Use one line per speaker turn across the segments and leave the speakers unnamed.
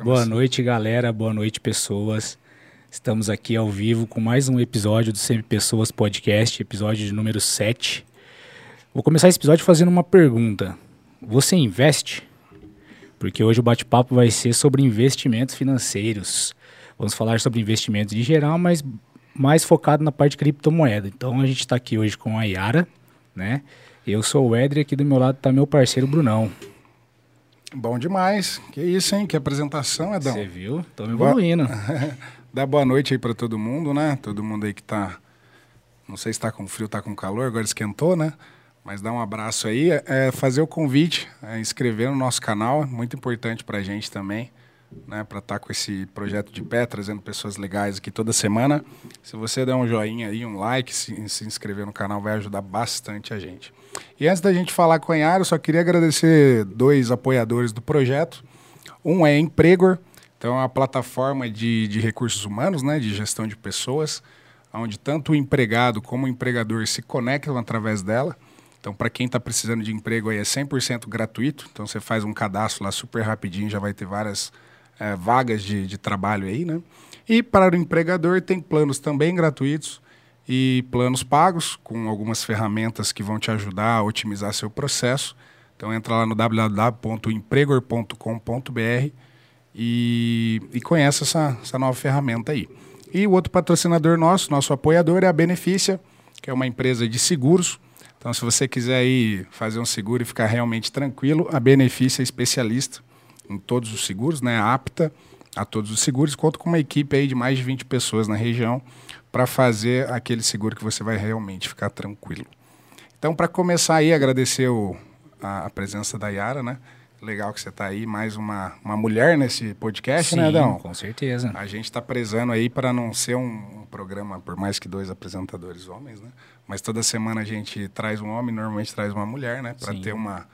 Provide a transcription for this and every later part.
Boa noite, galera. Boa noite, pessoas. Estamos aqui ao vivo com mais um episódio do Sempre Pessoas Podcast, episódio de número 7. Vou começar esse episódio fazendo uma pergunta. Você investe? Porque hoje o bate-papo vai ser sobre investimentos financeiros. Vamos falar sobre investimentos em geral, mas mais focado na parte de criptomoeda. Então a gente está aqui hoje com a Yara, né? Eu sou o Edri, aqui do meu lado está meu parceiro Brunão.
Bom demais. Que isso, hein? Que apresentação, Edão.
Você viu? Estamos evoluindo.
Dá boa noite aí para todo mundo, né? Todo mundo aí que tá. Não sei se tá com frio, tá com calor, agora esquentou, né? Mas dá um abraço aí. É, fazer o convite, é, inscrever no nosso canal, é muito importante para a gente também, né? Para estar tá com esse projeto de pé, trazendo pessoas legais aqui toda semana. Se você der um joinha aí, um like, se, se inscrever no canal, vai ajudar bastante a gente. E antes da gente falar com a Yara, eu só queria agradecer dois apoiadores do projeto. Um é Empregor, então é uma plataforma de, de recursos humanos, né, de gestão de pessoas, onde tanto o empregado como o empregador se conectam através dela. Então, para quem está precisando de emprego aí é 100% gratuito. Então, você faz um cadastro lá super rapidinho, já vai ter várias é, vagas de, de trabalho aí, né? E para o empregador tem planos também gratuitos e planos pagos com algumas ferramentas que vão te ajudar a otimizar seu processo. Então entra lá no www.empregor.com.br e, e conhece essa, essa nova ferramenta aí. E o outro patrocinador nosso, nosso apoiador, é a Benefícia, que é uma empresa de seguros. Então, se você quiser aí fazer um seguro e ficar realmente tranquilo, a Benefícia é especialista em todos os seguros, né? apta a todos os seguros. Conta com uma equipe aí de mais de 20 pessoas na região para fazer aquele seguro que você vai realmente ficar tranquilo. Então, para começar aí, agradecer o, a, a, presença da Yara, né? Legal que você está aí, mais uma, uma mulher nesse podcast,
Sim,
né, Adão?
com certeza.
A gente está prezando aí para não ser um, um, programa, por mais que dois apresentadores homens, né? Mas toda semana a gente traz um homem, normalmente traz uma mulher, né? Para ter uma,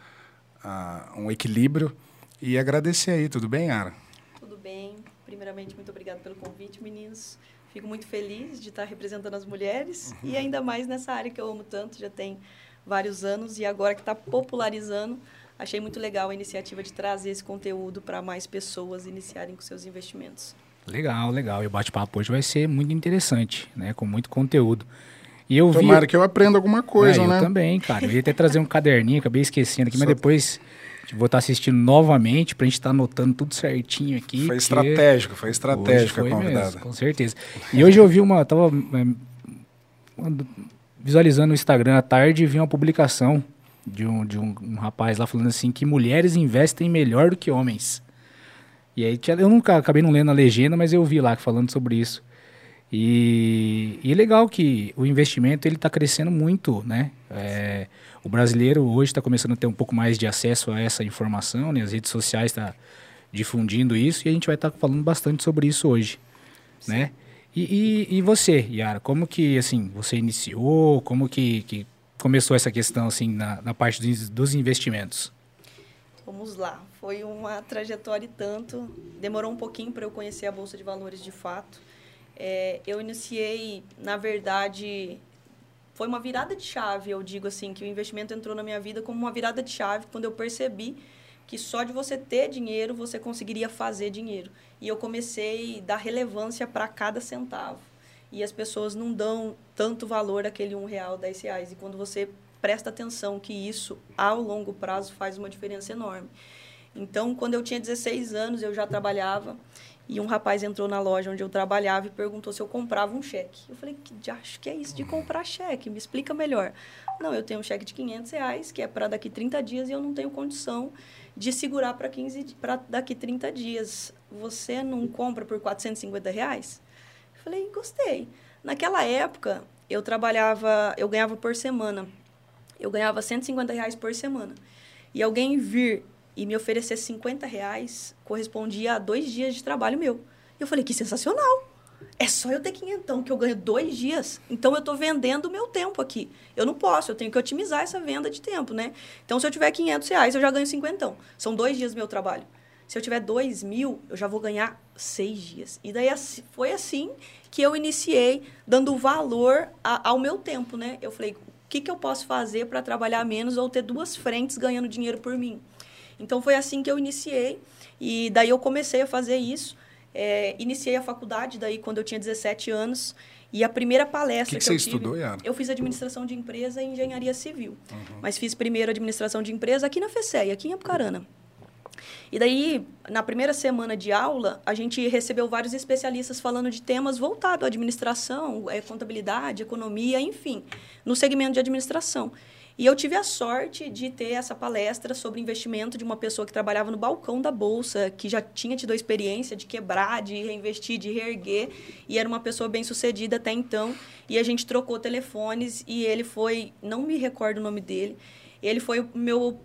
uh, um equilíbrio. E agradecer aí, tudo bem, Yara?
Tudo bem. Primeiramente, muito obrigado pelo convite, meninos. Fico muito feliz de estar representando as mulheres uhum. e ainda mais nessa área que eu amo tanto, já tem vários anos e agora que está popularizando, achei muito legal a iniciativa de trazer esse conteúdo para mais pessoas iniciarem com seus investimentos.
Legal, legal. E o bate-papo hoje vai ser muito interessante, né? Com muito conteúdo. E eu
Tomara
vi...
que eu aprenda alguma coisa,
é,
né?
Eu também, cara. Eu ia até trazer um caderninho, acabei esquecendo aqui, Só... mas depois Vou estar assistindo novamente para a gente estar tá anotando tudo certinho aqui.
Foi estratégico, foi estratégico foi a convidada. Mesmo,
com certeza. E hoje eu vi uma. Tava é, visualizando o Instagram à tarde e vi uma publicação de um, de um, um, rapaz lá falando assim que mulheres investem melhor do que homens. E aí eu nunca acabei não lendo a legenda, mas eu vi lá falando sobre isso. E, e é legal que o investimento ele está crescendo muito, né? É, o brasileiro hoje está começando a ter um pouco mais de acesso a essa informação, né? As redes sociais estão tá difundindo isso e a gente vai estar tá falando bastante sobre isso hoje, Sim. né? E, e, e, você, Yara, como que assim você iniciou? Como que, que começou essa questão assim na, na parte dos, dos investimentos?
Vamos lá, foi uma trajetória e tanto. Demorou um pouquinho para eu conhecer a bolsa de valores de fato. É, eu iniciei, na verdade, foi uma virada de chave, eu digo assim, que o investimento entrou na minha vida como uma virada de chave quando eu percebi que só de você ter dinheiro você conseguiria fazer dinheiro. E eu comecei a dar relevância para cada centavo. E as pessoas não dão tanto valor àquele um real, dez reais. E quando você presta atenção que isso, ao longo prazo, faz uma diferença enorme. Então, quando eu tinha 16 anos, eu já trabalhava e um rapaz entrou na loja onde eu trabalhava e perguntou se eu comprava um cheque. Eu falei, que acho que é isso de comprar cheque? Me explica melhor. Não, eu tenho um cheque de 500 reais, que é para daqui 30 dias, e eu não tenho condição de segurar para 15 para daqui 30 dias. Você não compra por 450 reais? Eu falei, gostei. Naquela época, eu trabalhava, eu ganhava por semana. Eu ganhava 150 reais por semana. E alguém vir e me oferecer 50 reais correspondia a dois dias de trabalho meu. E eu falei, que sensacional! É só eu ter quinhentão, que eu ganho dois dias. Então, eu estou vendendo o meu tempo aqui. Eu não posso, eu tenho que otimizar essa venda de tempo, né? Então, se eu tiver 500 reais, eu já ganho cinquentão. São dois dias do meu trabalho. Se eu tiver dois mil, eu já vou ganhar seis dias. E daí, foi assim que eu iniciei, dando valor a, ao meu tempo, né? Eu falei, o que, que eu posso fazer para trabalhar menos ou ter duas frentes ganhando dinheiro por mim? Então foi assim que eu iniciei e daí eu comecei a fazer isso. É, iniciei a faculdade daí quando eu tinha 17 anos e a primeira palestra
que, que,
que
você
eu tive,
estudou, Yara?
eu fiz administração de empresa e engenharia civil. Uhum. Mas fiz primeiro administração de empresa aqui na FECEI, aqui em Apucarana. E daí, na primeira semana de aula, a gente recebeu vários especialistas falando de temas voltados à administração, é, contabilidade, economia, enfim, no segmento de administração. E eu tive a sorte de ter essa palestra sobre investimento de uma pessoa que trabalhava no balcão da bolsa, que já tinha tido a experiência de quebrar, de reinvestir, de reerguer, e era uma pessoa bem sucedida até então. E a gente trocou telefones e ele foi, não me recordo o nome dele, ele foi o meu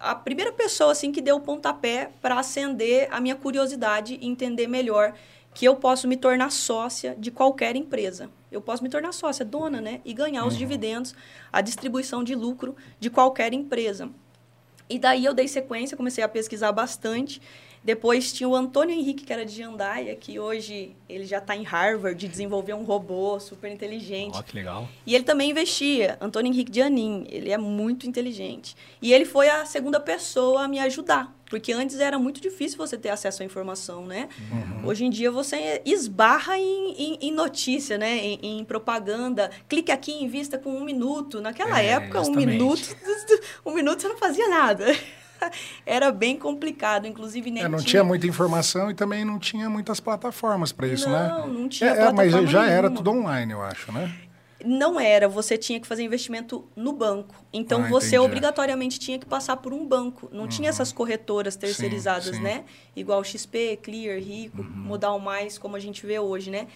a primeira pessoa assim que deu o pontapé para acender a minha curiosidade e entender melhor que eu posso me tornar sócia de qualquer empresa. Eu posso me tornar sócia, dona, né? E ganhar os uhum. dividendos, a distribuição de lucro de qualquer empresa. E daí eu dei sequência, comecei a pesquisar bastante depois tinha o Antônio Henrique, que era de Jandaia, que hoje ele já está em Harvard, desenvolveu um robô super inteligente.
Ó, oh, que legal.
E ele também investia, Antônio Henrique de Anin, ele é muito inteligente. E ele foi a segunda pessoa a me ajudar, porque antes era muito difícil você ter acesso à informação, né? Uhum. Hoje em dia você esbarra em, em, em notícia, né? Em, em, propaganda. Clique aqui e invista com um minuto. Naquela é, época, um minuto, um minuto você não fazia nada. era bem complicado, inclusive nem
é, não tinha... tinha... muita informação e também não tinha muitas plataformas para isso,
não,
né?
Não, não tinha
é, é mas já nenhuma. era tudo online, eu acho, né?
Não era, você tinha que fazer investimento no banco. Então ah, você entendi. obrigatoriamente tinha que passar por um banco. Não uhum. tinha essas corretoras terceirizadas, sim, sim. né? Igual XP, Clear, Rico, uhum. Modal Mais, como a gente vê hoje, né?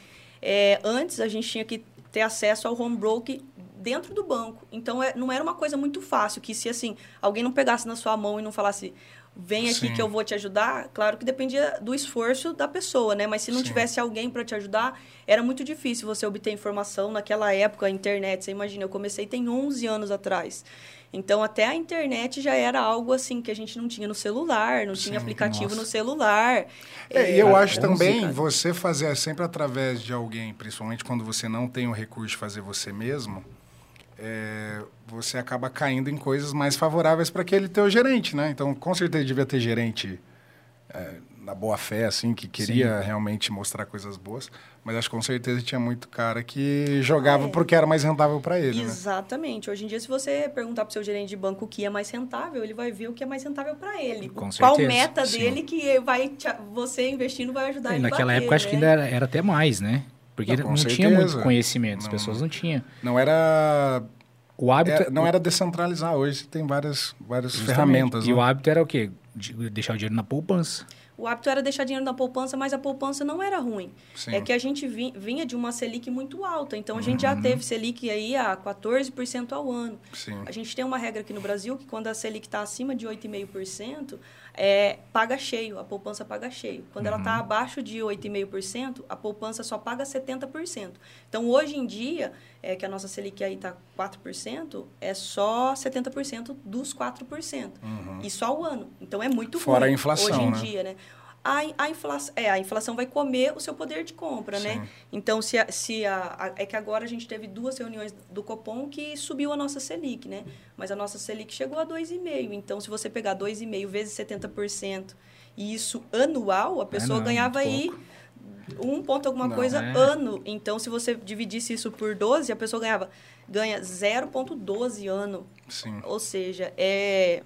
É, antes a gente tinha que ter acesso ao home broker dentro do banco. Então, é, não era uma coisa muito fácil, que se, assim, alguém não pegasse na sua mão e não falasse, vem aqui Sim. que eu vou te ajudar, claro que dependia do esforço da pessoa, né? Mas se não Sim. tivesse alguém para te ajudar, era muito difícil você obter informação naquela época, a internet, você imagina, eu comecei tem 11 anos atrás. Então, até a internet já era algo assim que a gente não tinha no celular, não Sim, tinha aplicativo nossa. no celular.
É, e eu acho também você fazer sempre através de alguém, principalmente quando você não tem o recurso de fazer você mesmo, é, você acaba caindo em coisas mais favoráveis para aquele teu gerente, né? Então, com certeza devia ter gerente é, na boa fé, assim, que queria Sim. realmente mostrar coisas boas. Mas acho que com certeza tinha muito cara que jogava é. porque era mais rentável para ele,
né? Exatamente.
Né?
Hoje em dia, se você perguntar para o seu gerente de banco o que é mais rentável, ele vai ver o que é mais rentável para ele.
Com
Qual
certeza.
meta
Sim.
dele que vai te, você investindo vai ajudar e ele
Naquela
bater,
época, acho que
né?
ainda era, era até mais, né? Porque não, não tinha muito conhecimento, as
não,
pessoas não tinham.
Não era.
O hábito.
É, não era descentralizar, hoje tem várias, várias ferramentas.
E
né?
o hábito era o quê? De deixar o dinheiro na poupança.
O hábito era deixar dinheiro na poupança, mas a poupança não era ruim. Sim. É que a gente vinha de uma Selic muito alta. Então, a gente já uhum. teve Selic aí a 14% ao ano.
Sim.
A gente tem uma regra aqui no Brasil que quando a Selic está acima de 8,5%, é, paga cheio, a poupança paga cheio. Quando tá uhum. ela está abaixo de 8,5%, a poupança só paga 70%. Então, hoje em dia, é, que a nossa Selic aí está 4%, é só 70% dos 4%. Uhum. E só o ano. Então, é muito
Fora
ruim
a inflação,
hoje em
né?
dia, né? A, a, inflação, é, a inflação vai comer o seu poder de compra, né? Sim. né? Então, se, a, se a, é que agora a gente teve duas reuniões do Copom que subiu a nossa Selic, né? Mas a nossa Selic chegou a 2,5%. Então, se você pegar 2,5% vezes 70%, e isso anual, a pessoa é não, ganhava aí um ponto alguma não, coisa é. ano. Então, se você dividisse isso por 12, a pessoa ganhava ganha 0,12 ano.
Sim.
Ou seja, é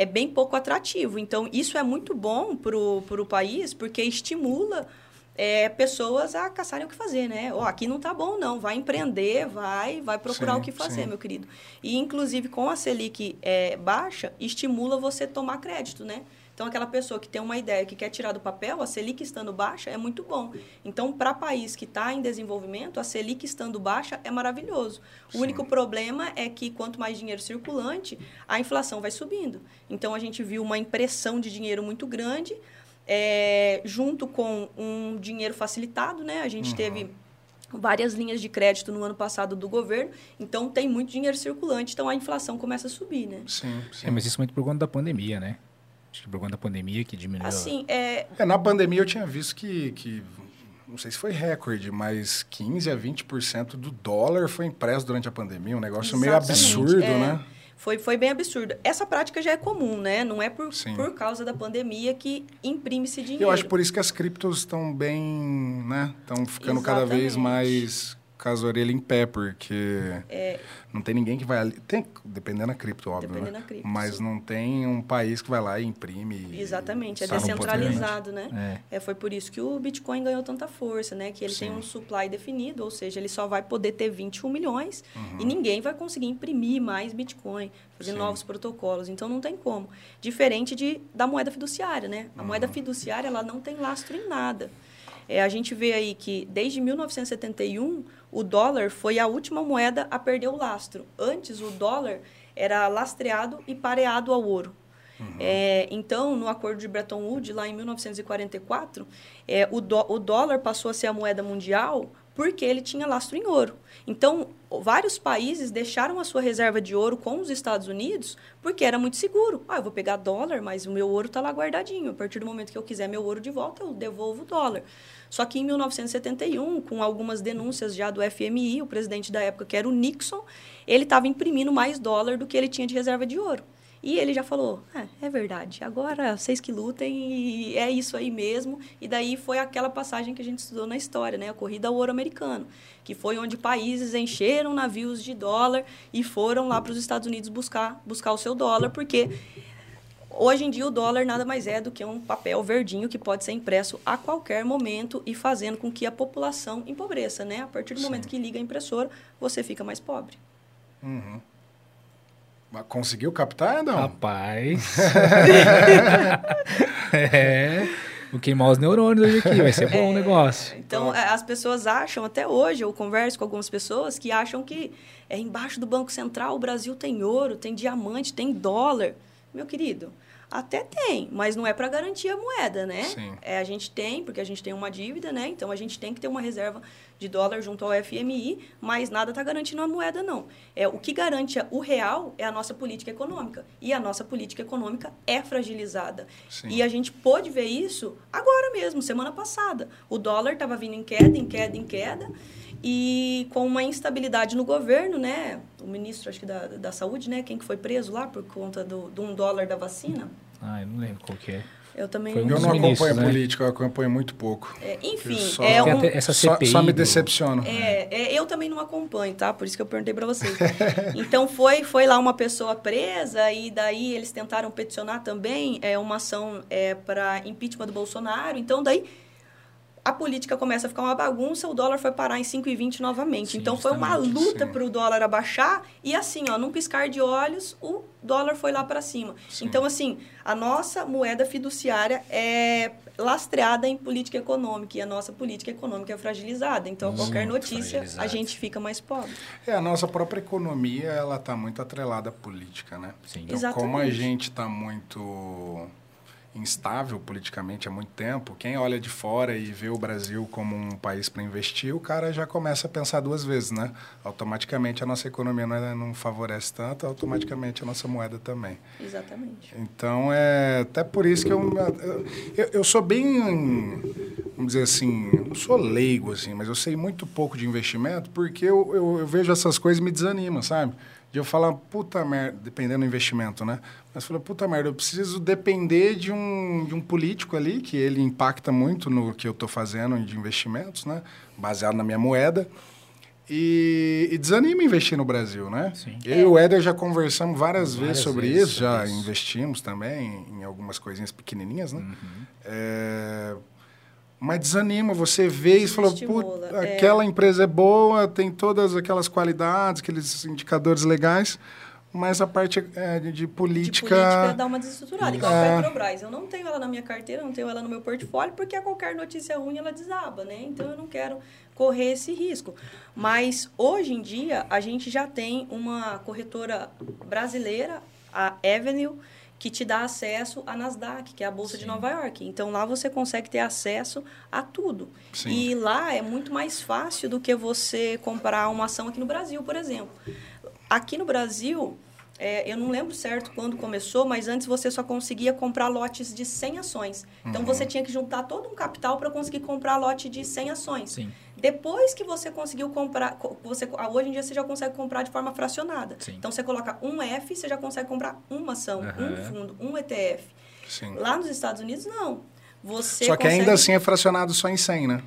é bem pouco atrativo. Então, isso é muito bom para o país, porque estimula é, pessoas a caçarem o que fazer, né? Oh, aqui não está bom, não. Vai empreender, vai, vai procurar sim, o que fazer, sim. meu querido. E, inclusive, com a Selic é, baixa, estimula você tomar crédito, né? Então, aquela pessoa que tem uma ideia, que quer tirar do papel, a Selic estando baixa é muito bom. Então, para país que está em desenvolvimento, a Selic estando baixa é maravilhoso. Sim. O único problema é que quanto mais dinheiro circulante, a inflação vai subindo. Então, a gente viu uma impressão de dinheiro muito grande, é, junto com um dinheiro facilitado, né? A gente uhum. teve várias linhas de crédito no ano passado do governo, então tem muito dinheiro circulante, então a inflação começa a subir, né?
Sim, sim.
É, mas isso muito por conta da pandemia, né? Acho que por conta da pandemia que diminuiu.
Assim, é...
é... Na pandemia eu tinha visto que, que, não sei se foi recorde, mas 15% a 20% do dólar foi impresso durante a pandemia. Um negócio Exatamente. meio absurdo,
é...
né?
Foi, foi bem absurdo. Essa prática já é comum, né? Não é por,
Sim.
por causa da pandemia que imprime-se dinheiro.
Eu acho por isso que as criptos estão bem, né? Estão ficando cada vez
Exatamente.
mais com as orelhas em pé, porque
É.
não tem ninguém que vai ali. Tem, dependendo da cripto, óbvio,
Dependendo
né?
da cripto,
Mas
sim.
não tem um país que vai lá e imprime. e
Exatamente, é
sai no
descentralizado, né?
É.
É, foi por isso que o Bitcoin ganhou tanta força, né? Que ele tem
Sim.
um supply definido, ou seja, ele só vai poder ter 21 milhões
Uhum.
e ninguém vai conseguir imprimir mais Bitcoin, fazer
Sim.
novos protocolos. Então não tem como. Diferente de, da moeda fiduciária, né? A moeda
Uhum.
fiduciária ela não tem lastro em nada. É, a gente vê aí que desde 1971 o dólar foi a última moeda a perder o lastro. Antes o dólar era lastreado e pareado ao ouro. É, então, no Acordo de Bretton Woods, lá em 1944, é, o, dó- o dólar passou a ser a moeda mundial porque ele tinha lastro em ouro. Então, vários países deixaram a sua reserva de ouro com os Estados Unidos porque era muito seguro. Ah, eu vou pegar dólar, mas o meu ouro está lá guardadinho. A partir do momento que eu quiser meu ouro de volta, eu devolvo o dólar. Só que em 1971, com algumas denúncias já do FMI, o presidente da época, que era o Nixon, ele estava imprimindo mais dólar do que ele tinha de reserva de ouro. E ele já falou: é, é verdade, agora vocês que lutem e é isso aí mesmo. E daí foi aquela passagem que a gente estudou na história, né? A corrida ao ouro americano, que foi onde países encheram navios de dólar e foram lá para os Estados Unidos buscar, buscar o seu dólar, porque hoje em dia o dólar nada mais é do que um papel verdinho que pode ser impresso a qualquer momento e fazendo com que a população empobreça, né? A partir do
Sim.
momento que liga a impressora, você fica mais pobre.
Uhum. Mas Conseguiu captar, não?
Rapaz. é. Vou queimar os neurônios hoje aqui, vai ser bom o negócio.
Então, as pessoas acham, até hoje, eu converso com algumas pessoas que acham que é embaixo do Banco Central o Brasil tem ouro, tem diamante, tem dólar. Meu querido, até tem, mas não é para garantir a moeda, né?
Sim.
É, a gente tem, porque a gente tem uma dívida, né? Então, a gente tem que ter uma reserva de dólar junto ao FMI, mas nada está garantindo a moeda, não. É, o que garante o real é a nossa política econômica. E a nossa política econômica é fragilizada.
Sim.
E a gente pôde ver isso agora mesmo, semana passada. O dólar estava vindo em queda, em queda, em queda. E com uma instabilidade no governo, né? O ministro, acho que da, da saúde, né? Quem que foi preso lá por conta do, de um dólar da vacina.
Ai, não lembro qual que é.
Eu também
Foi um
Eu não acompanho
né?
política, eu acompanho muito pouco.
É, enfim,
só-
é um,
essa
Só,
CPI
só me
do-
decepciono.
É, é, eu também não acompanho, tá? Por isso que eu perguntei para vocês. Então foi, foi lá uma pessoa presa e daí eles tentaram peticionar também é, uma ação é, para impeachment do Bolsonaro. Então daí a política começa a ficar uma bagunça, o dólar foi parar em 5,20 novamente.
Sim,
então foi uma luta para o dólar abaixar e assim, ó, num piscar de olhos, o dólar foi lá para cima.
Sim.
Então assim, a nossa moeda fiduciária é lastreada em política econômica e a nossa política econômica é fragilizada. Então, qualquer
Muito
notícia, a gente fica mais pobre.
É, a nossa própria economia, ela está muito atrelada à política, né?
Sim.
Então, como a
Exatamente.
gente está muito instável politicamente há muito tempo, quem olha de fora e vê o Brasil como um país para investir, o cara já começa a pensar duas vezes, né? Automaticamente a nossa economia não, é- não favorece tanto, automaticamente a nossa moeda também.
Exatamente.
Então, é até por isso que eu, eu, eu sou bem, vamos dizer assim, não sou leigo, assim, mas eu sei muito pouco de investimento porque eu, eu, eu vejo essas coisas e me desanima, sabe? De eu falar, puta merda, dependendo do investimento, né? Mas eu falo, puta merda, eu preciso depender de um, de um político ali, que ele impacta muito no que eu estou fazendo de investimentos, né? Baseado na minha moeda. E, e desanima investir no Brasil, né?
Sim.
Eu e o Éder já conversamos várias,
Várias
vezes sobre
vezes
isso, já
isso.
investimos também em algumas coisinhas pequenininhas, né?
Uhum.
É, mas desanima, você vê e fala,
é.
aquela empresa é boa, tem todas aquelas qualidades, aqueles indicadores legais, mas a parte é, de, de
De
política...
política dá uma desestruturada. Igual
É.
a Petrobras. Eu não tenho ela na minha carteira, não tenho ela no meu portfólio, porque a qualquer notícia ruim ela desaba, né? Então eu não quero correr esse risco. Mas hoje em dia a gente já tem uma corretora brasileira, a Avenue, que te dá acesso à Nasdaq, que é a bolsa de
Sim.
Nova York. Então lá você consegue ter acesso a tudo.
Sim.
E lá é muito mais fácil do que você comprar uma ação aqui no Brasil, por exemplo. Aqui no Brasil, é, eu não lembro certo quando começou, mas antes você só conseguia comprar lotes de 100 ações. Então
Uhum.
você tinha que juntar todo um capital para conseguir comprar lote de 100 ações.
Sim.
Depois que você conseguiu comprar, co- você, ah, hoje em dia você já consegue comprar de forma fracionada.
Sim.
Então você coloca um F, você já consegue comprar uma ação,
Aham.
um fundo, um ETF.
Sim.
Lá nos Estados Unidos, não. Você
Só que
consegue-
ainda assim é fracionado só em 100, né?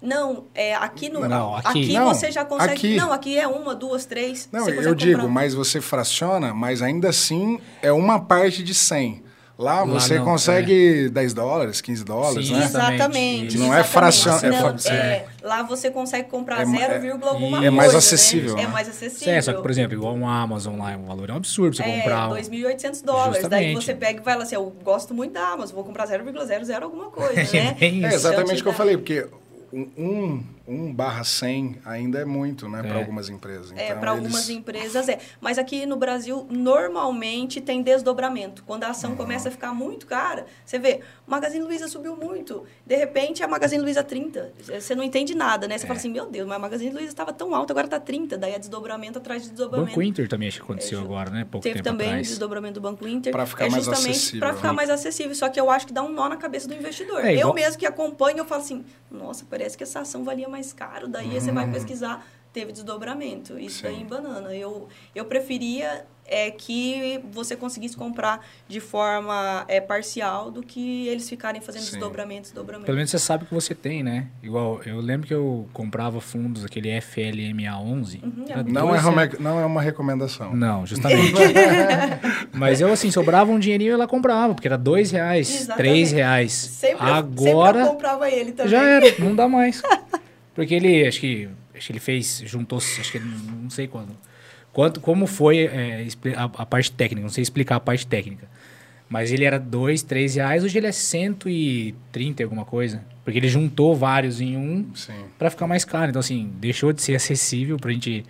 Não, é, aqui no.
Não, aqui.
aqui,
Não,
você já consegue.
aqui.
Não, aqui é uma, duas, três.
Não, eu digo,
comprar.
mas você fraciona, mas ainda assim é uma parte de 100. Lá,
Lá
você
não,
consegue 10 dólares, 15 dólares,
Sim,
né?
Exatamente.
Não é
exatamente.
é
Não,
fra-
é, lá você consegue comprar
É ma-
0, alguma
é
coisa.
mais
né?
acessível,
É
né?
mais acessível.
É, só que, por exemplo, igual um Amazon lá, o valor é um absurdo você
É,
comprar. um-
2.800 dólares. Daí você pega e vai lá assim, eu gosto muito da Amazon, vou comprar 0,00 alguma coisa,
É
né?
É exatamente
te
o que eu
dá.
falei, porque um, um, um barra 100 ainda é muito, né, para
É.
algumas empresas.
É,
Então,
para
eles-
algumas empresas é. Mas aqui no Brasil, normalmente tem desdobramento. Quando a ação começa a ficar muito cara, você vê, Magazine Luiza subiu muito. De repente, a Magazine Luiza 30. Você não entende nada, né? Você
É.
fala assim, meu Deus, mas a Magazine Luiza estava tão alta, agora está 30. Daí é desdobramento atrás de desdobramento.
Banco Inter também acho que aconteceu
É,
agora, né? Pouco
Teve
tempo
também o
atrás.
desdobramento do Banco Inter.
Pra ficar
é
mais
justamente
acessível,
Para ficar
né?
mais acessível. Só que eu acho que dá um nó na cabeça do investidor.
É, igual-
Eu mesmo que acompanho, eu falo assim, nossa, parece que essa ação valia mais caro. Daí você vai pesquisar, teve desdobramento. Isso
Sim.
daí em banana. Eu, eu preferia é, que você conseguisse comprar de forma é, parcial do que eles ficarem fazendo
Sim.
desdobramento, desdobramento.
Pelo menos você sabe o que você tem, né? Igual, eu lembro que eu comprava fundos, aquele FLMA11.
Uhum, é
Não é,
reais.
não é uma recomendação.
Não, justamente. Mas eu, assim, sobrava um dinheirinho e ela comprava, porque era dois reais,
Exatamente.
três reais.
Sempre,
Agora
sempre eu comprava ele também.
já era, não dá mais. Porque ele, acho que, acho que ele fez, juntou, acho que ele- não sei quando. Quanto, como foi é, a, a parte técnica, não sei explicar a parte técnica. Mas ele era dois, três reais, hoje ele é 130 e alguma coisa. Porque ele juntou vários em um para ficar mais caro. Então, assim, deixou de ser acessível pra gente.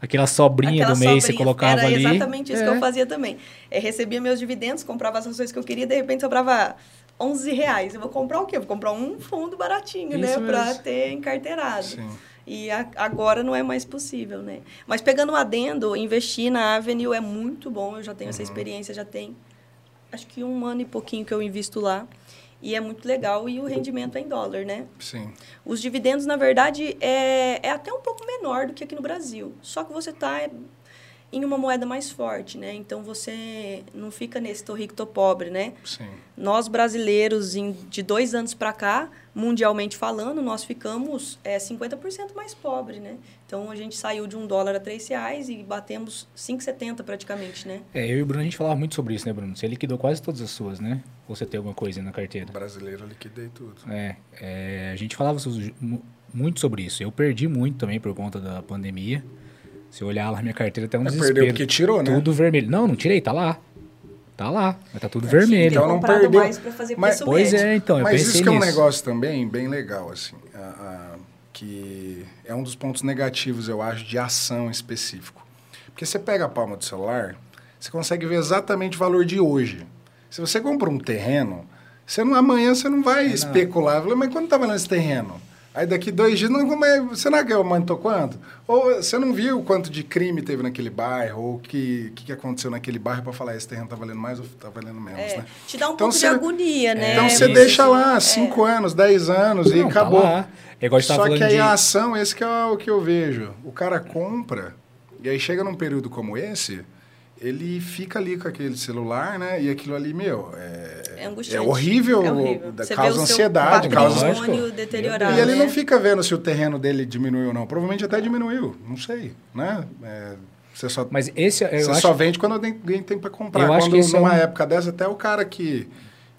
Aquela sobrinha
Aquela
do mês você
sobrinha.
colocava
Era
ali.
exatamente isso que
É.
eu fazia também. É, recebia meus dividendos, comprava as ações que eu queria, de repente sobrava 11 reais. Eu vou comprar o quê? Eu vou comprar um fundo baratinho, né?
Isso
Pra
mesmo.
ter encarteirado.
Sim.
E a- agora não é mais possível, né? Mas pegando um adendo, investir na Avenue é muito bom. Eu já tenho
Uhum.
essa experiência, já tem acho que um ano e pouquinho que eu invisto lá. E é muito legal. E o rendimento é em dólar, né?
Sim.
Os dividendos, na verdade, é, é até um pouco menor do que aqui no Brasil. Só que você está em uma moeda mais forte, né? Então você não fica nesse tô rico, tô pobre, né?
Sim.
Nós brasileiros, em, de dois anos para cá, mundialmente falando, nós ficamos é, 50% mais pobre, né? Então a gente saiu de um dólar a três reais e batemos 5,70 praticamente, né?
É, eu e o Bruno, a gente falava muito sobre isso, né, Bruno? Você liquidou quase todas as suas, né? Ou você tem alguma coisa aí na carteira?
Brasileiro, eu liquidei tudo.
É, é, a gente falava muito sobre isso. Eu perdi muito também por conta da pandemia. Se eu olhar lá na minha carteira, até um
É,
desespero.
perdeu porque tirou, né?
Tudo vermelho. Não, não tirei, tá lá. Tá lá, mas tá tudo vermelho.
Então não perdeu.
mais para fazer
Mas-
Pois
médio.
é, então, eu
Mas
pensei
isso que é um
nisso.
negócio também bem legal, assim, a- a- que é um dos pontos negativos, eu acho, de ação específico. Porque você pega a palma do celular, você consegue ver exatamente o valor de hoje. Se você compra um terreno, você não, amanhã você não vai
É, não.
especular. Mas quanto tá valendo esse terreno? Aí daqui dois dias, não, mas será que aumentou quanto? Ou você não viu quanto de crime teve naquele bairro, ou o que, que, que aconteceu naquele bairro para falar esse terreno tá valendo mais ou tá valendo menos,
É,
né?
te dá um
Então
pouco
você-
de agonia, né?
Então você
isso,
deixa lá 5 anos, 10 anos e
Não, tá
acabou.
lá. É
Só que aí
de...
a ação, esse que é o que eu vejo. O cara compra, e aí chega num período como esse, ele fica ali com aquele celular, né? E aquilo ali, meu, é,
É
é horrível,
É horrível.
causa
vê o seu
ansiedade, causa...
deteriorado.
E ele
né?
não fica vendo se o terreno dele diminuiu ou não. Provavelmente até diminuiu, não sei, né? É, você só,
Mas esse, eu
você
acho...
só vende quando alguém tem para comprar.
Eu acho
quando
que esse é
numa
um-
época dessa, até o cara que,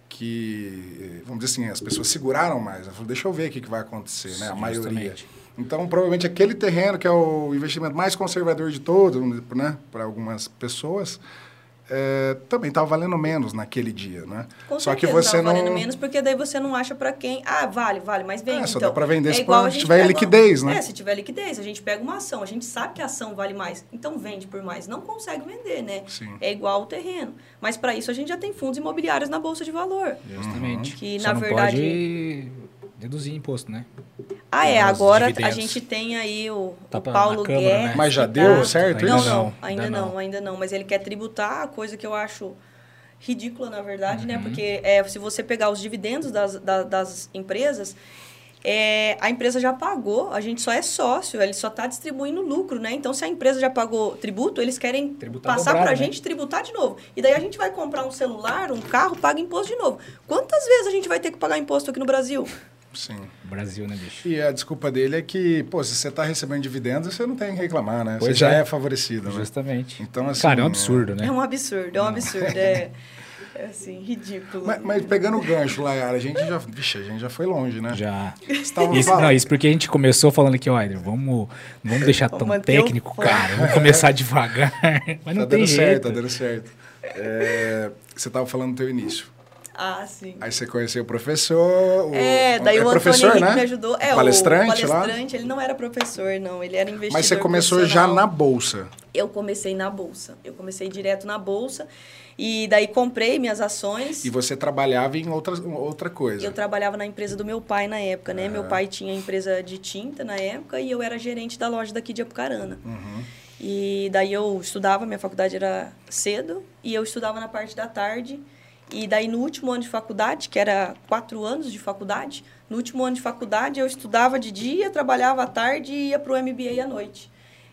que, vamos dizer assim, as pessoas seguraram mais. Ela falou, deixa eu ver o que, que vai acontecer, né? A maioria.
Justamente.
Então, provavelmente aquele terreno, que é o investimento mais conservador de todos, né? Para algumas pessoas, é, também estava valendo menos naquele dia, né?
Com
Só que você
tava
não...
valendo menos, porque daí você não acha para quem. Ah, vale, vale, mas vende.
É, só
então,
dá pra vender
é
se
igual
for-
a gente
tiver
pega-
liquidez, né?
É, se tiver liquidez, a gente pega uma ação, a gente sabe que a ação vale mais, então vende por mais. Não consegue vender, né?
Sim.
É igual o terreno. Mas para isso a gente já tem fundos imobiliários na bolsa de valor.
Justamente.
Que,
Só
na
não
verdade-
pode deduzir imposto, né?
Ah, é,
Os
agora a
dividendos.
gente tem aí o,
Tá
o Paulo
Câmara,
Guedes.
né?
Mas já deu
tá-
certo
Não,
isso?
não,
Não,
ainda
ainda
não,
não.
ainda não. Mas ele quer tributar, coisa que eu acho ridícula, na verdade, né?
Uhum.
Porque é, se você pegar os dividendos das, da- das empresas, é, a empresa já pagou, a gente só é sócio, ele só está distribuindo lucro, né? Então, se a empresa já pagou tributo, eles querem
Tributar
passar para a
né?
gente tributar de novo. E daí a gente vai comprar um celular, um carro, paga imposto de novo. Quantas vezes a gente vai ter que pagar imposto aqui no Brasil?
Sim.
Brasil, né, bicho?
E a desculpa dele é que, pô, se você está recebendo dividendos, você não tem que reclamar, né?
Pois
você já
é.
é favorecido, né?
Justamente.
Então, assim,
Cara, é um absurdo, né?
É um absurdo, é um absurdo. É, é assim, ridículo.
Mas, mas pegando o gancho, Layara, a gente já, vixe, a gente já foi longe, né?
Já. Isso, não, isso porque a gente começou falando aqui, ó, Eder, vamos, não vamos deixar
Vamos
tão técnico, cara. Vamos começar devagar. Mas não
tá
tem
dando
jeito.
certo, tá dando certo. É, você estava falando do teu início.
Ah, sim.
Aí você conheceu o professor. O,
É, daí
é
o
professor,
Antônio Henrique
né?
me ajudou. É,
palestrante,
o
lá.
palestrante, ele não era professor, não. Ele era investidor
Mas você começou já na bolsa.
Eu comecei na bolsa. Eu comecei direto na bolsa. E daí comprei minhas ações.
E você trabalhava em outra, outra coisa.
Eu trabalhava na empresa do meu pai na época, né?
Ah.
Meu pai tinha empresa de tinta na época e eu era gerente da loja daqui de Apucarana.
Uhum.
E daí eu estudava, minha faculdade era cedo, e eu estudava na parte da tarde. E daí no último ano de faculdade, que era quatro anos de faculdade, no último ano de faculdade eu estudava de dia, trabalhava à tarde e ia para o MBA à noite.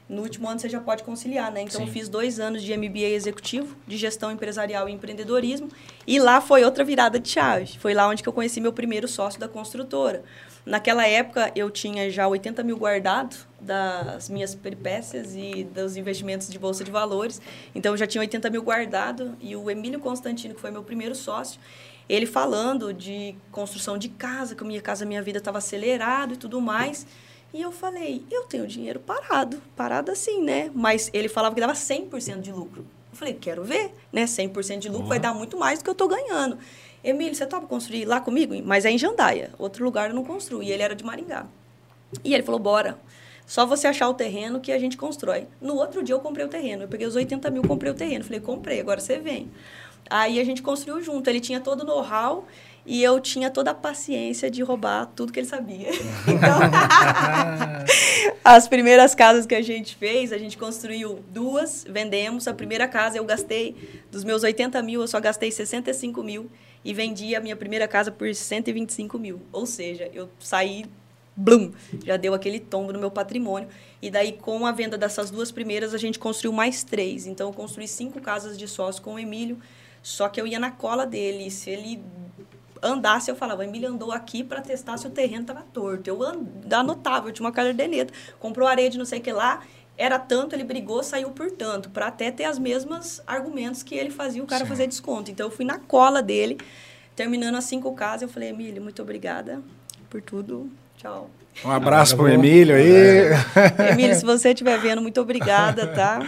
No último ano você já pode conciliar, né? Então
Sim.
eu fiz dois anos de MBA executivo, de gestão empresarial e empreendedorismo, e lá foi outra virada de chave. Foi lá onde que eu conheci meu primeiro sócio da construtora. Naquela época eu tinha já 80 mil guardado das minhas peripécias e dos investimentos de bolsa de valores. Então eu já tinha 80 mil guardado e o Emílio Constantino, que foi meu primeiro sócio, ele falando de construção de casa, que a minha casa, minha vida estava acelerado e tudo mais. E eu falei, eu tenho dinheiro parado, parado assim, né? Mas ele falava que dava 100% de lucro. Eu falei, quero ver, né? 100% de lucro vai dar muito mais do que eu tô ganhando. Emílio, você topa construir lá comigo? Mas é em Jandaia, outro lugar eu não construo. E ele era de Maringá. E ele falou, bora. Só você achar o terreno que a gente constrói. No outro dia eu comprei o terreno. Eu peguei os 80 mil, comprei o terreno. Falei, comprei, agora você vem. Aí a gente construiu junto. Ele tinha todo o know-how e eu tinha toda a paciência de roubar tudo que ele sabia. Então, as primeiras casas que a gente fez, a gente construiu duas, vendemos. A primeira casa eu gastei, dos meus 80 mil, eu só gastei 65 mil e vendi a minha primeira casa por 125 mil. Ou seja, eu saí, blum, já deu aquele tombo no meu patrimônio. E daí, com a venda dessas duas primeiras, a gente construiu mais três. Então, eu construí cinco casas de sócio com o Emílio. Só que eu ia na cola dele. Se ele andasse, eu falava, Emílio andou aqui para testar se o terreno estava torto. Eu an- anotava, eu tinha uma caderneta. Comprou areia de não sei o que lá, era tanto, ele brigou, saiu por tanto, para até ter as mesmas argumentos que ele fazia o cara
Sim.
fazer desconto. Então, eu fui na cola dele, terminando as cinco casas, eu falei, Emílio, muito obrigada por tudo. Tchau.
Um abraço pro
vou-
Emílio aí.
Emílio, se você estiver vendo, muito obrigada, tá?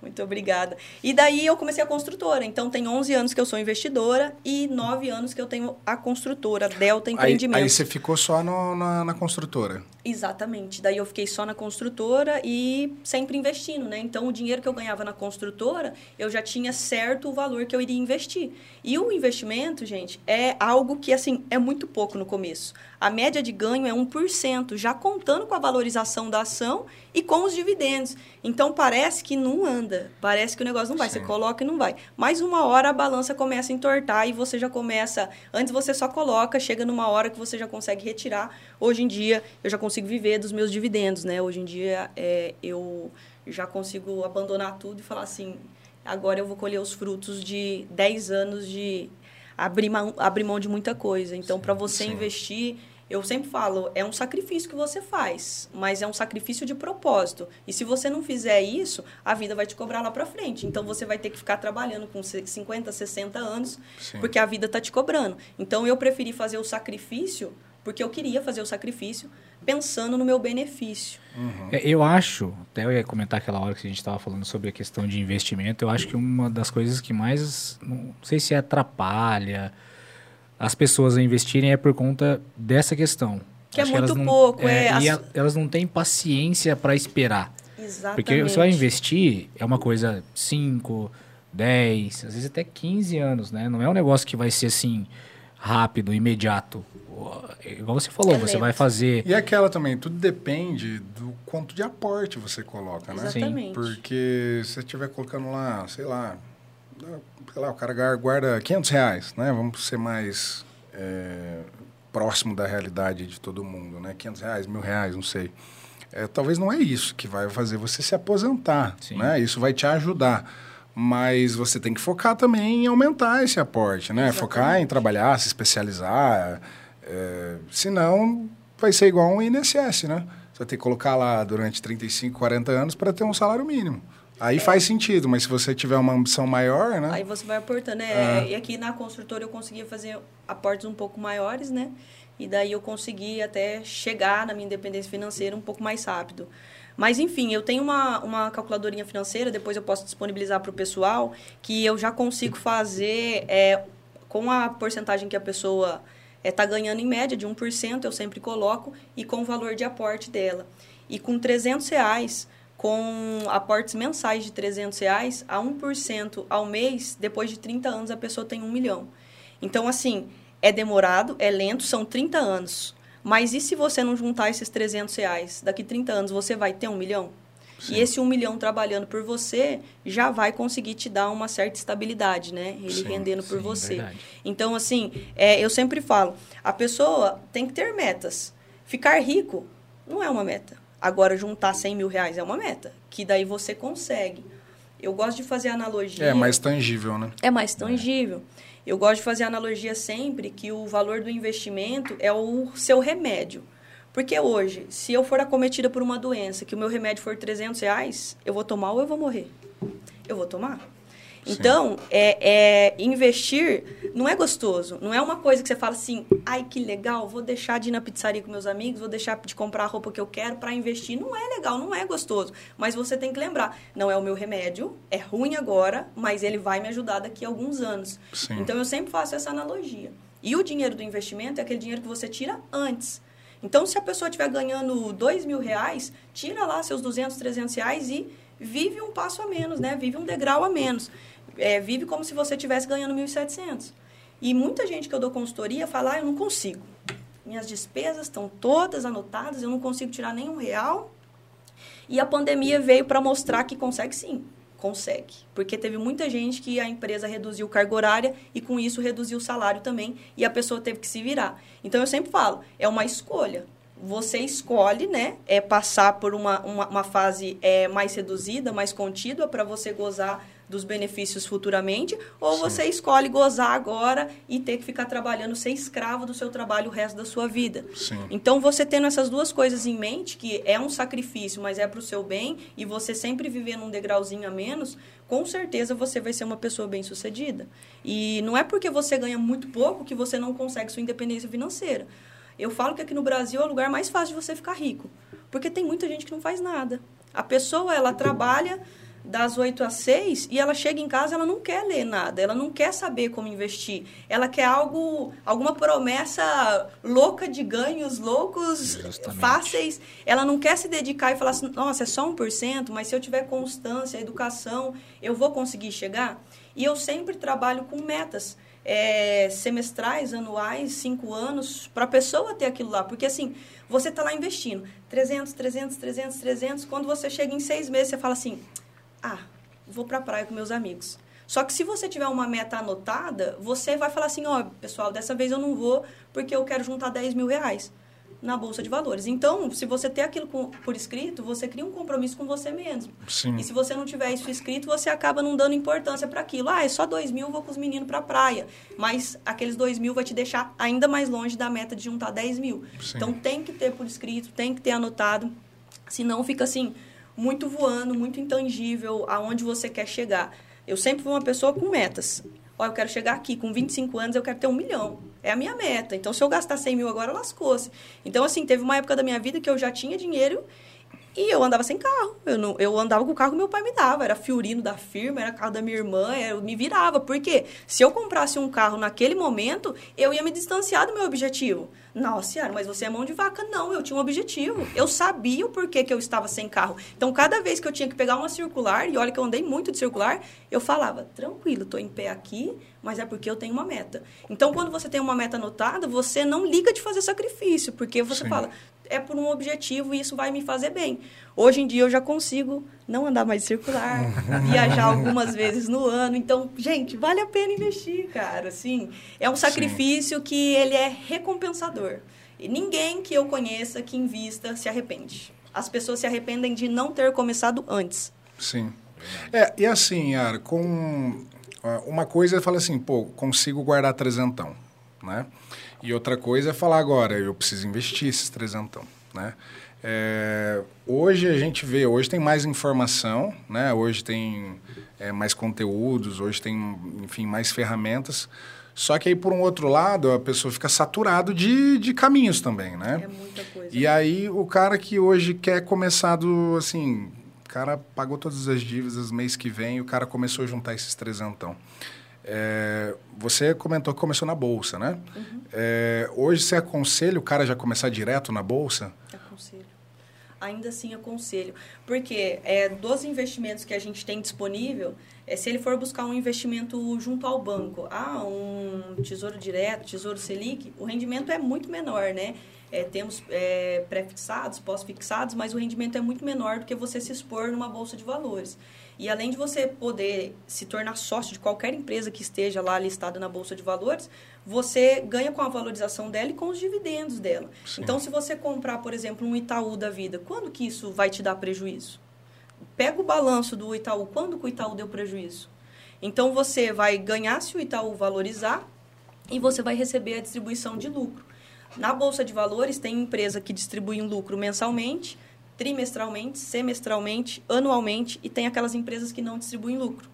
Muito obrigada. E daí eu comecei a construtora. Então tem 11 anos que eu sou investidora e 9 anos que eu tenho a construtora, Delta
Aí,
Empreendimentos.
aí você ficou só no- na, na construtora.
Exatamente. Daí eu fiquei só na construtora e sempre investindo, né? Então o dinheiro que eu ganhava na construtora, eu já tinha certo o valor que eu iria investir. E o investimento, gente, é algo que assim é muito pouco no começo. A média de ganho é 1%, já contando com a valorização da ação e com os dividendos. Então parece que não anda, parece que o negócio não vai,
Sim.
você coloca e não vai. Mas uma hora a balança começa a entortar e você já começa, antes você só coloca, chega numa hora que você já consegue retirar. Hoje em dia eu já consigo viver dos meus dividendos, né? Hoje em dia é, eu já consigo abandonar tudo e falar assim, agora eu vou colher os frutos de 10 anos de abrir mão, abrir mão de muita coisa. Então, para você
sim.
investir, eu sempre falo, é um sacrifício que você faz, mas é um sacrifício de propósito. E se você não fizer isso, a vida vai te cobrar lá para frente. Então, você vai ter que ficar trabalhando com 50, 60 anos,
Sim.
porque a vida tá te cobrando. Então, eu preferi fazer o sacrifício, porque eu queria fazer o sacrifício, pensando no meu benefício.
É, Eu acho, até eu ia comentar aquela hora que a gente estava falando sobre a questão de investimento, eu acho que uma das coisas que mais, não sei se atrapalha as pessoas a investirem é por conta dessa questão.
Que é
Acho
muito
elas não-
pouco, é,
E
as-
a- elas não têm paciência para esperar.
Exatamente.
Porque você vai investir, é uma coisa 5, 10, às vezes até 15 anos, né? Não é um negócio que vai ser assim, rápido, imediato. Igual você falou,
É
você
lento.
vai fazer.
E aquela também, tudo depende do quanto de aporte você coloca, né?
Exatamente.
Porque se você estiver colocando lá, sei lá, sei lá, o cara guarda 500 reais, né? Vamos ser mais é, próximo da realidade de todo mundo, né? 500 reais, mil reais, não sei. É, talvez não é isso que vai fazer você se aposentar, Sim. né? Isso vai te ajudar. Mas você tem que focar também em aumentar esse aporte, né? Exatamente. Focar em trabalhar, se especializar. É, senão, vai ser igual um INSS, né? Você vai ter que colocar lá durante 35, 40 anos para ter um salário mínimo. Aí é. faz sentido, mas se você tiver uma ambição maior, né?
Aí você vai aportando, né? É. E aqui na construtora eu conseguia fazer aportes um pouco maiores, né? E daí eu consegui até chegar na minha independência financeira um pouco mais rápido. Mas, enfim, eu tenho uma, uma calculadorinha financeira, depois eu posso disponibilizar para o pessoal, que eu já consigo fazer é, com a porcentagem que a pessoa está é, ganhando em média, de 1%, eu sempre coloco, e com o valor de aporte dela. E com 300 reais, com aportes mensais de 300 reais, a 1% ao mês, depois de 30 anos, a pessoa tem 1 milhão. Então, assim, é demorado, é lento, são 30 anos. Mas e se você não juntar esses 300 reais? Daqui 30 anos você vai ter um milhão? Sim. E esse um milhão trabalhando por você já vai conseguir te dar uma certa estabilidade, né? Ele sim, rendendo por sim, você. Verdade. Então, assim, é, eu sempre falo, a pessoa tem que ter metas. Ficar rico não é uma meta. Agora, juntar 100 mil reais é uma meta, que daí você consegue. Eu gosto de fazer analogia.
É mais tangível, né?
É mais tangível. É. Eu gosto de fazer analogia sempre que o valor do investimento é o seu remédio. Porque hoje, se eu for acometida por uma doença, que o meu remédio for 300 reais, eu vou tomar ou eu vou morrer? Eu vou tomar. Então, é, é, investir não é gostoso. Não é uma coisa que você fala assim, ai que legal, vou deixar de ir na pizzaria com meus amigos, vou deixar de comprar a roupa que eu quero para investir. Não é legal, não é gostoso. Mas você tem que lembrar, não é o meu remédio, é ruim agora, mas ele vai me ajudar daqui a alguns anos. Sim. Então, eu sempre faço essa analogia. E o dinheiro do investimento é aquele dinheiro que você tira antes. Então, se a pessoa estiver ganhando dois mil reais, tira lá seus 200, 300 reais e vive um passo a menos, né? Vive um degrau a menos é, vive como se você estivesse ganhando 1.700. E muita gente que eu dou consultoria fala, ah, eu não consigo. Minhas despesas estão todas anotadas, eu não consigo tirar nenhum real. E a pandemia veio para mostrar que consegue sim, consegue. Porque teve muita gente que a empresa reduziu carga horária e com isso reduziu o salário também e a pessoa teve que se virar. Então eu sempre falo, é uma escolha você escolhe, né, é passar por uma, uma, uma fase é, mais reduzida, mais contínua, para você gozar dos benefícios futuramente, ou Sim. você escolhe gozar agora e ter que ficar trabalhando, ser escravo do seu trabalho o resto da sua vida. Sim. Então, você tendo essas duas coisas em mente, que é um sacrifício, mas é para o seu bem, e você sempre vivendo um degrauzinho a menos, com certeza você vai ser uma pessoa bem-sucedida. E não é porque você ganha muito pouco que você não consegue sua independência financeira. Eu falo que aqui no Brasil é o lugar mais fácil de você ficar rico, porque tem muita gente que não faz nada. A pessoa, ela trabalha das 8 às 6 e ela chega em casa ela não quer ler nada, ela não quer saber como investir. Ela quer algo, alguma promessa louca de ganhos loucos, Justamente. fáceis. Ela não quer se dedicar e falar assim, nossa, é só 1%, mas se eu tiver constância, educação, eu vou conseguir chegar. E eu sempre trabalho com metas. É, semestrais, anuais, cinco anos, para a pessoa ter aquilo lá. Porque assim, você está lá investindo 300, 300, 300, 300. Quando você chega em seis meses, você fala assim: ah, vou para a praia com meus amigos. Só que se você tiver uma meta anotada, você vai falar assim, ó, oh, pessoal, dessa vez eu não vou porque eu quero juntar 10 mil reais na Bolsa de Valores. Então, se você ter aquilo por escrito, você cria um compromisso com você mesmo. Sim. E se você não tiver isso escrito, você acaba não dando importância para aquilo. Ah, é só 2 mil, vou com os meninos para a praia. Mas aqueles 2 mil vai te deixar ainda mais longe da meta de juntar 10 mil. Sim. Então, tem que ter por escrito, tem que ter anotado. Senão fica assim, muito voando, muito intangível, aonde você quer chegar. Eu sempre fui uma pessoa com metas. Ó, eu quero chegar aqui, com 25 anos eu quero ter um milhão. É a minha meta. Então, se eu gastar 100 mil agora, lascou-se. Então, assim, teve uma época da minha vida que eu já tinha dinheiro e eu andava sem carro. Eu, não, eu andava com o carro que meu pai me dava. Era Fiorino da firma, era carro da minha irmã, eu me virava. Por quê? Se eu comprasse um carro naquele momento, eu ia me distanciar do meu objetivo. Nossa senhora, mas você é mão de vaca. Não, eu tinha um objetivo. Eu sabia o porquê que eu estava sem carro. Então, cada vez que eu tinha que pegar uma circular, e olha que eu andei muito de circular, eu falava, tranquilo, estou em pé aqui, mas é porque eu tenho uma meta. Então, quando você tem uma meta anotada, você não liga de fazer sacrifício, porque você Sim. fala, é por um objetivo e isso vai me fazer bem. Hoje em dia eu já consigo não andar mais circular, viajar algumas vezes no ano. Então, gente, vale a pena investir, cara. Assim, é um sacrifício Sim. que ele é recompensador. E ninguém que eu conheça que invista se arrepende. As pessoas se arrependem de não ter começado antes.
Sim. É, e assim, Yara, com uma coisa falar assim, pô, consigo guardar trezentão, né? E outra coisa é falar agora, eu preciso investir esses trezentão, né? É, hoje a gente vê, hoje tem mais informação, né? Hoje tem é, mais conteúdos, hoje tem, enfim, mais ferramentas. Só que aí, por um outro lado, a pessoa fica saturado de, de caminhos também, né?
É muita coisa.
E aí, o cara que hoje quer começar do, assim, o cara pagou todas as dívidas mês que vem, o cara começou a juntar esses trezentão. É, você comentou que começou na bolsa, né? Uhum. É, hoje você aconselha o cara já começar direto na bolsa?
Aconselho. Ainda assim aconselho. Porque é, dos investimentos que a gente tem disponível, é, se ele for buscar um investimento junto ao banco, ah, um tesouro direto, tesouro Selic, o rendimento é muito menor, né? É, temos é, pré-fixados, pós-fixados, mas o rendimento é muito menor do que você se expor numa bolsa de valores. E além de você poder se tornar sócio de qualquer empresa que esteja lá listada na Bolsa de Valores, você ganha com a valorização dela e com os dividendos dela. Sim. Então, se você comprar, por exemplo, um Itaú da vida, quando que isso vai te dar prejuízo? Pega o balanço do Itaú, quando que o Itaú deu prejuízo? Então, você vai ganhar se o Itaú valorizar e você vai receber a distribuição de lucro. Na Bolsa de Valores, tem empresa que distribui um lucro mensalmente, trimestralmente, semestralmente, anualmente e tem aquelas empresas que não distribuem lucro.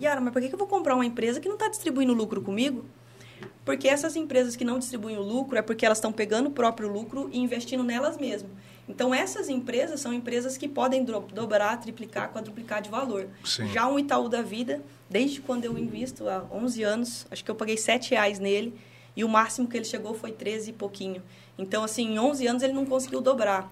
Yara, mas por que eu vou comprar uma empresa que não está distribuindo lucro comigo? Porque essas empresas que não distribuem o lucro é porque elas estão pegando o próprio lucro e investindo nelas mesmas. Então, essas empresas são empresas que podem dobrar, triplicar, quadruplicar de valor. Sim. Já um Itaú da Vida, desde quando eu invisto, há 11 anos, acho que eu paguei 7 reais nele, e o máximo que ele chegou foi 13 e pouquinho. Então, assim, em 11 anos ele não conseguiu dobrar.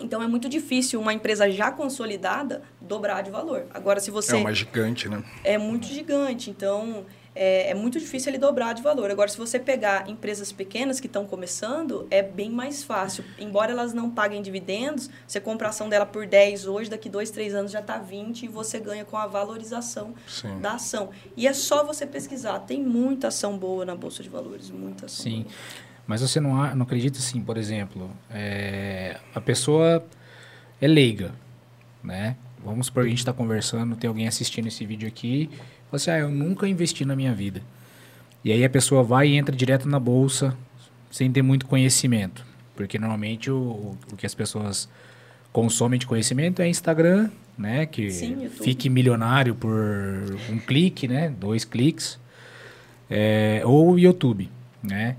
Então é muito difícil uma empresa já consolidada dobrar de valor. Agora, se você.
É uma gigante, né?
É muito gigante. Então é, é muito difícil ele dobrar de valor. Agora, se você pegar empresas pequenas que estão começando, é bem mais fácil. Embora elas não paguem dividendos, você compra a ação dela por 10 hoje, daqui 2, 3 anos já está 20 e você ganha com a valorização Sim. da ação. E é só você pesquisar. Tem muita ação boa na Bolsa de Valores, muita ação.
Sim.
Boa.
Mas você não, não acredita assim, por exemplo, é, a pessoa é leiga, né? Vamos supor que a gente está conversando, tem alguém assistindo esse vídeo aqui, assim, ah, eu nunca investi na minha vida. E aí a pessoa vai e entra direto na bolsa sem ter muito conhecimento. Porque normalmente o, o que as pessoas consomem de conhecimento é Instagram, né? Que Sim, fique milionário por um clique, né? Dois cliques. É, ou YouTube, né?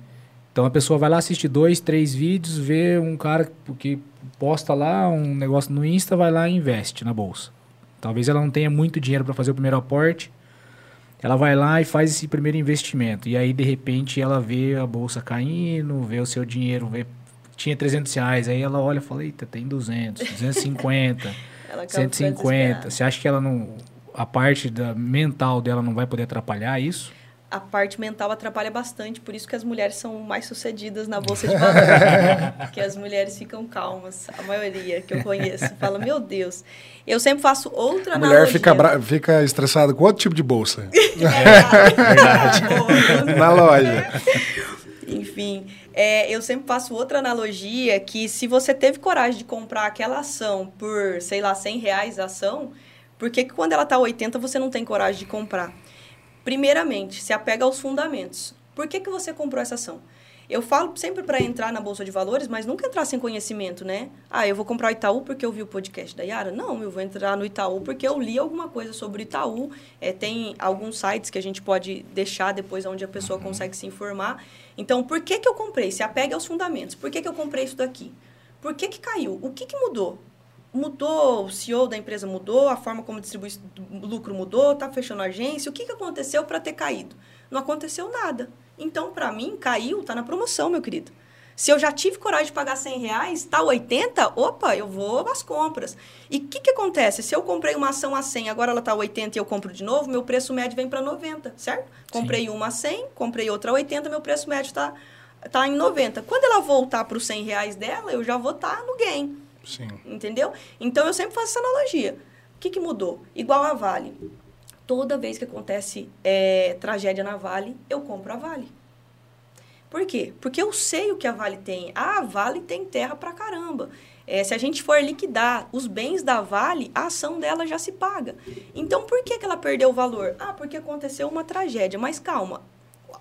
Então a pessoa vai lá, assiste dois, três vídeos, vê um cara que posta lá um negócio no Insta, vai lá e investe na bolsa. Talvez ela não tenha muito dinheiro para fazer o primeiro aporte. Ela vai lá e faz esse primeiro investimento. E aí, de repente, ela vê a bolsa caindo, vê o seu dinheiro, vê tinha 300 reais. Aí ela olha e fala, eita, tem 200, 250, 150. Você acha que ela não... A parte da mental dela não vai poder atrapalhar isso?
A parte mental atrapalha bastante, por isso que as mulheres são mais sucedidas na bolsa de valores. porque as mulheres ficam calmas, a maioria que eu conheço. Fala, meu Deus. Eu sempre faço outra
a mulher fica, fica estressada com outro tipo de bolsa.
É,
na loja.
Enfim, é, eu sempre faço outra analogia que se você teve coragem de comprar aquela ação por, sei lá, 100 reais a ação, por que, que quando ela está 80 você não tem coragem de comprar? Primeiramente, se apega aos fundamentos. Por que, que você comprou essa ação? Eu falo sempre para entrar na bolsa de valores, mas nunca entrar sem conhecimento, né? Ah, eu vou comprar o Itaú porque eu vi o podcast da Yara? Não, eu vou entrar no Itaú porque eu li alguma coisa sobre o Itaú. É, tem alguns sites que a gente pode deixar depois onde a pessoa uhum. consegue se informar. Então, por que, que eu comprei? Se apega aos fundamentos. Por que, que eu comprei isso daqui? Por que, que caiu? O que, que mudou? Mudou, o CEO da empresa mudou, a forma como distribui lucro mudou, está fechando a agência. O que, que aconteceu para ter caído? Não aconteceu nada. Então, para mim, caiu, está na promoção, meu querido. Se eu já tive coragem de pagar 100 reais, tá 80, opa, eu vou às compras. E o que, que acontece? Se eu comprei uma ação a 100, agora ela tá 80 e eu compro de novo, meu preço médio vem para 90, certo? Comprei Sim. uma a 100, comprei outra a 80, meu preço médio está tá em 90. Quando ela voltar para os 100 reais dela, eu já vou estar tá no gain.
Sim.
Entendeu? Então, eu sempre faço essa analogia. O que, que mudou? Igual a Vale. Toda vez que acontece é, tragédia na Vale, eu compro a Vale. Por quê? Porque eu sei o que a Vale tem. Ah, a Vale tem terra pra caramba. É, se a gente for liquidar os bens da Vale, a ação dela já se paga. Então, por que, que ela perdeu o valor? Ah, porque aconteceu uma tragédia. Mas calma,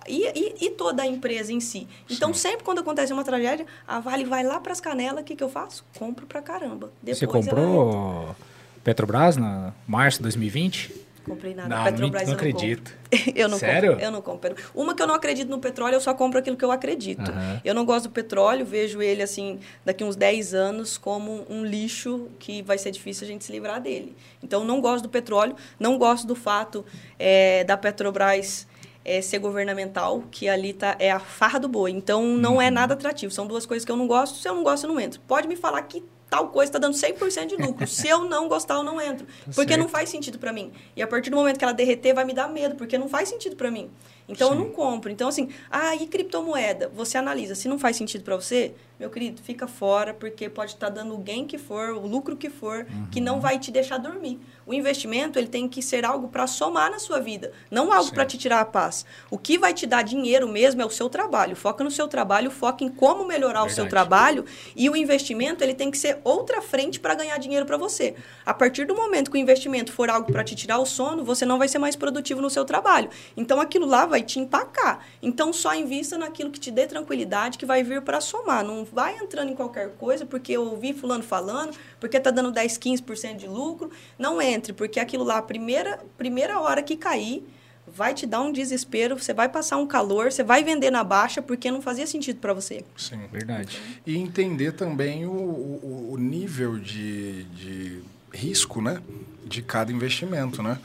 e, e, e, toda a empresa em si. Então, Sim. sempre quando acontece uma tragédia, a Vale vai lá para as canelas, o que, que eu faço? Compro para caramba.
Depois Você comprou Petrobras na março de 2020?
comprei nada.
Não, Petrobras não, eu não acredito.
eu não
Sério?
Compro, eu não compro. Uma que eu não acredito no petróleo, eu só compro aquilo que eu acredito. Uhum. Eu não gosto do petróleo, vejo ele assim, daqui uns 10 anos, como um lixo que vai ser difícil a gente se livrar dele. Então, não gosto do petróleo, não gosto do fato é, da Petrobras é, ser governamental, que ali tá, é a farra do boi. Então, não é uhum. é nada atrativo. São duas coisas que eu não gosto. Se eu não gosto, eu não entro. Pode me falar que tal coisa está dando 100% de lucro. Se eu não gostar, eu não entro. Tá porque certo. não faz sentido para mim. E a partir do momento que ela derreter, vai me dar medo, porque não faz sentido para mim. Então, Sim. eu não compro. Então, assim, ah, e criptomoeda? Você analisa. Se não faz sentido para você, meu querido, fica fora, porque pode estar tá dando o gain que for, o lucro que for, uhum. que não vai te deixar dormir. O investimento, ele tem que ser algo para somar na sua vida, não algo para te tirar a paz. O que vai te dar dinheiro mesmo é o seu trabalho. Foca no seu trabalho, foca em como melhorar Verdade. o seu trabalho, e o investimento, ele tem que ser outra frente para ganhar dinheiro para você. A partir do momento que o investimento for algo para te tirar o sono, você não vai ser mais produtivo no seu trabalho. Então, aquilo lá vai te empacar. Então, só invista naquilo que te dê tranquilidade, que vai vir para somar. Não vai entrando em qualquer coisa, porque eu ouvi fulano falando, porque está dando 10, 15% de lucro. Não entre, porque aquilo lá, a primeira, primeira hora que cair, vai te dar um desespero, você vai passar um calor, você vai vender na baixa porque não fazia sentido para você.
Sim, verdade. E entender também o, o, o nível de, de risco, né? De cada investimento, né?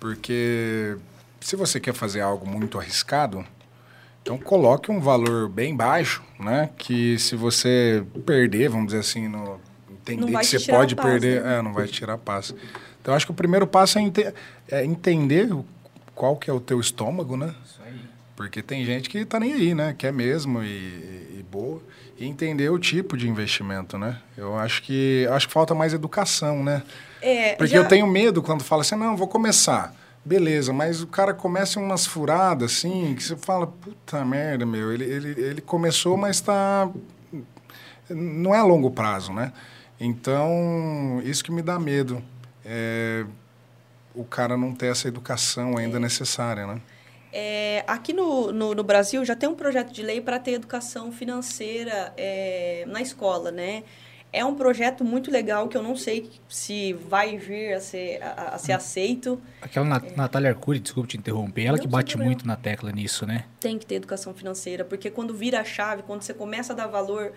Porque se você quer fazer algo muito arriscado, então coloque um valor bem baixo, né? Que se você perder, vamos dizer assim, no, entender que você pode paz, perder, né? é, não vai tirar a paz. Então acho que o primeiro passo é, ente é, entender qual que é o teu estômago, né? Isso aí. Porque tem gente que tá nem aí, né? Quer mesmo e, e, boa. E entender o tipo de investimento, né? Eu acho que acho que falta mais educação, né? É, Porque já... eu tenho medo quando fala assim, não, vou começar. Beleza, mas o cara começa umas furadas assim, que você fala, puta merda, meu, ele, ele, ele começou, mas está. Não é a longo prazo, né? Então, isso que me dá medo. É o cara não ter essa educação ainda é. necessária, né?
É, aqui no, no, no, Brasil já tem um projeto de lei para ter educação financeira é, na escola, né? É um projeto muito legal que eu não sei se vai vir a ser, a, a ser aceito.
Aquela Nat é. Natália Arcuri, desculpe te interromper, ela não que bate muito na tecla nisso, né?
Tem que ter educação financeira, porque quando vira a chave, quando você começa a dar valor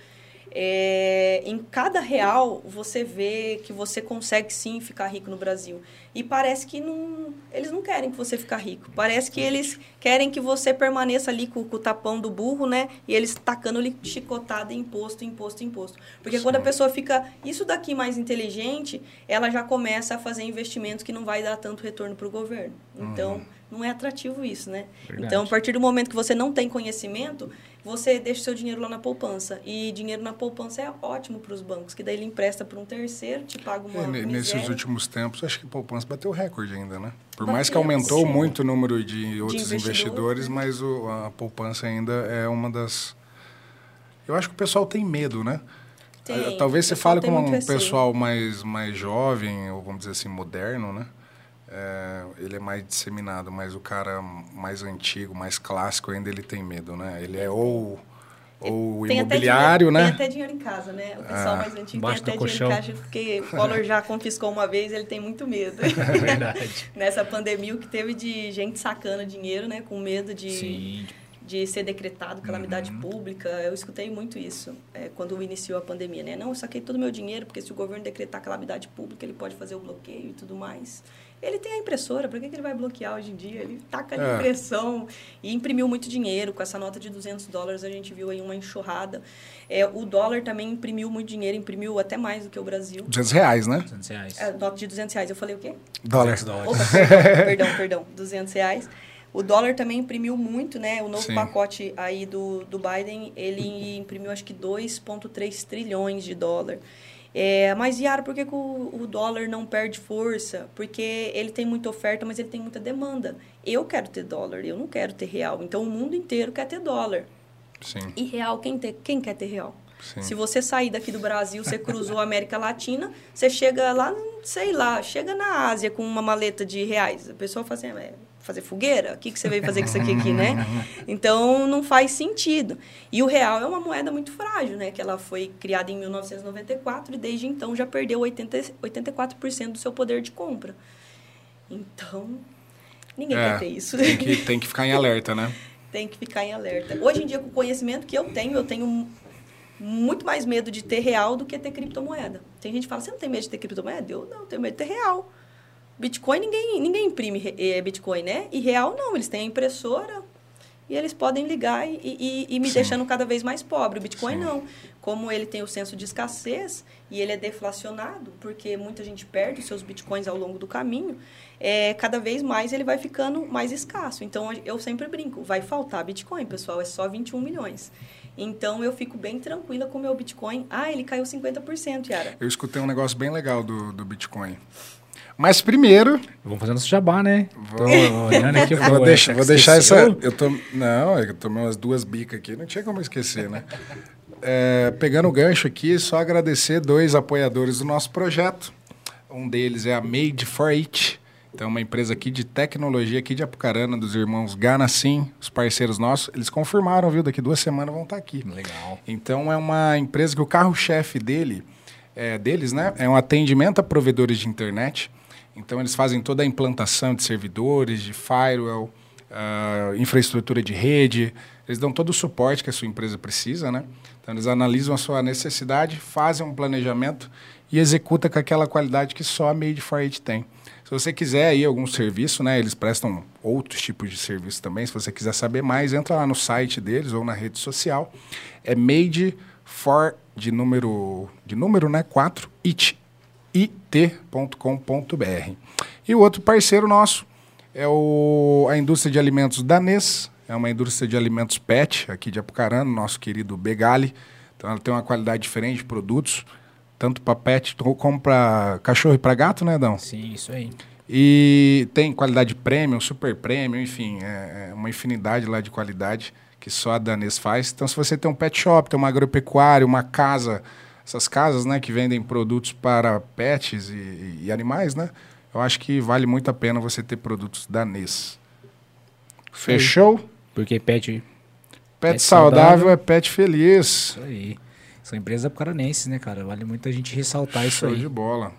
é, em cada real você vê que você consegue sim ficar rico no Brasil. E parece que não, eles não querem que você ficar rico. Parece que eles querem que você permaneça ali com, com o tapão do burro, né? E eles tacando-lhe chicotada, imposto, imposto, imposto. Porque sim. quando a pessoa fica isso daqui mais inteligente, ela já começa a fazer investimentos que não vai dar tanto retorno para o governo. Então, uhum. não é atrativo isso, né? Verdade. Então, a partir do momento que você não tem conhecimento, você deixa o seu dinheiro lá na poupança. E dinheiro na poupança é ótimo para os bancos, que daí ele empresta para um terceiro, te paga uma.
É, nesses últimos tempos, acho que a poupança bateu recorde ainda, né? Por bateu, mais que aumentou sim. muito o número de outros de investidores, investidores né? mas o, a poupança ainda é uma das. Eu acho que o pessoal tem medo, né? Tem, Talvez você fale com um pessoal mais, mais jovem, ou vamos dizer assim, moderno, né? É, ele é mais disseminado, mas o cara mais antigo, mais clássico, ainda ele tem medo, né? Ele é ou ou tem imobiliário, dinheiro,
né? Tem até dinheiro em casa, né? O pessoal ah, mais antigo tem até dinheiro em casa, porque o Collor já confiscou uma vez, ele tem muito medo. É verdade. Nessa pandemia, o que teve de gente sacando dinheiro, né? Com medo de, Sim. de ser decretado calamidade uhum. pública. Eu escutei muito isso é, quando iniciou a pandemia, né? Não, eu saquei todo o meu dinheiro, porque se o governo decretar calamidade pública, ele pode fazer o bloqueio e tudo mais. Ele tem a impressora, por que, que ele vai bloquear hoje em dia? Ele taca a é. impressão e imprimiu muito dinheiro. Com essa nota de 200 dólares, a gente viu aí uma enxurrada. É, o dólar também imprimiu muito dinheiro, imprimiu até mais do que o Brasil.
200 reais, né?
200 reais.
É, nota de 200 reais. Eu falei o quê?
Dólar.
Opa, perdão, perdão, perdão. 200 reais. O dólar também imprimiu muito, né? O novo
Sim.
pacote aí do, do Biden, ele imprimiu acho que 2,3 trilhões de dólar. É, mas, Yara, por que, que o, o dólar não perde força? Porque ele tem muita oferta, mas ele tem muita demanda. Eu quero ter dólar, eu não quero ter real. Então, o mundo inteiro quer ter dólar.
Sim,
E real, quem, ter, quem quer ter real?
sim.
Se você sair daqui do Brasil, você cruzou a América Latina, você chega lá, sei lá, chega na Ásia com uma maleta de reais. A pessoa fala assim, "É, fazer fogueira? O que, que você veio fazer com isso aqui, aqui, né? Então, não faz sentido. E o real é uma moeda muito frágil, né? Que ela foi criada em 1994 e desde então já perdeu 80, 84% do seu poder de compra. Então, ninguém
É,
quer ter isso.
Tem que, tem que ficar em alerta, né?
tem que ficar em alerta. Hoje em dia, com o conhecimento que eu tenho, eu tenho mu- muito mais medo de ter real do que ter criptomoeda. Tem gente que fala, você não tem medo de ter criptomoeda? Eu não, tenho medo de ter real. Bitcoin, ninguém, ninguém imprime eh, Bitcoin, né? E real não, eles têm a impressora e eles podem ligar e, e, e me
Sim.
deixando cada vez mais pobre. O Bitcoin
Sim.
não. Como ele tem o senso de escassez e ele é deflacionado, porque muita gente perde os seus Bitcoins ao longo do caminho, é, cada vez mais ele vai ficando mais escasso. Então, eu sempre brinco, vai faltar Bitcoin, pessoal, é só 21 milhões. Então, eu fico bem tranquila com o meu Bitcoin. Ah, ele caiu 50%, Yara.
Eu escutei um negócio bem legal do, do Bitcoin. Mas primeiro,
Vamos fazer nosso jabá, né?
Vou-
aqui,
vou,
pô,
deixar,
essa
vou deixar essa. Eu tô, não, eu tomei umas duas bicas aqui, não tinha como esquecer, né? É, pegando o gancho aqui, só agradecer dois apoiadores do nosso projeto. Um deles é a Made for It. Então, uma empresa aqui de tecnologia aqui de Apucarana, dos irmãos Ganassim, os parceiros nossos. Eles confirmaram, viu? Daqui duas semanas vão estar aqui.
Legal.
Então é uma empresa que o carro-chefe dele, é, deles, né, é um atendimento a provedores de internet. Então eles fazem toda a implantação de servidores, de firewall, ah, infraestrutura de rede. Eles dão todo o suporte que a sua empresa precisa, né? Então eles analisam a sua necessidade, fazem um planejamento e executa com aquela qualidade que só a Made for It tem. Se você quiser aí algum serviço, né, eles prestam outros tipos de serviço também. Se você quiser saber mais, entra lá no site deles ou na rede social. É made for de número de número, né, 4 it it.com.br. E o outro parceiro nosso é o, a indústria de alimentos danês, é uma indústria de alimentos pet aqui de Apucarana, nosso querido Begali. Então ela tem uma qualidade diferente de produtos, tanto para pet como para cachorro e para gato, né, Dão?
Sim, isso aí.
E tem qualidade premium, super premium, enfim, é, é uma infinidade lá de qualidade que só a Danês faz. Então, se você tem um pet shop, tem uma agropecuária, uma casa, essas casas, né, que vendem produtos para pets e, e animais, né, eu acho que vale muito a pena você ter produtos Danês. Fechou?
Porque pet.
Pet,
Pet
saudável,
saudável.
é pet feliz.
Isso aí. São empresas apucaranenses, né, cara? Vale muito a gente ressaltar isso
Show
aí.
de bola.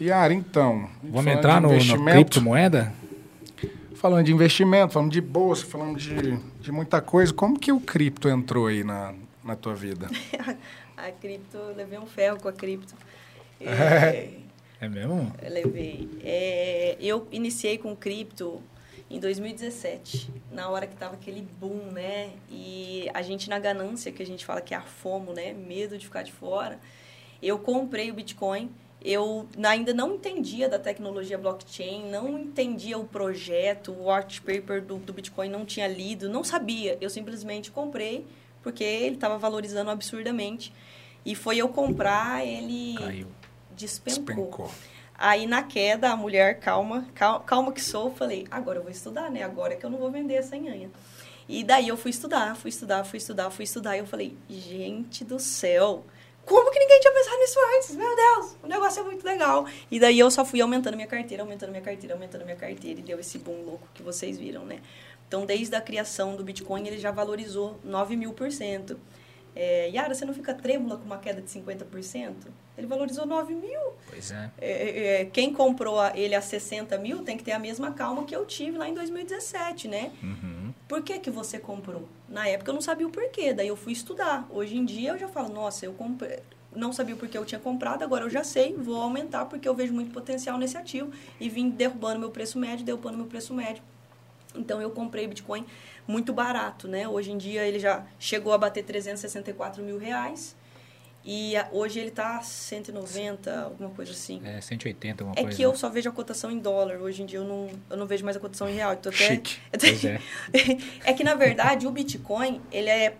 Yara, então.
Vamos entrar no, no
investimento,
criptomoeda?
Falando de investimento, falando de bolsa, falando de, de muita coisa, como que o cripto entrou aí na, na tua vida?
A cripto, eu levei um ferro com a cripto. É,
É mesmo?
eu levei. É, eu iniciei com cripto em 2017, na hora que tava aquele boom, né? E a gente na ganância, que a gente fala que é a FOMO, né? Medo de ficar de fora. Eu comprei o Bitcoin. Eu ainda não entendia da tecnologia blockchain, não entendia o projeto, o white paper do, do Bitcoin, não tinha lido, não sabia. Eu simplesmente comprei porque ele estava valorizando absurdamente. E foi eu comprar, ele
Caiu.
despencou.
Despencou.
Aí na queda, a mulher, calma, calma, calma que sou, falei, agora eu vou estudar, né? Agora que eu não vou vender essa nhanha. E daí eu fui estudar, fui estudar, fui estudar, fui estudar. E eu falei, gente do céu, como que ninguém tinha pensado nisso antes? Meu Deus, o negócio é muito legal. E daí eu só fui aumentando minha carteira, aumentando minha carteira, aumentando minha carteira. E deu esse boom louco que vocês viram, né? Então, desde a criação do Bitcoin, ele já valorizou 9 mil por cento. É, Yara, você não fica trêmula com uma queda de 50%? Ele valorizou 9 mil.
Pois é.
É, é, quem comprou a- ele a 60 mil tem que ter a mesma calma que eu tive lá em 2017, né?
Uhum.
Por que, que você comprou? Na época eu não sabia o porquê, daí eu fui estudar. Hoje em dia eu já falo, nossa, eu comprei, não sabia o porquê eu tinha comprado, agora eu já sei, vou aumentar porque eu vejo muito potencial nesse ativo e vim derrubando meu preço médio, derrubando meu preço médio. Então eu comprei Bitcoin muito barato, né? Hoje em dia ele já chegou a bater 364 mil reais. E hoje ele está 190, alguma coisa assim.
É, 180, alguma
É
coisa.
que eu só vejo a cotação em dólar. Hoje em dia eu não, eu não vejo mais a cotação em real. Até,
Chique.
É.
é que, na verdade, o Bitcoin, ele é.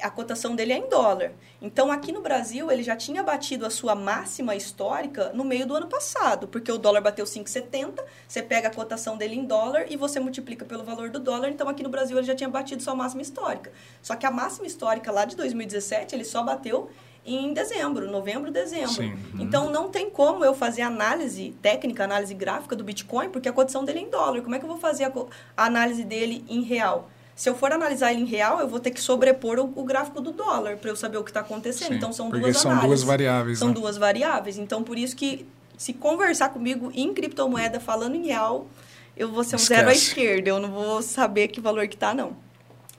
A cotação dele é em dólar. Então, aqui no Brasil, ele já tinha batido a sua máxima histórica no meio do ano passado, porque o dólar bateu 5,70, você pega a cotação dele em dólar e você multiplica pelo valor do dólar. Então, aqui no Brasil, ele já tinha batido sua máxima histórica. Só que a máxima histórica lá de 2017, ele só bateu em dezembro, novembro, dezembro.
Sim.
Então, não tem como eu fazer análise técnica, análise gráfica do Bitcoin, porque a cotação dele é em dólar. Como é que eu vou fazer a, a análise dele em real? Se eu for analisar ele em real, eu vou ter que sobrepor o, o gráfico do dólar para eu saber o que está acontecendo.
Sim,
Então, são duas
são
análises.
duas variáveis,
São
né?
duas variáveis. Então, por isso que se conversar comigo em criptomoeda, falando em real, eu vou ser um zero à
Esquece.
esquerda. Eu não vou saber que valor que tá, não.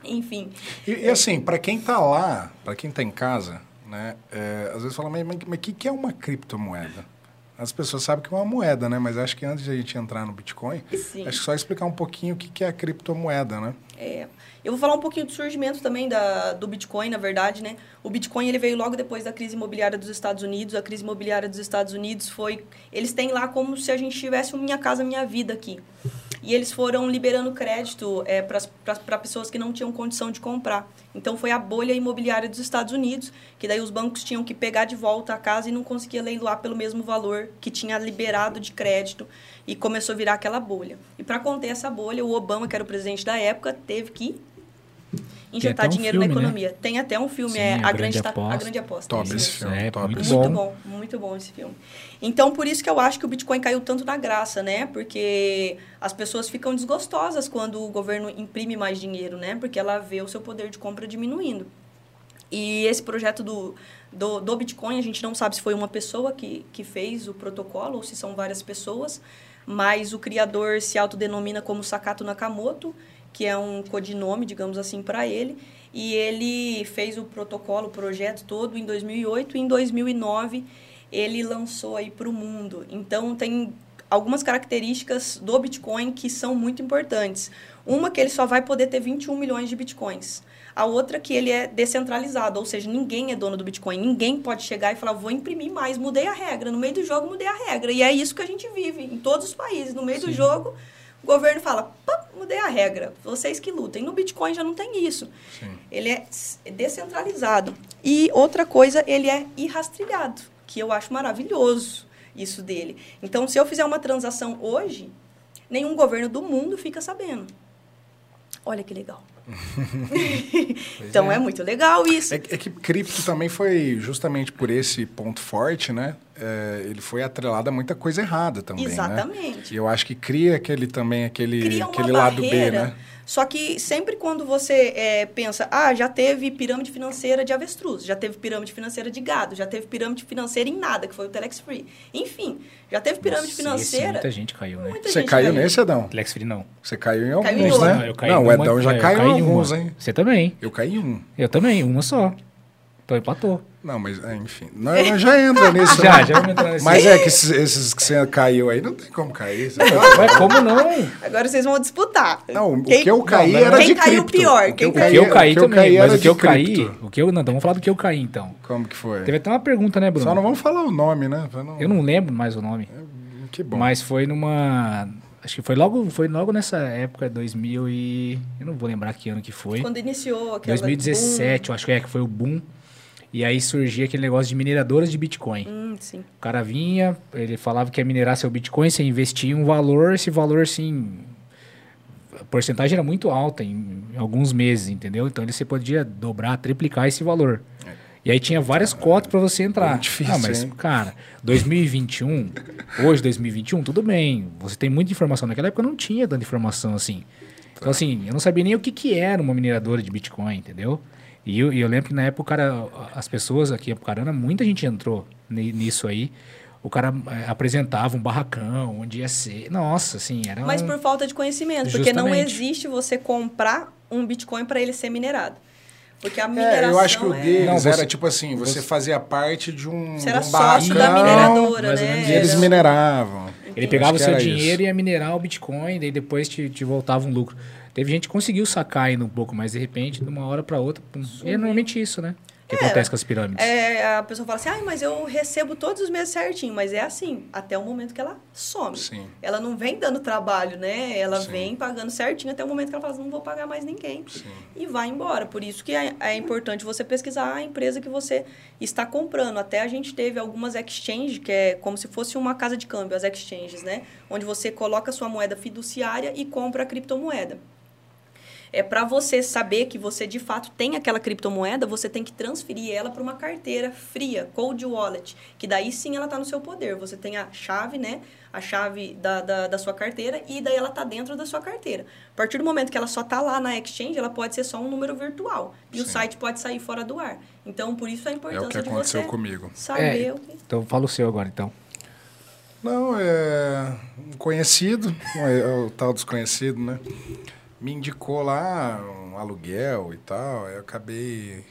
Enfim,
E, e assim, para quem tá lá, para quem tá em casa, né, é, às vezes fala, mas o que, que é uma criptomoeda? As pessoas sabem que é uma moeda, né? Mas acho que antes de a gente entrar no Bitcoin,
Sim.
acho que só explicar um pouquinho o que, é a criptomoeda, né?
É, eu vou falar um pouquinho do surgimento também da, do Bitcoin, na verdade, né? O Bitcoin ele veio logo depois da crise imobiliária dos Estados Unidos. A crise imobiliária dos Estados Unidos foi, eles têm lá como se a gente tivesse um minha casa minha vida aqui. E eles foram liberando crédito é, para pessoas que não tinham condição de comprar. Então foi a bolha imobiliária dos Estados Unidos, que daí os bancos tinham que pegar de volta a casa e não conseguia leiloar pelo mesmo valor que tinha liberado de crédito e começou a virar aquela bolha. E para conter essa bolha, o Obama, que era o presidente da época, teve que injetar
um
dinheiro
filme,
na
né?
economia. Tem até um filme,
Sim,
é
A
a,
Grande
grande, Ta-
Aposta.
a Grande Aposta.
Top esse filme,
É,
top
muito
esse
bom.
Muito bom, muito bom esse filme. Então, por isso que eu acho que o Bitcoin caiu tanto na graça, né? Porque as pessoas ficam desgostosas quando o governo imprime mais dinheiro, né? Porque ela vê o seu poder de compra diminuindo. E esse projeto do, do, do Bitcoin, a gente não sabe se foi uma pessoa que, que fez o protocolo ou se são várias pessoas, mas o criador se autodenomina como Sakato Nakamoto, que é um codinome, digamos assim, para ele. E ele fez o protocolo, o projeto todo em 2008 e em 2009 ele lançou aí para o mundo. Então tem algumas características do Bitcoin que são muito importantes. Uma que ele só vai poder ter 21 milhões de Bitcoins. A outra que ele é descentralizado, ou seja, ninguém é dono do Bitcoin. Ninguém pode chegar e falar, vou imprimir mais, mudei a regra. No meio do jogo, mudei a regra. E é isso que a gente vive em todos os países. No meio do jogo, o governo fala, mudei a regra. Vocês que lutem. No Bitcoin já não tem isso.
Sim.
Ele é s- descentralizado. E outra coisa, ele é irrastrilhado, que eu acho maravilhoso isso dele. Então, se eu fizer uma transação hoje, nenhum governo do mundo fica sabendo. Olha que legal. então é. muito legal isso.
É, é que cripto também foi justamente por esse ponto forte, né? É, ele foi atrelado a muita coisa errada também, né?
Exatamente.
E eu acho que cria aquele também, aquele,
Cria uma
aquele lado B, né?
Só que sempre quando você é, pensa, ah, já teve pirâmide financeira de avestruz, já teve pirâmide financeira de gado, já teve pirâmide financeira em nada, que foi o Telex Free. Enfim, já teve pirâmide
Nossa, esse
financeira.
muita gente caiu, né?
muita
Você
gente
caiu nesse, Adão?
Flex Free não.
Você caiu em
Caiu em
alguns, né?
eu caí
Não, o Edão já
é,
caiu em alguns, hein?
Você também.
Eu caí em um.
Eu também, uma só. Então empatou.
Não, mas é, enfim. Nós, nós já entra nisso.
Já,
né?
já vamos entrar nesse.
Mas é que esses, esses que você caiu aí não tem como cair.
Ué, como não?
Agora vocês vão disputar.
Não, o
Quem-
que eu caí
Não,
era
quem
de
caiu
cripto.
pior?
O que
Quem
eu
O
caiu-
que eu caí
o que
também,
caí
mas o que eu caí.
cripto.
O que eu. Não, então vamos falar do que eu caí então.
Como que foi?
Teve até uma pergunta, né, Bruno?
Só não vamos falar o nome, né? Pra não-
Eu não lembro mais o nome.
Que bom.
Mas foi numa. Acho que foi logo, foi logo nessa época, 2000 e. Eu não vou lembrar que ano que foi.
Quando iniciou aquela...
2017, eu acho que é que foi o boom. E aí surgia aquele negócio de mineradoras de Bitcoin.
Hum, sim.
O cara vinha, ele falava que ia minerar seu Bitcoin, você investia um valor, esse valor, assim, a porcentagem era muito alta em, em alguns meses, entendeu? Então ele, você podia dobrar, triplicar esse valor. E aí tinha várias cotas para você entrar.
muito difícil,
ah, mas,
hein?
cara, 2021, hoje 2021, tudo bem. Você tem muita informação. Naquela época não tinha tanta informação assim. Então, assim, eu não sabia nem o que, que era uma mineradora de Bitcoin, entendeu? E eu, eu lembro que na época cara, as pessoas aqui em Apucarana, muita gente entrou ni- nisso aí. O cara eh, apresentava um barracão, onde ia ser. Nossa, assim, era
Mas
um...
por falta de conhecimento, porque não
Justamente.
existe você comprar um Bitcoin para ele ser minerado. Porque a
É,
mineração
eu acho que o
é-
deles
Não, você-
era tipo assim, você,
você-
fazia parte de um,
Você era
de um
sócio da
barracão,
mineradora, né?
E eles
Era-
mineravam.
Ele
Acho
pegava o seu dinheiro e ia minerar o Bitcoin, daí depois te, te voltava um lucro. Teve gente que conseguiu sacar ainda um pouco, mas de repente, de uma hora para outra, pum. É normalmente isso, né? que é, acontece com as pirâmides?
É, a pessoa fala assim, ah, mas eu recebo todos os meses certinho. Mas é assim, até o momento que ela some.
Sim.
Ela não vem dando trabalho, né? Ela
Sim.
vem pagando certinho até o momento que ela fala assim, não vou pagar mais ninguém.
Sim.
E vai embora. Por isso que é, é importante você pesquisar a empresa que você está comprando. Até a gente teve algumas exchanges, que é como se fosse uma casa de câmbio, as exchanges, né? Onde você coloca a sua moeda fiduciária e compra a criptomoeda. É para você saber que você de fato tem aquela criptomoeda, você tem que transferir ela para uma carteira fria, cold wallet, que daí sim ela está no seu poder. Você tem a chave, né? A chave da, da, da sua carteira e daí ela está dentro da sua carteira. A partir do momento que ela só está lá na exchange, ela pode ser só um número virtual. E o
Sim.
site pode sair fora do ar. Então, por isso a
É
importância
o que
de
aconteceu
você
comigo.
saber
É,
o que...
Então fala o seu agora, então.
Não, é um conhecido, é o tal desconhecido, né? Me indicou lá um aluguel e tal, eu acabei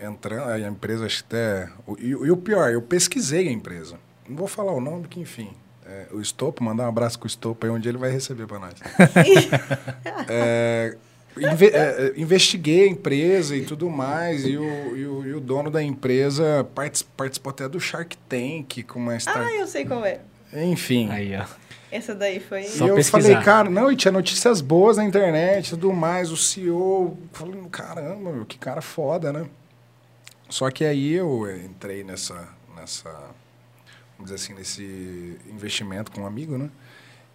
entrando, a empresa acho que até... o- E, e o pior, eu pesquisei a empresa. Não vou falar o nome, que enfim. É, o Estopo, mandar um abraço com o Estopo aí, onde ele vai receber para nós. É, inve- é, é, investiguei a empresa e tudo mais, e o, e o, e o dono da empresa partic- participou até do Shark Tank com uma start...
Ah, eu sei qual é.
Enfim.
Aí, ó.
Essa daí foi...
Só
e eu
pesquisar.
falei, cara, não, e tinha notícias boas na internet e tudo mais. O CEO, falei, caramba, meu, que cara foda, né? Só que aí eu entrei nessa, nessa, vamos dizer assim, nesse investimento com um amigo, né?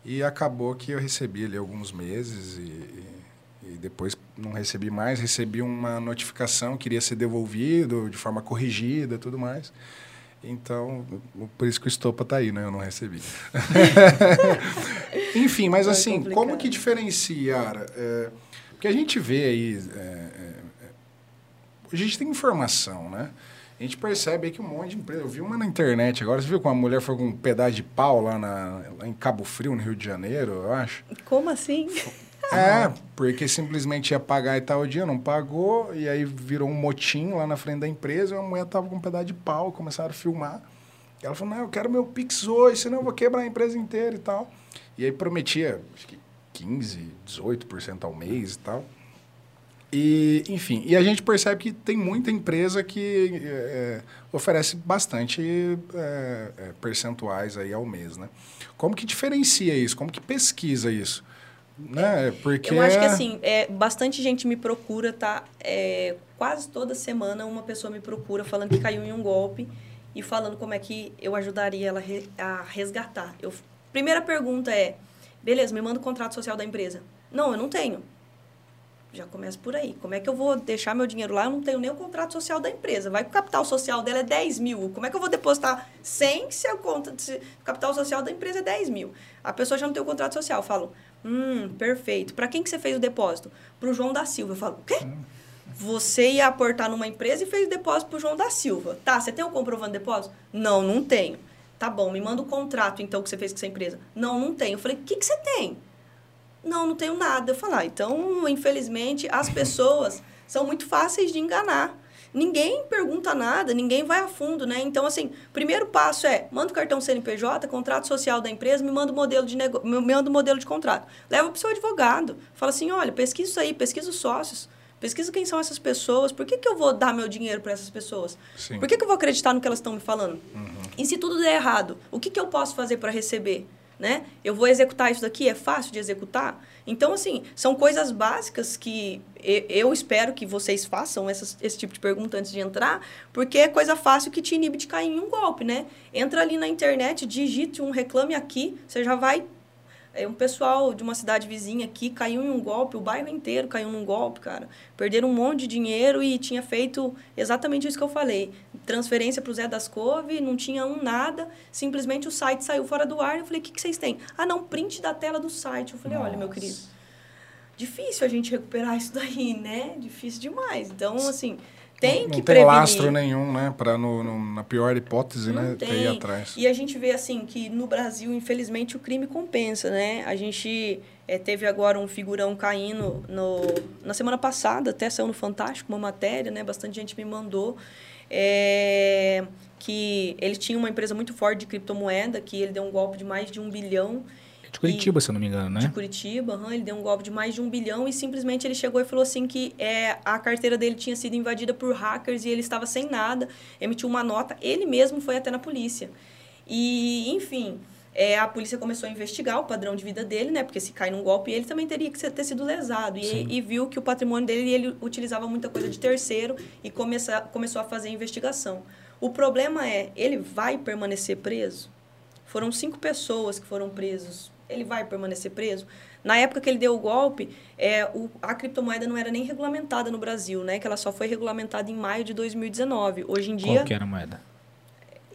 E acabou que eu recebi ali alguns meses e, e, e depois não recebi mais. Recebi uma notificação, queria ser devolvido de forma corrigida e tudo mais. Então, por isso que o Estopa tá aí, né? Eu não recebi. Enfim, mas
É
assim,
complicado.
como que diferencia, Yara? É, porque a gente vê aí... é, é, é, a gente tem informação, né? A gente percebe aí que um monte de empresa... Eu vi uma na internet agora. Você viu que uma mulher foi com um pedaço de pau lá, na, lá em Cabo Frio, no Rio de Janeiro, eu acho?
Como assim?
É, porque simplesmente ia pagar e tal dia, não pagou, e aí virou um motim lá na frente da empresa, e uma mulher tava com um pedaço de pau, começaram a filmar. E ela falou, não, eu quero meu Pix hoje, senão eu vou quebrar a empresa inteira e tal. E aí prometia, acho que 15, 18% ao mês e tal. E, enfim, e a gente percebe que tem muita empresa que é, oferece bastante é, é, percentuais aí ao mês, né? Como que diferencia isso? Como que pesquisa isso? Né? Porque
Eu acho que assim, é, bastante gente me procura, tá? É, quase toda semana uma pessoa me procura falando que caiu em um golpe e falando como é que eu ajudaria ela a resgatar. Eu, primeira pergunta é: beleza, me manda o contrato social da empresa. Não, eu não tenho. Já começa por aí. Como é que eu vou deixar meu dinheiro lá? Eu não tenho nem o contrato social da empresa. Vai que o capital social dela é 10 mil. Como é que eu vou depositar 100 se conta se o capital social da empresa é 10 mil? A pessoa já não tem o contrato social. Eu falo, hum, perfeito. Para quem que você fez o depósito? Para o João da Silva. Eu falo, o quê? Você ia aportar numa empresa e fez o depósito para o João da Silva. Tá, você tem o comprovando de depósito? Não, não tenho. Tá bom, me manda o contrato então que você fez com essa empresa. Não, não tenho. Eu falei, o que, que você tem? Não, não tenho nada. Eu falei, ah, então, infelizmente, as pessoas são muito fáceis de enganar. Ninguém pergunta nada, ninguém vai a fundo, né? Então, assim, primeiro passo é, manda o cartão CNPJ, contrato social da empresa, me manda o modelo de, nego... me manda o modelo de contrato. Leva para o seu advogado. Fala assim, olha, pesquisa isso aí, pesquisa os sócios. Pesquisa quem são essas pessoas. Por que, que eu vou dar meu dinheiro para essas pessoas?
Sim.
Por que, que eu vou acreditar no que elas estão me falando? E se tudo der errado, o que, que eu posso fazer para receber? Né? Eu vou executar isso daqui? É fácil de executar? Então, assim, são coisas básicas que eu espero que vocês façam essas, esse tipo de pergunta antes de entrar, porque é coisa fácil que te inibe de cair em um golpe, né? Entra ali na internet, digite um reclame aqui, você já vai é, um pessoal de uma cidade vizinha aqui caiu em um golpe, o bairro inteiro caiu num golpe, cara. Perderam um monte de dinheiro e tinha feito exatamente isso que eu falei. Transferência para o Zé das Couve, não tinha um nada, simplesmente o site saiu fora do ar. Eu falei, o que, que vocês têm? Ah, não, print da tela do site. Eu falei, olha, meu
Nossa.
querido, difícil a gente recuperar isso daí, né? Difícil demais. Então, assim, tem
não
que
tem
prevenir.
lastro nenhum, né? Para na pior hipótese,
Não
né?
tem.
Ter ir atrás.
E a gente vê assim que no Brasil, infelizmente, o crime compensa, né? A gente eh, teve agora um figurão caindo no, na semana passada, até saiu no Fantástico uma matéria, né? Bastante gente me mandou. Eh, que ele tinha uma empresa muito forte de criptomoeda, que ele deu um golpe de mais de um bilhão.
De Curitiba, e, se eu não me engano, né?
De Curitiba, uhum, ele deu um golpe de mais de um bilhão e simplesmente ele chegou e falou assim que é, a carteira dele tinha sido invadida por hackers e ele estava sem nada, emitiu uma nota, ele mesmo foi até na polícia. E, enfim, é, a polícia começou a investigar o padrão de vida dele, né? Porque se cai num golpe, ele também teria que ter sido lesado. E, e, viu que o patrimônio dele, ele utilizava muita coisa de terceiro e começa, começou a fazer a investigação. O problema é, ele vai permanecer preso? Foram cinco pessoas que foram presos ele vai permanecer preso? Na época que ele deu o golpe, é, o, a criptomoeda não era nem regulamentada no Brasil, né? Que ela só foi regulamentada em maio de 2019. Hoje em dia...
Qual que era a moeda?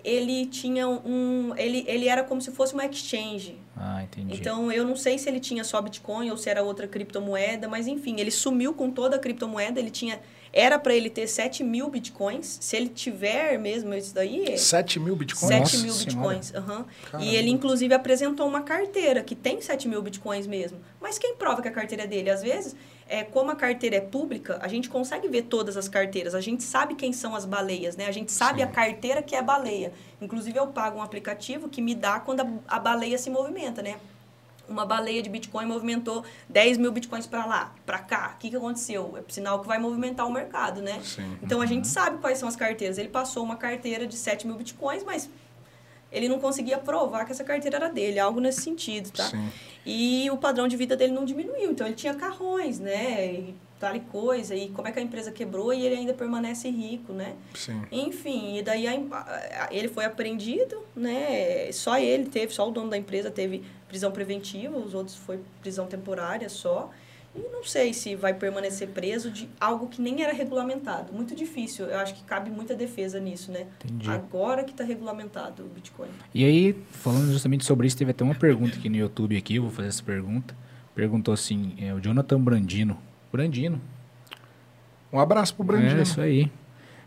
Ele tinha um... Ele, ele era como se fosse uma exchange.
Ah, entendi.
Então, eu não sei se ele tinha só Bitcoin ou se era outra criptomoeda, mas enfim, ele sumiu com toda a criptomoeda, ele tinha era para ele ter 7 mil bitcoins. Se ele tiver mesmo isso daí.
7 mil bitcoins?
7 mil bitcoins. Uhum. E ele, inclusive, apresentou uma carteira que tem 7 mil bitcoins mesmo. Mas quem prova que a carteira é dele? Às vezes, é, como a carteira é pública, a gente consegue ver todas as carteiras. A gente sabe quem são as baleias, né? A gente sabe Sim. a carteira que é baleia. Inclusive, eu pago um aplicativo que me dá quando a, a baleia se movimenta, né? uma baleia de Bitcoin movimentou 10 mil Bitcoins para lá, para cá. O que, que aconteceu? É sinal que vai movimentar o mercado, né? Sim. Então, a gente uhum. sabe quais são as carteiras. Ele passou uma carteira de 7 mil Bitcoins, mas ele não conseguia provar que essa carteira era dele, algo nesse sentido, tá? Sim. E o padrão de vida dele não diminuiu. Então, ele tinha carrões, né? E tal e coisa, e como é que a empresa quebrou e ele ainda permanece rico, né?
Sim.
Enfim, e daí a, ele foi apreendido, né? Só ele teve, só o dono da empresa teve prisão preventiva, os outros foi prisão temporária só. E não sei se vai permanecer preso de algo que nem era regulamentado. Muito difícil. Eu acho que cabe muita defesa nisso, né?
Entendi.
Agora que está regulamentado o Bitcoin.
E aí, falando justamente sobre isso, teve até uma pergunta aqui no YouTube aqui, eu vou fazer essa pergunta. Perguntou assim, é, o Jonathan Brandino, Brandino.
Um abraço pro Brandino.
É isso aí.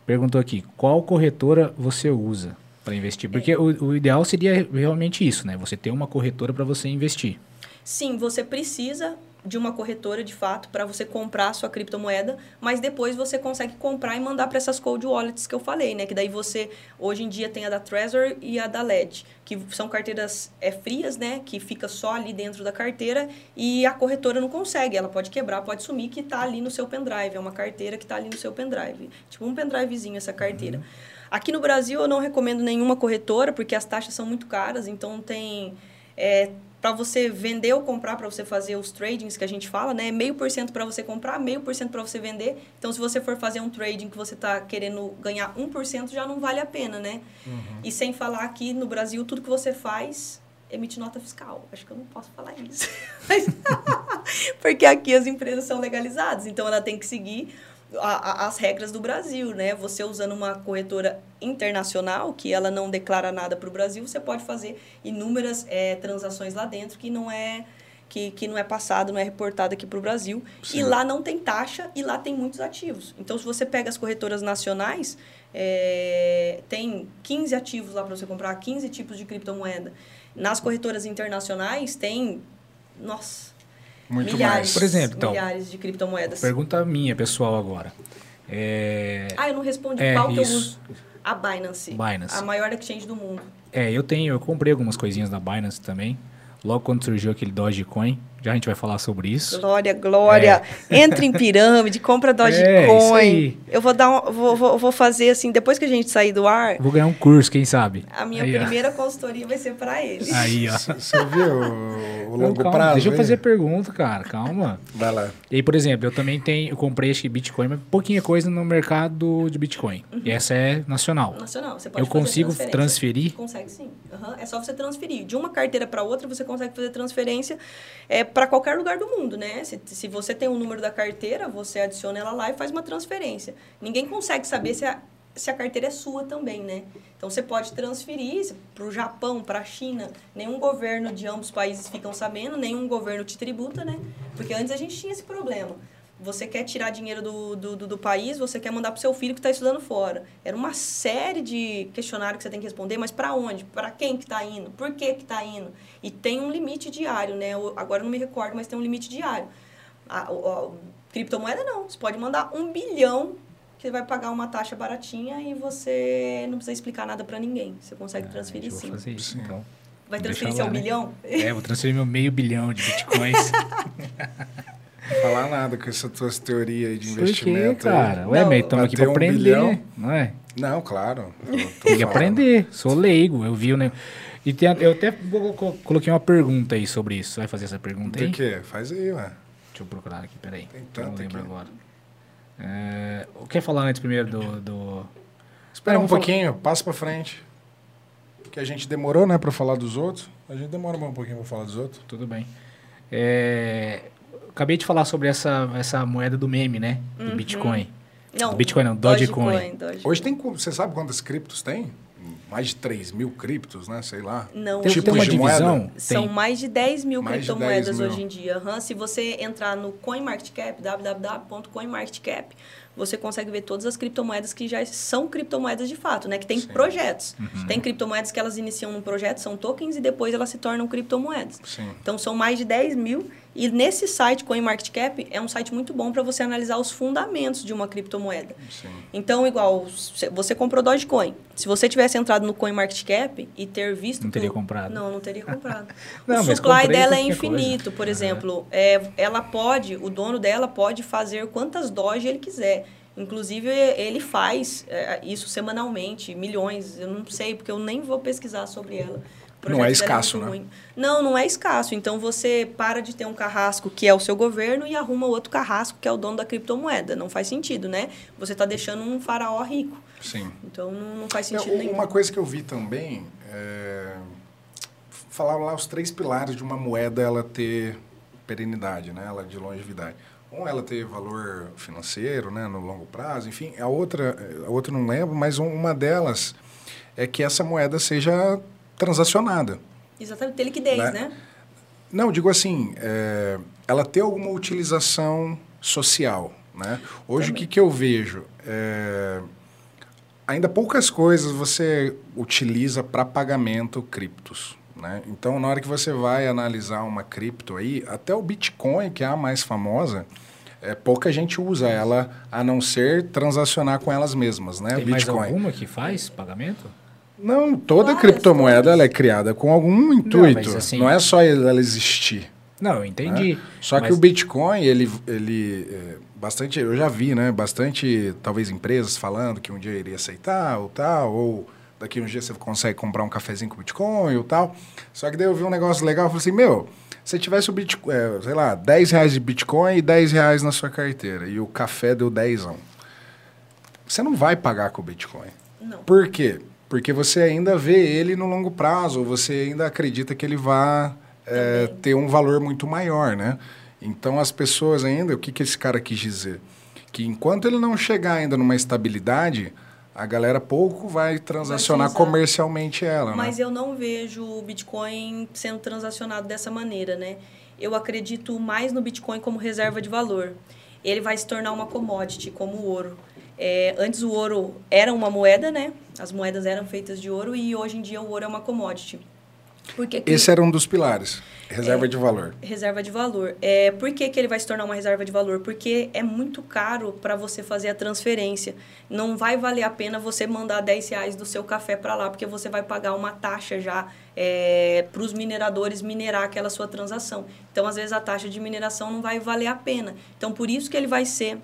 Perguntou aqui, qual corretora você usa para investir? Porque é. o, o ideal seria realmente isso, né? Você ter uma corretora para você investir.
Sim, você precisa de uma corretora de fato para você comprar a sua criptomoeda, mas depois você consegue comprar e mandar para essas cold wallets que eu falei, né? Que daí você hoje em dia tem a da Trezor e a da LED, que são carteiras é, frias, né? Que fica só ali dentro da carteira e a corretora não consegue, ela pode quebrar, pode sumir que está ali no seu pendrive, é uma carteira que está ali no seu pendrive, tipo um pendrivezinho essa carteira. Uhum. Aqui no Brasil eu não recomendo nenhuma corretora porque as taxas são muito caras, então tem é, para você vender ou comprar, para você fazer os tradings que a gente fala, né? Meio por cento para você comprar, meio por cento para você vender. Então, se você for fazer um trading que você está querendo ganhar 1%, já não vale a pena, né? Uhum. E sem falar aqui no Brasil, tudo que você faz emite nota fiscal. Acho que eu não posso falar isso. Porque aqui as empresas são legalizadas, então ela tem que seguir a, a, as regras do Brasil, né? Você usando uma corretora internacional, que ela não declara nada para o Brasil, você pode fazer inúmeras é, transações lá dentro que não é que, que não é passado, não é reportado aqui para o Brasil. Sim. E lá não tem taxa e lá tem muitos ativos. Então, se você pega as corretoras nacionais, é, tem 15 ativos lá para você comprar, 15 tipos de criptomoeda. Nas corretoras internacionais, tem. Nossa,
muito
milhares,
mais.
Por exemplo, então,
milhares de criptomoedas.
Pergunta minha, pessoal, agora. É...
Ah, eu não respondi é, qual que isso. eu uso. A Binance.
Binance.
A maior exchange do mundo.
É, eu tenho, eu comprei algumas coisinhas da Binance também. Logo quando surgiu aquele Dogecoin, já a gente vai falar sobre isso.
Glória, glória. É. Entra em pirâmide, compra Dogecoin. É, eu vou dar um, vou, vou, vou, fazer assim, depois que a gente sair do ar.
Vou ganhar um curso, quem sabe?
A minha aí, primeira ó. consultoria vai ser para ele.
Aí, ó.
Você viu o longo
calma,
prazo?
Deixa eu fazer pergunta, cara. Calma.
Vai lá.
E aí, por exemplo, eu também tenho, eu comprei acho que Bitcoin, mas pouquinha coisa no mercado de Bitcoin. Uhum. E essa é nacional.
Nacional. Você pode
eu consigo transferir?
Consegue sim. Uhum. É só você transferir. De uma carteira para outra, você consegue fazer transferência é, para qualquer lugar do mundo né? Se, se você tem o um número da carteira, você adiciona ela lá e faz uma transferência. Ninguém consegue saber se a, se a carteira é sua também, né? Então você pode transferir para o Japão, para a China. Nenhum governo de ambos os países ficam sabendo, nenhum governo te tributa, né? Porque antes a gente tinha esse problema. Você quer tirar dinheiro do, do, do, do país, você quer mandar para o seu filho que está estudando fora. Era uma série de questionários que você tem que responder, mas para onde? Para quem que está indo? Por que que está indo? E tem um limite diário, né? Eu, agora não me recordo, mas tem um limite diário. A, a, a, criptomoeda não. Você pode mandar um bilhão que vai pagar uma taxa baratinha e você não precisa explicar nada para ninguém. Você consegue é, transferir sim.
Fazer isso, então.
Vai transferir seu
lá, né?
bilhão?
É, vou transferir meu meio bilhão de bitcoins.
Falar nada com essa tua teoria aí de investimento. aí.
cara? Ué,
Não,
mas estamos aqui
um
aprender,
bilhão.
não é?
Não, claro.
Tem que aprender. Sou leigo, eu vi o negócio. E tem, eu até co- co- coloquei uma pergunta aí sobre isso. Você vai fazer essa pergunta aí?
De quê? Faz aí, ué.
Deixa eu procurar aqui, peraí.
Tem
Eu não
tanto
lembro
aqui.
agora. É, quer falar antes primeiro do... do...
Espera um
vamos falar-
pouquinho, passa pra frente. Que a gente demorou, né, pra falar dos outros. A gente demora mais um pouquinho pra falar dos outros.
Tudo bem. É, acabei de falar sobre essa, essa moeda do meme, né? Do
Uhum.
Bitcoin.
Não,
Do Bitcoin não, Dogecoin.
Dogecoin.
Hoje tem. Você sabe quantas criptos tem? Mais de 3 mil criptos, né? Sei lá.
Não,
Tem,
Tipos
tem uma
de moeda?
divisão?
São
Tem.
mais de 10 mil
Mais
criptomoedas
10 mil.
hoje em dia. aham. Se você entrar no CoinMarketCap, www.coinmarketcap, você consegue ver todas as criptomoedas que já são criptomoedas de fato, né? Que tem
Sim.
projetos.
Uhum.
Tem criptomoedas que elas iniciam num projeto, são tokens, e depois elas se tornam criptomoedas.
Sim.
Então, são mais de 10 mil. E nesse site, CoinMarketCap, é um site muito bom para você analisar os fundamentos de uma criptomoeda.
Sim.
Então, igual, você comprou Dogecoin. Se você tivesse entrado no CoinMarketCap e ter visto...
Não teria
o-
comprado.
Não, não teria comprado.
Não,
o supply dela é infinito,
coisa.
por
Aham.
exemplo. É, ela pode, o dono dela pode fazer quantas Doge ele quiser. Inclusive, ele faz é, isso semanalmente, milhões. Eu não sei, porque eu nem vou pesquisar sobre ela. O
Não
projeto
é
dela
escasso, né?
ruim. Não, não é escasso. Então, você para de ter um carrasco que é o seu governo e arruma outro carrasco que é o dono da criptomoeda. Não faz sentido, né? Você está deixando um faraó rico.
Sim.
Então, não, não faz
É,
sentido nenhum.
uma coisa que eu vi também é. Falaram lá os três pilares de uma moeda ela ter perenidade, né? Ela de longevidade. Um, ela ter valor financeiro, né? No longo prazo, enfim. A outra, a outra não lembro, mas um- uma delas é que essa moeda seja transacionada.
Exatamente, ter liquidez,
Né?
né?
Não, digo assim, é, ela ter alguma utilização social, né? Hoje o que, que eu vejo? É, ainda poucas coisas você utiliza para pagamento criptos, né? Então, na hora que você vai analisar uma cripto aí, até o Bitcoin, que é a mais famosa, é, pouca gente usa ela, a não ser transacionar com elas mesmas, né?
Tem
o
mais
Bitcoin.
alguma que faz pagamento?
Não, toda
Várias,
criptomoeda ela é criada com algum intuito. Não,
assim-
é só ela existir.
Não, eu entendi.
né? Só que
mas-
o Bitcoin, ele, ele é, bastante, eu já vi, né? Bastante, talvez empresas falando que um dia iria aceitar ou tal, ou daqui um dia você consegue comprar um cafezinho com Bitcoin ou tal. Só que daí eu vi um negócio legal, eu falei assim, meu, se tivesse o Bitcoin, é, sei lá, 10 reais de Bitcoin e 10 reais na sua carteira, e o café deu 10, você não vai pagar com o Bitcoin.
Não.
Por quê? Porque você ainda vê ele no longo prazo, você ainda acredita que ele vá é, ter um valor muito maior, né? Então as pessoas ainda, o que, que esse cara quis dizer? Que enquanto ele não chegar ainda numa estabilidade, a galera pouco vai transacionar
utilizar.
comercialmente ela,
Mas
né?
eu não vejo o Bitcoin sendo transacionado dessa maneira, né? Eu acredito mais no Bitcoin como reserva de valor. Ele vai se tornar uma commodity, como o ouro. É, antes o ouro era uma moeda, né? As moedas eram feitas de ouro e hoje em dia o ouro é uma commodity. Por que
Esse era um dos pilares, reserva
É.
de valor.
Reserva de valor. É, por que, que ele vai se tornar uma reserva de valor? Porque é muito caro para você fazer a transferência. Não vai valer a pena você mandar 10 reais do seu café para lá, porque você vai pagar uma taxa já para os mineradores minerar aquela sua transação. Então, às vezes, a taxa de mineração não vai valer a pena. Então, por isso que ele vai ser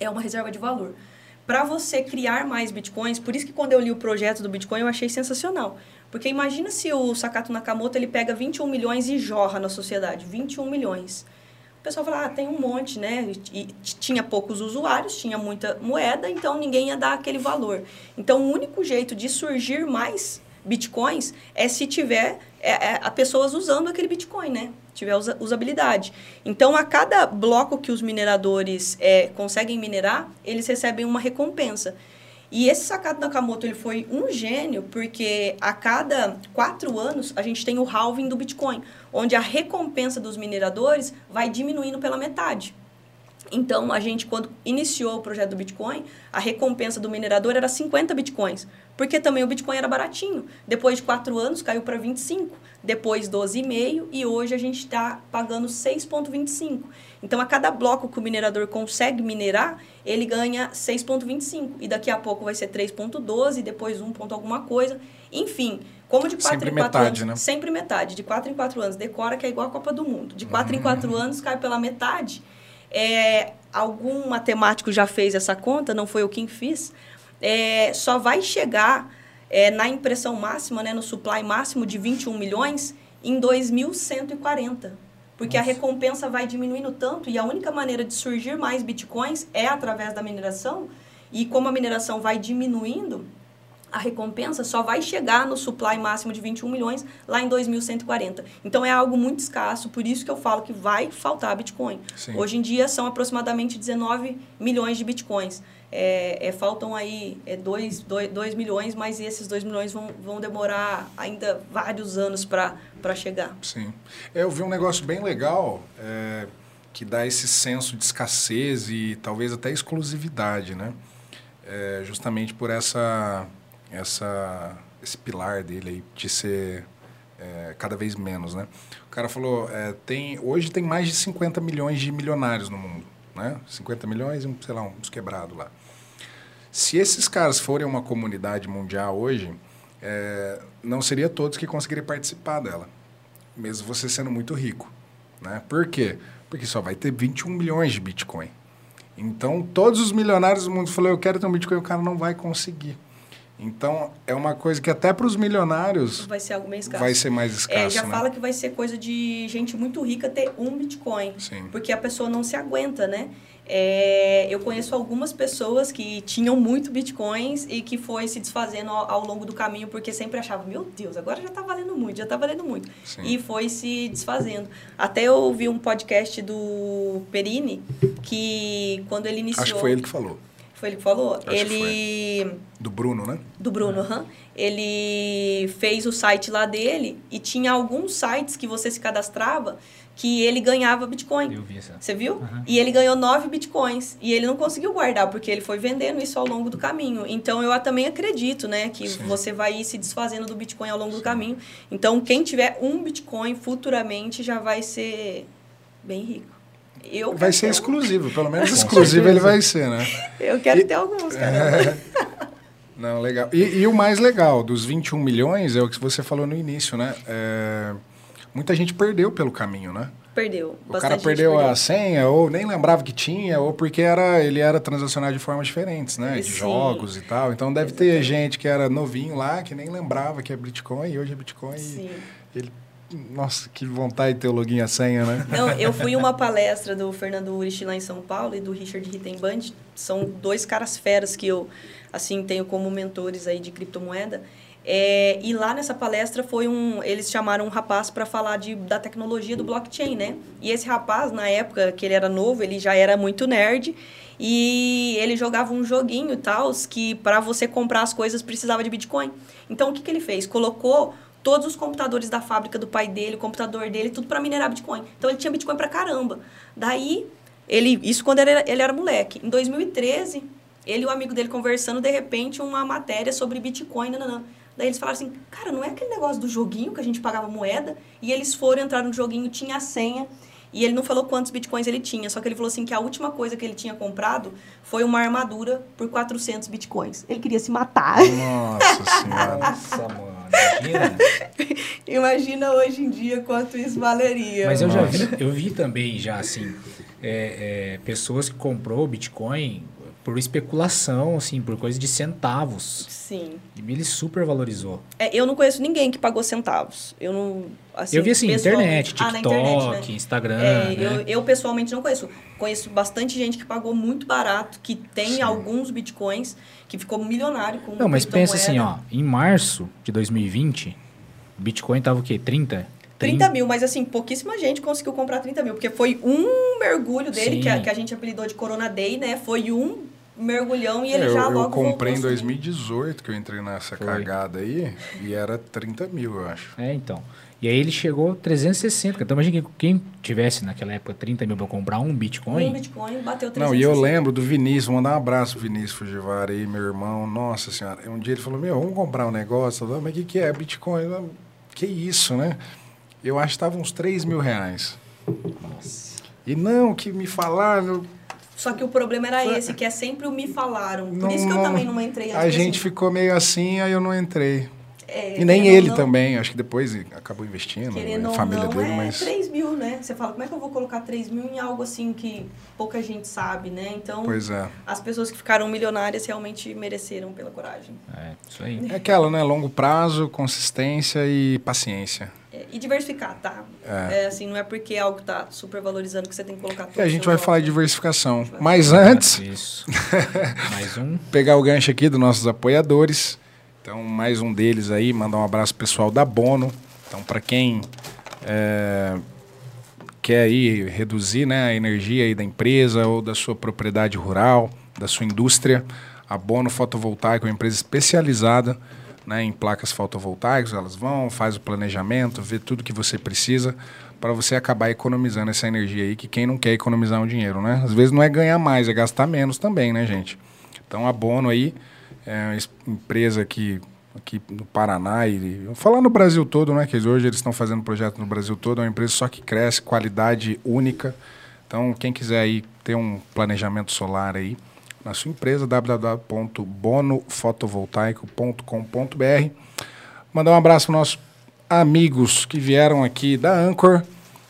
é uma reserva de valor. Para você criar mais bitcoins, por isso que quando eu li o projeto do Bitcoin eu achei sensacional. Porque imagina se o Sakato Nakamoto ele pega 21 milhões e jorra na sociedade, 21 milhões. O pessoal fala, ah, tem um monte, né? E tinha poucos usuários, tinha muita moeda, então ninguém ia dar aquele valor. Então o único jeito de surgir mais bitcoins é se tiver é, é, a pessoas usando aquele bitcoin, né? Tiver usa- usabilidade. Então, a cada bloco que os mineradores é, conseguem minerar, eles recebem uma recompensa. E esse Sakato Nakamoto ele foi um gênio, porque a cada quatro anos a gente tem o halving do Bitcoin, onde a recompensa dos mineradores vai diminuindo pela metade. Então, a gente, quando iniciou o projeto do Bitcoin, a recompensa do minerador era 50 Bitcoins. Porque também o Bitcoin era baratinho. Depois de quatro anos, caiu para 25. Depois, 12,5. E hoje a gente está pagando 6,25. Então, a cada bloco que o minerador consegue minerar, ele ganha 6,25. E daqui a pouco vai ser 3,12, depois 1 ponto alguma coisa. Enfim, Como de 4
Sempre
em 4
metade,
anos.
né?
Sempre metade. De 4 em 4 anos. Decora que é igual a Copa do Mundo. De 4 em 4 anos cai pela metade. É, algum matemático já fez essa conta, não foi eu quem fiz. É, só vai chegar é, na impressão máxima, né, no supply máximo de 21 milhões, em 2140. Porque a recompensa vai diminuindo tanto e a única maneira de surgir mais bitcoins é através da mineração. E como a mineração vai diminuindo, a recompensa só vai chegar no supply máximo de 21 milhões lá em 2140. Então é algo muito escasso, por isso que eu falo que vai faltar Bitcoin.
Sim.
Hoje em dia são aproximadamente 19 milhões de Bitcoins. É, é, faltam aí 2 é, milhões, mas esses 2 milhões vão, vão demorar ainda vários anos para chegar.
Sim. Eu vi um negócio bem legal é, que dá esse senso de escassez e talvez até exclusividade, né? É, justamente por essa essa, esse pilar dele aí de ser é, cada vez menos, né? O cara falou, é, tem, hoje tem mais de 50 milhões de milionários no mundo, né? 50 milhões e, sei lá, uns quebrados lá. Se esses caras forem uma comunidade mundial hoje, é, não seria todos que conseguiriam participar dela, mesmo você sendo muito rico, né? Por quê? Porque só vai ter 21 milhões de Bitcoin. Então, todos os milionários do mundo falaram, eu quero ter um Bitcoin, o cara não vai conseguir. Então, é uma coisa que até para os milionários
vai ser algo meio escasso.
Vai ser mais escasso,
é, já
né?
fala que vai ser coisa de gente muito rica ter um Bitcoin.
Sim.
Porque a pessoa não se aguenta, né? É, eu conheço algumas pessoas que tinham muito bitcoins e que foi se desfazendo ao, ao, longo do caminho porque sempre achava, meu Deus, agora já está valendo muito, já está valendo muito.
Sim.
E foi se desfazendo. Até eu ouvi um podcast do Perini que quando ele iniciou...
Acho que foi ele que falou.
Foi ele que falou?
Acho
ele...
Que do Bruno, né?
Do Bruno, aham. Uhum. Ele fez o site lá dele e tinha alguns sites que você se cadastrava que ele ganhava Bitcoin.
Eu vi essa.
Você viu?
Uhum.
E ele ganhou nove Bitcoins. E ele não conseguiu guardar, porque ele foi vendendo isso ao longo do caminho. Então, eu também acredito, né? Que
Sim.
você vai ir se desfazendo do Bitcoin ao longo Sim. do caminho. Então, quem tiver um Bitcoin futuramente já vai ser bem rico. Eu
vai ser exclusivo, pelo menos exclusivo ele vai ser, né?
Eu quero e... ter alguns, cara.
Não, legal. E, e, o mais legal, dos 21 milhões, é o que você falou no início, né? É, muita gente perdeu pelo caminho, né?
Perdeu.
O cara perdeu, perdeu, a senha, ou nem lembrava que tinha, ou porque era, ele era transacionado de formas diferentes, né? De
Sim.
jogos e tal. Então deve Exatamente. ter gente que era novinho lá, que nem lembrava que é Bitcoin, e hoje é Bitcoin.
Sim.
Ele nossa, que vontade de ter o login e a senha, né?
Não, eu fui uma palestra do Fernando Urich lá em São Paulo e do Richard Rittenband. São dois caras feras que eu, assim, tenho como mentores aí de criptomoeda. É, e lá nessa palestra foi um, eles chamaram um rapaz para falar de, da tecnologia do blockchain, né? E esse rapaz, na época que ele era novo, ele já era muito nerd e ele jogava um joguinho tal, que para você comprar as coisas precisava de Bitcoin. Então o que, que ele fez? Colocou todos os computadores da fábrica do pai dele, o computador dele, tudo para minerar Bitcoin. Então ele tinha Bitcoin para caramba. Daí, ele, isso quando ele era, ele era moleque. Em 2013, ele e o amigo dele conversando, de repente, uma matéria sobre Bitcoin. Nananã. Daí eles falaram assim, cara, não é aquele negócio do joguinho que a gente pagava moeda? E eles foram entrar no joguinho, tinha a senha. E ele não falou quantos bitcoins ele tinha, só que ele falou assim que a última coisa que ele tinha comprado foi uma armadura por 400 bitcoins. Ele queria se matar.
Nossa senhora.
Nossa, mano. Imagina.
Imagina hoje em dia quanto isso valeria.
Mas eu já vi, eu vi também já assim, é, é, pessoas que comprou Bitcoin por especulação, assim, por coisa de centavos.
Sim.
Ele super valorizou.
É, eu não conheço ninguém que pagou centavos. Eu não. Assim,
eu vi assim, internet, TikTok,
ah, internet, né?
Instagram.
É,
né?
eu, eu, pessoalmente não conheço. Conheço bastante gente que pagou muito barato, que tem Sim. alguns bitcoins, que ficou milionário com
Não, mas pensa assim, ó, em março de 2020, Bitcoin tava o quê? 30?
30 mil, mas assim, pouquíssima gente conseguiu comprar 30 mil, porque foi um mergulho dele, que a, que a, gente apelidou de Corona Day, né? Foi um mergulhão e ele
é,
já
eu,
logo
Eu comprei em
voltou,
2018 que eu entrei nessa
Foi.
cagada aí e era 30 mil, eu acho.
É, então. E aí ele chegou a 360. Então imagina que quem tivesse naquela época 30 mil para comprar um Bitcoin.
Um Bitcoin bateu 360.
Não, e eu lembro do Vinícius, vou mandar um abraço pro Vinícius Fujivar aí, meu irmão. Nossa senhora, um dia ele falou: Meu, vamos comprar um negócio. Eu falei, Mas o que, que é Bitcoin? Eu, que isso, né? Eu acho que estava uns 3 mil reais.
Nossa.
E não, que me falaram.
Só que o problema era esse, que é sempre o me falaram. Por
Não-
isso que eu
não-
também não entrei
A gente
assim.
ficou meio assim, aí eu não entrei.
É,
E nem ele
não-
também, acho que depois acabou investindo,
Querendo
a
ou
família
não,
dele,
é
mas.
3 mil, né? Você fala, como é que eu vou colocar 3 mil em algo assim que pouca gente sabe, né? Então,
Pois é.
as pessoas que ficaram milionárias realmente mereceram pela coragem.
É, isso aí.
É aquela, né? Longo prazo, consistência e paciência.
É, e diversificar, tá?
É.
É, assim, não é porque algo tá super valorizando que você tem que colocar tudo.
E a gente vai falar de diversificação. Mas antes,
Isso. Mais um.
pegar o gancho aqui dos nossos apoiadores. Então, mais um deles aí, mandar um abraço pessoal da Bono. Então, para quem é, quer aí reduzir né, a energia aí da empresa ou da sua propriedade rural, da sua indústria, a Bono Fotovoltaico é uma empresa especializada né, em placas fotovoltaicas. Elas vão, faz o planejamento, vê tudo que você precisa para você acabar economizando essa energia aí, que quem não quer economizar um dinheiro, né? Às vezes não é ganhar mais, é gastar menos também, né, gente? Então, a Bono aí é uma es- empresa que aqui no Paraná e vou falar no Brasil todo, né? Que hoje eles estão fazendo projeto no Brasil todo, é uma empresa só que cresce, qualidade única. Então, quem quiser aí ter um planejamento solar aí na sua empresa, www.bonofotovoltaico.com.br. Mandar um abraço para nossos amigos que vieram aqui da Anchor.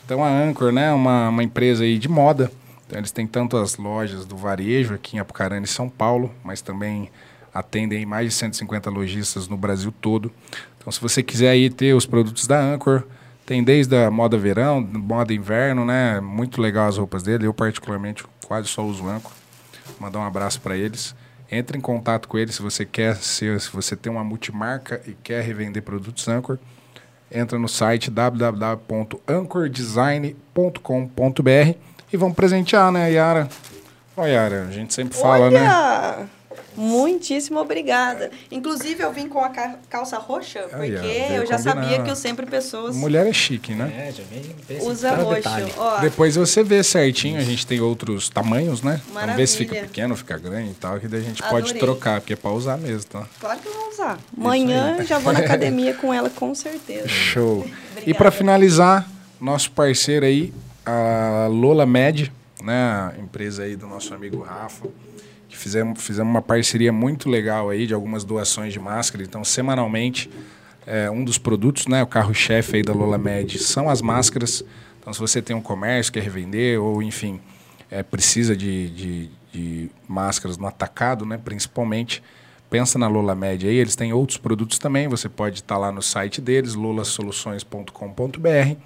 Então, a Anchor, né, é uma, uma empresa aí de moda. Então, eles têm tanto as lojas do varejo aqui em Apucarana e São Paulo, mas também atendem mais de 150 lojistas no Brasil todo. Então, se você quiser aí ter os produtos da Anchor, tem desde a moda verão, moda inverno, né? Muito legal as roupas dele. Eu, particularmente, quase só uso Anchor. Mandar um abraço para eles. Entre em contato com eles se você quer ser, se você tem uma multimarca e quer revender produtos Anchor. Entra no site www.anchordesign.com.br e vamos presentear, né, Yara? Ó, Yara, a gente sempre fala, né?
Muitíssimo obrigada. Inclusive, eu vim com a ca- calça roxa, porque eu já sabia que eu sempre pessoas
Mulher é chique, né?
É, já vem.
usa roxo.
detalhe.
Ó,
Depois você vê certinho, a gente tem outros tamanhos, né? Vamos ver se fica
Maravilha.
pequeno, fica grande e tal, que daí a gente pode
Adorei.
trocar, porque é pra usar mesmo, tá?
claro que eu vou usar. Amanhã já vou na academia com ela, com certeza.
Show. E para finalizar, nosso parceiro aí, a Lola Med, né, a empresa aí do nosso amigo Rafa, que fizemos, fizemos uma parceria muito legal aí de algumas doações de máscara. Então, semanalmente, é, um dos produtos, né, o carro-chefe aí da Lola Med, são as máscaras. Então, se você tem um comércio, quer revender ou, enfim, é, precisa de, de, de máscaras no atacado, né, principalmente, pensa na Lola Med aí, eles têm outros produtos também, você pode estar lá no site deles, lolasoluções.com.br,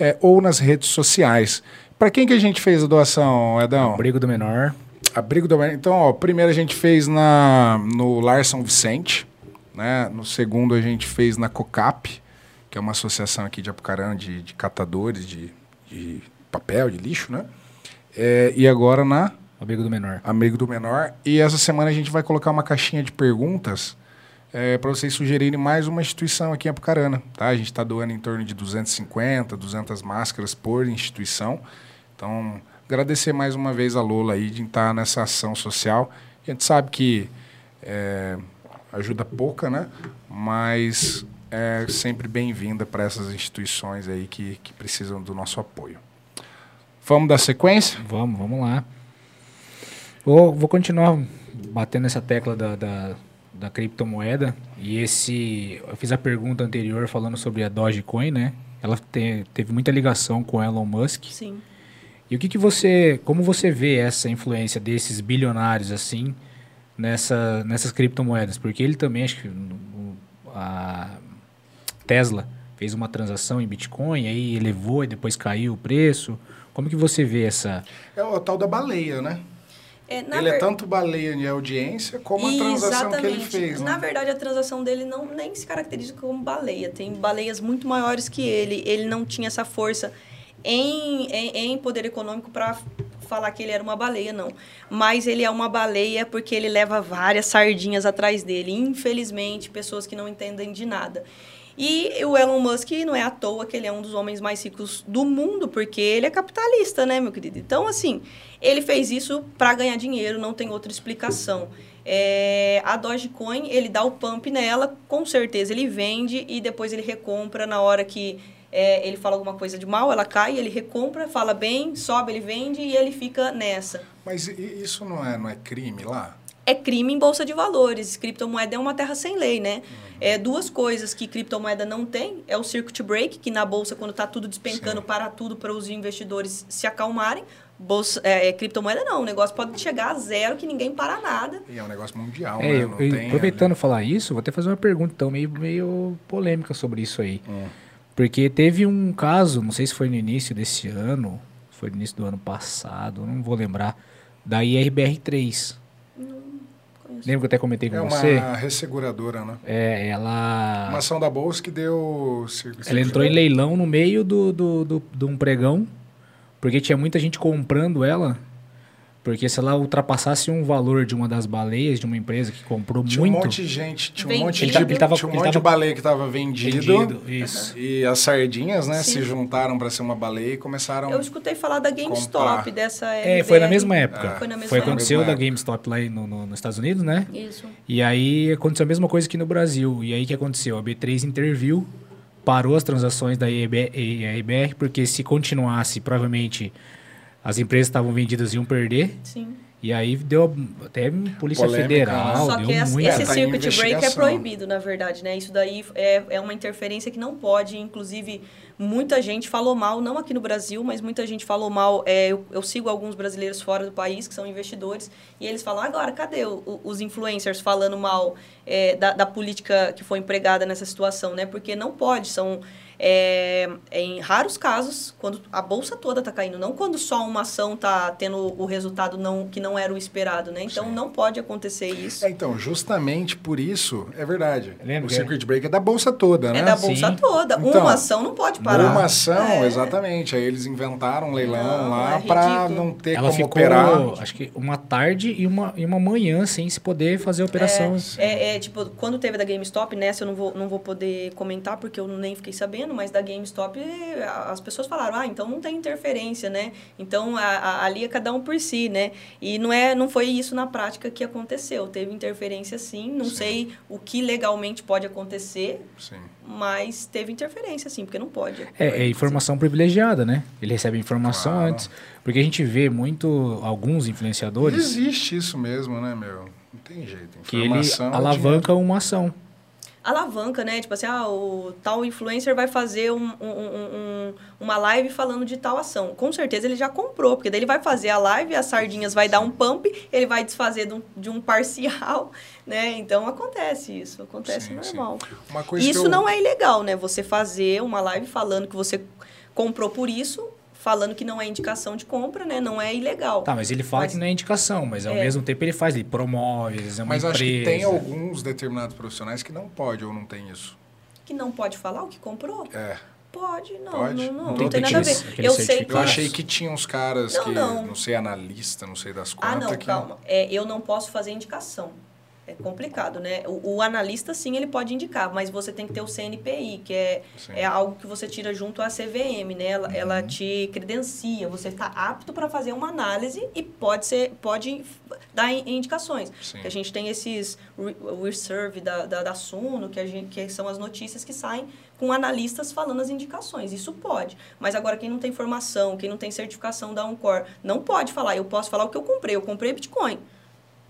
é, ou nas redes sociais. Para quem que a gente fez a doação, Edão?
Abrigo do menor.
Abrigo do Então, ó, primeiro a gente fez na, no Lar São Vicente, né? No segundo a gente fez na COCAP, que é uma associação aqui de Apucarana de, de catadores de, de papel, de lixo, né? É, e agora na
Abrigo do menor.
Amigo do Menor. E essa semana a gente vai colocar uma caixinha de perguntas para vocês sugerirem mais uma instituição aqui em Apucarana. Tá? A gente está doando em torno de 250, 200 máscaras por instituição. Então, agradecer mais uma vez a Lola aí de estar nessa ação social. A gente sabe que é, ajuda pouca, né? Mas é sempre bem-vinda para essas instituições aí que, que precisam do nosso apoio. Vamos dar sequência?
Vamos, vamos lá. Vou, vou continuar batendo essa tecla da, da, da criptomoeda. E esse. Eu fiz a pergunta anterior falando sobre a Dogecoin, né? Ela te- teve muita ligação com Elon Musk.
Sim.
E o que, que você. Como você vê essa influência desses bilionários assim nessa, nessas criptomoedas? Porque ele também, acho que a Tesla fez uma transação em Bitcoin, aí elevou e depois caiu o preço. Como que você vê essa.
É o tal da baleia, né?
É,
ele é
ver-
tanto baleia de audiência como a transação que ele fez,
Na
né?
verdade, a transação dele não nem se caracteriza como baleia. Tem baleias muito maiores que ele. Ele não tinha essa força em, em, em poder econômico para falar que ele era uma baleia, não. Mas ele é uma baleia porque ele leva várias sardinhas atrás dele. Infelizmente, pessoas que não entendem de nada. E o Elon Musk não é à toa que ele é um dos homens mais ricos do mundo, porque ele é capitalista, né, meu querido? Então, assim, ele fez isso para ganhar dinheiro, não tem outra explicação. É, a Dogecoin, ele dá o pump nela, com certeza ele vende e depois ele recompra na hora que é, ele fala alguma coisa de mal, ela cai, ele recompra, fala bem, sobe, ele vende e ele fica nessa.
Mas isso não é, não é crime lá?
é crime em bolsa de valores. Criptomoeda é uma terra sem lei, né? Uhum. É duas coisas que criptomoeda não tem é o circuit break, que na bolsa quando está tudo despencando Sim. para tudo para os investidores se acalmarem. Bolsa, é, é, criptomoeda não, o negócio pode chegar a zero que ninguém para nada.
E é um negócio mundial,
é,
né?
Eu, tem, aproveitando né? falar isso, vou até fazer uma pergunta então meio, meio polêmica sobre isso aí. Hum. Porque teve um caso, não sei se foi no início desse ano, foi no início do ano passado, não vou lembrar, da IRBR3. Lembra que eu até comentei com
é
você?
É uma resseguradora, né?
É, ela...
Uma ação da Bolsa que deu...
Ela entrou em leilão no meio do, do, do, de um pregão, porque tinha muita gente comprando ela porque se ela ultrapassasse um valor de uma das baleias de uma empresa que comprou
tinha
muito.
Tinha um monte de gente, tinha um monte
de, ele tava,
tinha um monte tava, de baleia que estava vendido,
vendido. Isso.
E as sardinhas, né, Sim. se juntaram para ser uma baleia e começaram
Eu escutei falar da GameStop, comprar. dessa
É, foi na mesma época.
É. Foi na mesma
foi aconteceu da GameStop lá no, no, nos Estados Unidos, né?
Isso.
E aí aconteceu a mesma coisa aqui no Brasil. E aí que aconteceu? A B3 interviu, parou as transações da IBR, porque se continuasse, provavelmente as empresas estavam vendidas e iam perder.
Sim.
E aí deu até Polícia Polêmica, Federal.
Só que esse, esse tá circuit break é proibido, na verdade, né? Isso daí é, é uma interferência que não pode. Inclusive, muita gente falou mal, não aqui no Brasil, mas muita gente falou mal. É, eu, eu, sigo alguns brasileiros fora do país que são investidores, e eles falam: agora, cadê o, os influencers falando mal é, da, da política que foi empregada nessa situação, né? Porque não pode, são é, em raros casos, quando a bolsa toda está caindo, não quando só uma ação está tendo o resultado não, que não era o esperado, né? Então Sim. não pode acontecer isso.
É, então, justamente por isso, é verdade. Lembra o circuit break é da bolsa toda, né?
É da bolsa Sim. toda. Então, uma ação não pode parar.
Uma ação, é. exatamente. Aí eles inventaram um leilão não, lá é para não ter
Ela
como
ficou,
operar.
Acho que uma tarde e uma, e uma manhã sem se poder fazer a operação.
É, é, é, tipo, quando teve da GameStop, nessa eu não vou, não vou poder comentar porque eu nem fiquei sabendo mas da GameStop as pessoas falaram, ah, então não tem interferência, né? Então a, a, ali é cada um por si, né? E não é, não foi isso na prática que aconteceu. Teve interferência sim, não sim. sei o que legalmente pode acontecer,
sim.
mas teve interferência sim, porque não pode.
É, é informação privilegiada, né? Ele recebe informação claro. antes, porque a gente vê muito alguns influenciadores.
Existe isso mesmo, né, meu? Não tem jeito.
que ele alavanca uma ação
alavanca, né? Tipo assim, ah, o tal influencer vai fazer um, um, um, uma live falando de tal ação. Com certeza ele já comprou, porque daí ele vai fazer a live, as sardinhas vai dar um pump, ele vai desfazer de um, de parcial, né? Então acontece isso, acontece sim, normal.
Sim.
isso
eu...
não é ilegal, né? Você fazer uma live falando que você comprou por isso, falando que não é indicação de compra, né? Não é ilegal.
Tá, mas ele fala mas, que não é indicação, mas ao é. mesmo tempo ele faz, ele promove, é uma mas empresa. acho que
tem alguns determinados profissionais que não pode ou não tem isso.
Que não pode falar o que comprou?
É.
Pode, não,
pode?
não, não, não, não tem nada a ver. Eu sei que...
Eu achei que tinha uns caras não, que, não. não sei, analista, não sei das contas.
Ah, não,
que...
calma. É, eu não posso fazer indicação é complicado, né? O, o, analista, sim, ele pode indicar, mas você tem que ter o CNPI, que é, é algo que você tira junto à CVM, né? Ela, uhum. ela te credencia, você está apto para fazer uma análise e pode, ser, pode dar indicações. Sim. A gente tem esses reserve da, da, da Suno, que, a gente, que são as notícias que saem com analistas falando as indicações. Isso pode. Mas agora, quem não tem formação, quem não tem certificação da Uncor, não pode falar. Eu posso falar o que eu comprei. Eu comprei Bitcoin.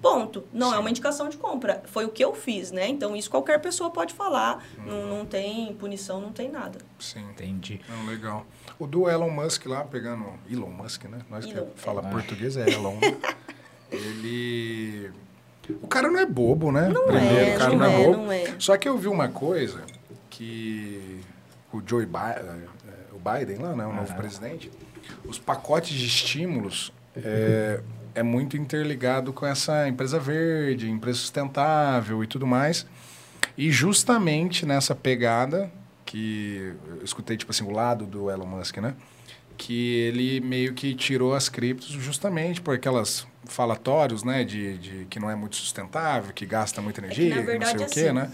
Ponto. Não é Sim. é uma indicação de compra. Foi o que eu fiz, né? Então, isso qualquer pessoa pode falar. Hum. Não, não tem punição, não tem nada.
Sim.
Entendi.
Não, legal. O do Elon Musk lá, pegando... Elon Musk, né? Nós Elon, que fala é. português é Elon. ele... O cara não é bobo, né?
Não Primeiro, é, o cara não, não é, é, bobo. Não é.
Só que eu vi uma coisa que o Joe Biden, é, o Biden lá, né? O novo presidente, os pacotes de estímulos... É, é muito interligado com essa empresa verde, empresa sustentável e tudo mais. E justamente nessa pegada que eu escutei tipo assim o lado do Elon Musk, né? Que ele meio que tirou as criptos justamente por aquelas falatórios, né, de, de que não é muito sustentável, que gasta muita energia, é que, verdade, não sei o quê, assim, né?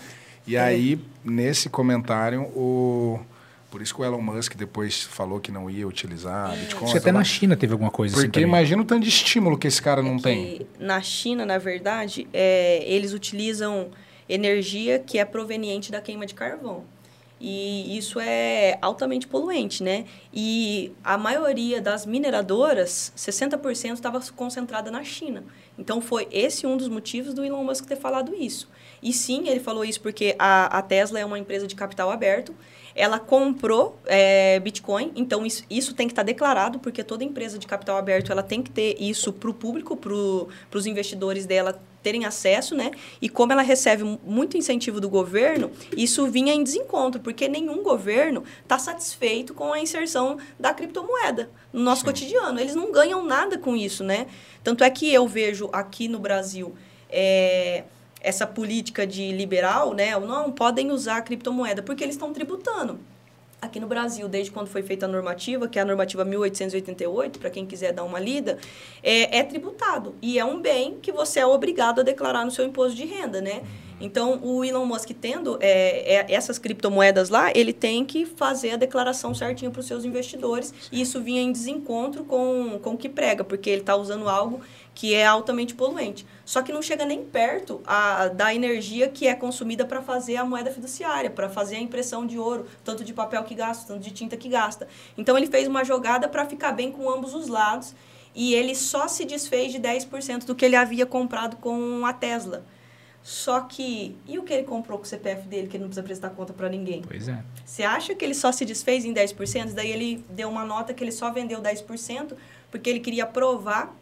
E é. aí nesse comentário o por isso que o Elon Musk depois falou que não ia utilizar Bitcoin. Acho
até na China teve alguma coisa
Porque assim imagina o tanto de estímulo que esse cara não é tem.
Na China, na verdade, é, eles utilizam energia que é proveniente da queima de carvão. E isso é altamente poluente, né? E a maioria das mineradoras, 60% estava concentrada na China. Então, foi esse um dos motivos do Elon Musk ter falado isso. E sim, ele falou isso porque a, a Tesla é uma empresa de capital aberto, ela comprou é, Bitcoin, então isso, isso tem que estar tá declarado, porque toda empresa de capital aberto ela tem que ter isso para o público, para os investidores dela terem acesso, né? E como ela recebe muito incentivo do governo, isso vinha em desencontro, porque nenhum governo está satisfeito com a inserção da criptomoeda no nosso Sim. cotidiano. Eles não ganham nada com isso, né? Tanto é que eu vejo aqui no Brasil é, essa política de liberal, né? Não podem usar a criptomoeda, porque eles estão tributando. Aqui no Brasil, desde quando foi feita a normativa, que é a normativa 1888, para quem quiser dar uma lida, é, é, tributado. E é um bem que você é obrigado a declarar no seu imposto de renda, né? Então, o Elon Musk tendo é, é, essas criptomoedas lá, ele tem que fazer a declaração certinho para os seus investidores. E isso vinha em desencontro com, com o que prega, porque ele está usando algo que é altamente poluente. Só que não chega nem perto a, da energia que é consumida para fazer a moeda fiduciária, para fazer a impressão de ouro, tanto de papel que gasta, tanto de tinta que gasta. Então ele fez uma jogada para ficar bem com ambos os lados e ele só se desfez de 10% do que ele havia comprado com a Tesla. Só que, e o que ele comprou com o CPF dele, que ele não precisa prestar conta para ninguém?
Pois é.
Você acha que ele só se desfez em 10%? Daí ele deu uma nota que ele só vendeu 10%, porque ele queria provar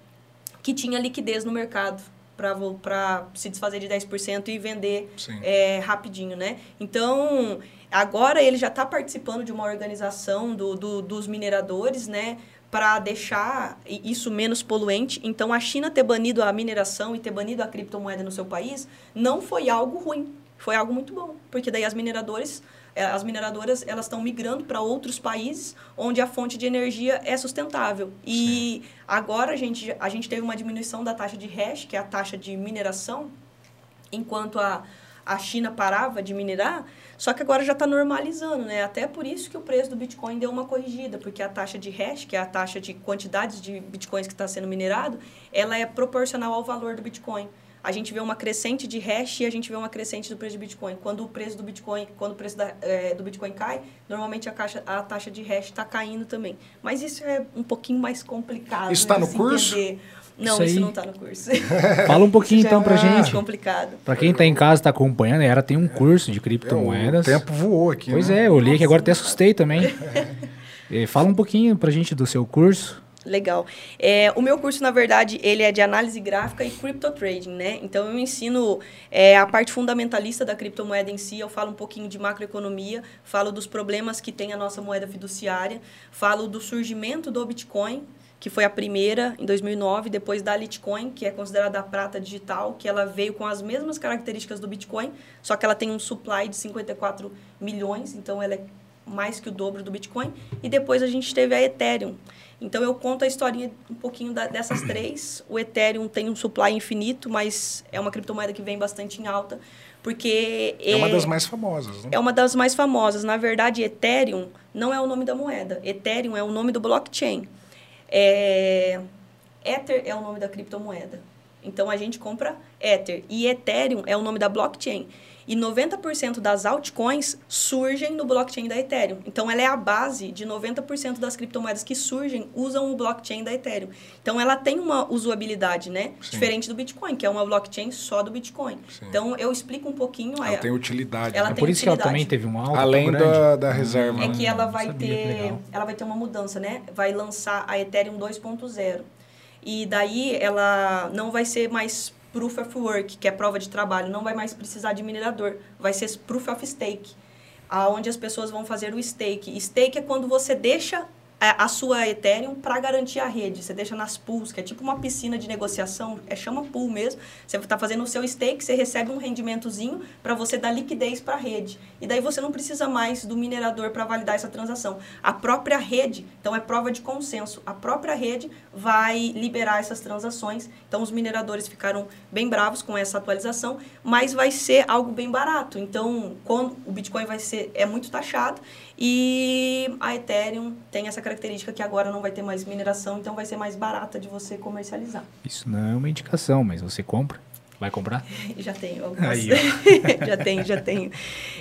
que tinha liquidez no mercado para se desfazer de 10% e vender é, rapidinho, né? Então, agora ele já está participando de uma organização do, do, dos mineradores, né? Para deixar isso menos poluente. Então, a China ter banido a mineração e ter banido a criptomoeda no seu país não foi algo ruim, foi algo muito bom. Porque daí as mineradoras as mineradoras elas estão migrando para outros países onde a fonte de energia é sustentável. E Sim. agora a gente, a gente teve uma diminuição da taxa de hash, que é a taxa de mineração, enquanto a, a China parava de minerar, só que agora já está normalizando, né? Até por isso que o preço do Bitcoin deu uma corrigida, porque a taxa de hash, que é a taxa de quantidades de Bitcoins que está sendo minerado, ela é proporcional ao valor do Bitcoin a gente vê uma crescente de hash e a gente vê uma crescente do preço do Bitcoin. Quando o preço do Bitcoin, quando o preço da, é, do Bitcoin cai, normalmente a, caixa, a taxa de hash está caindo também. Mas isso é um pouquinho mais complicado.
Isso está né, no curso?
Entender. Não, isso, isso não está no curso.
Fala um pouquinho então para gente.
É complicado.
Para quem está em casa está acompanhando, era tem um curso de criptomoedas.
É, o tempo voou aqui.
Pois
né?
é, eu li que agora até assustei também. Fala um pouquinho para gente do seu curso.
Legal. É, o meu curso, na verdade, ele é de análise gráfica e crypto trading, né? Então, eu ensino é, a parte fundamentalista da criptomoeda em si, eu falo um pouquinho de macroeconomia, falo dos problemas que tem a nossa moeda fiduciária, falo do surgimento do Bitcoin, que foi a primeira em 2009, depois da Litecoin, que é considerada a prata digital, que ela veio com as mesmas características do Bitcoin, só que ela tem um supply de 54 milhões, então ela é mais que o dobro do Bitcoin. E depois a gente teve a Ethereum, então eu conto a historinha um pouquinho da, dessas três. O Ethereum tem um supply infinito, mas é uma criptomoeda que vem bastante em alta, porque
é, é uma das mais famosas. Né?
É uma das mais famosas. Na verdade, Ethereum não é o nome da moeda. Ethereum é o nome do blockchain. É... Ether é o nome da criptomoeda. Então a gente compra Ether e Ethereum é o nome da blockchain. E 90% das altcoins surgem no blockchain da Ethereum. Então, ela é a base de 90% das criptomoedas que surgem usam o blockchain da Ethereum. Então, ela tem uma usabilidade, né? Sim. Diferente do Bitcoin, que é uma blockchain só do Bitcoin. Sim. Então, eu explico um pouquinho...
Ela a... tem utilidade.
Ela
né?
é por isso que ela também teve um alto
Além da, da reserva.
É que ela vai ter... Ela vai ter uma mudança, né? Vai lançar a Ethereum 2.0. E daí, ela não vai ser mais Proof of Work, que é prova de trabalho, não vai mais precisar de minerador, vai ser Proof of Stake, aonde as pessoas vão fazer o stake. Stake é quando você deixa a sua Ethereum para garantir a rede. Você deixa nas pools, que é tipo uma piscina de negociação, é chama pool mesmo. Você está fazendo o seu stake, você recebe um rendimentozinho para você dar liquidez para a rede. E daí você não precisa mais do minerador para validar essa transação. A própria rede, então é prova de consenso, a própria rede vai liberar essas transações. Então os mineradores ficaram bem bravos com essa atualização, mas vai ser algo bem barato. Então, quando o Bitcoin vai ser é muito taxado e a Ethereum tem essa característica que agora não vai ter mais mineração, então vai ser mais barata de você comercializar.
Isso não é uma indicação, mas você compra. Vai comprar?
Já tenho algumas.
Aí,
já tenho, já tenho.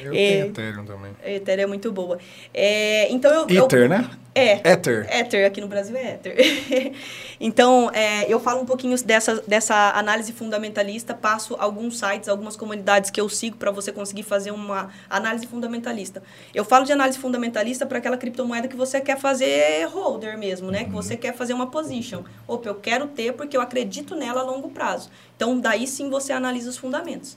Eu
É,
tenho Ethereum também.
Ether é muito boa. É, então eu, eu-
Ether, né?
É.
Ether.
Ether, aqui no Brasil é Ether. então, é, eu falo um pouquinho dessa, dessa análise fundamentalista, passo alguns sites, algumas comunidades que eu sigo para você conseguir fazer uma análise fundamentalista. Eu falo de análise fundamentalista para aquela criptomoeda que você quer fazer holder mesmo, né? Que você quer fazer uma position. Opa, eu quero ter porque eu acredito nela a longo prazo. Então, daí sim você analisa os fundamentos.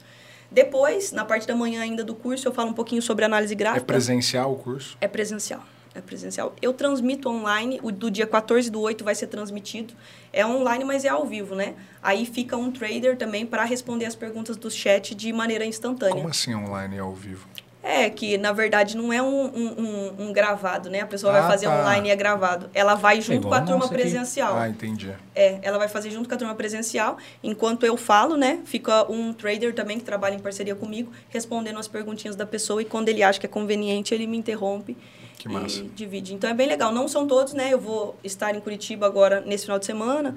Depois, na parte da manhã ainda do curso, eu falo um pouquinho sobre análise
É
gráfica.
presencial o curso?
É presencial. É presencial. Eu transmito online, o do dia 14 do 8 vai ser transmitido. É online, mas é ao vivo, né? Aí fica um trader também para responder as perguntas do chat de maneira instantânea.
Como assim online e ao vivo?
É, que na verdade não é um, um, um- um gravado, né? A pessoa
Ah,
vai fazer
tá.
online e é gravado. Ela vai junto com a turma presencial.
Ah, entendi.
É, ela vai fazer junto com a turma presencial. Enquanto eu falo, né? Fica um trader também que trabalha em parceria comigo, respondendo as perguntinhas da pessoa. E quando ele acha que é conveniente, ele me interrompe
Que
e
massa.
divide. Então é bem legal. Não são todos, né? Eu vou estar em Curitiba agora nesse final de semana.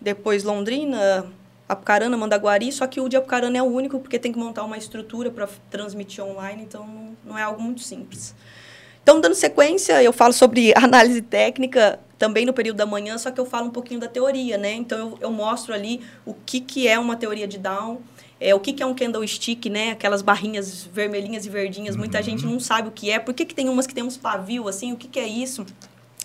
Depois Londrina, Apucarana, Mandaguari. Só que o de Apucarana é o único, porque tem que montar uma estrutura para transmitir online. Então não é algo muito simples. Então, dando sequência, eu falo sobre análise técnica também no período da manhã, só que eu falo um pouquinho da teoria, né? Então, eu, eu mostro ali o que, que é uma teoria de Down, é, o que, que é um candlestick, né? Aquelas barrinhas vermelhinhas e verdinhas. Muita gente não sabe o que é. Por que, que tem umas que tem uns pavio, assim? O que, que é isso?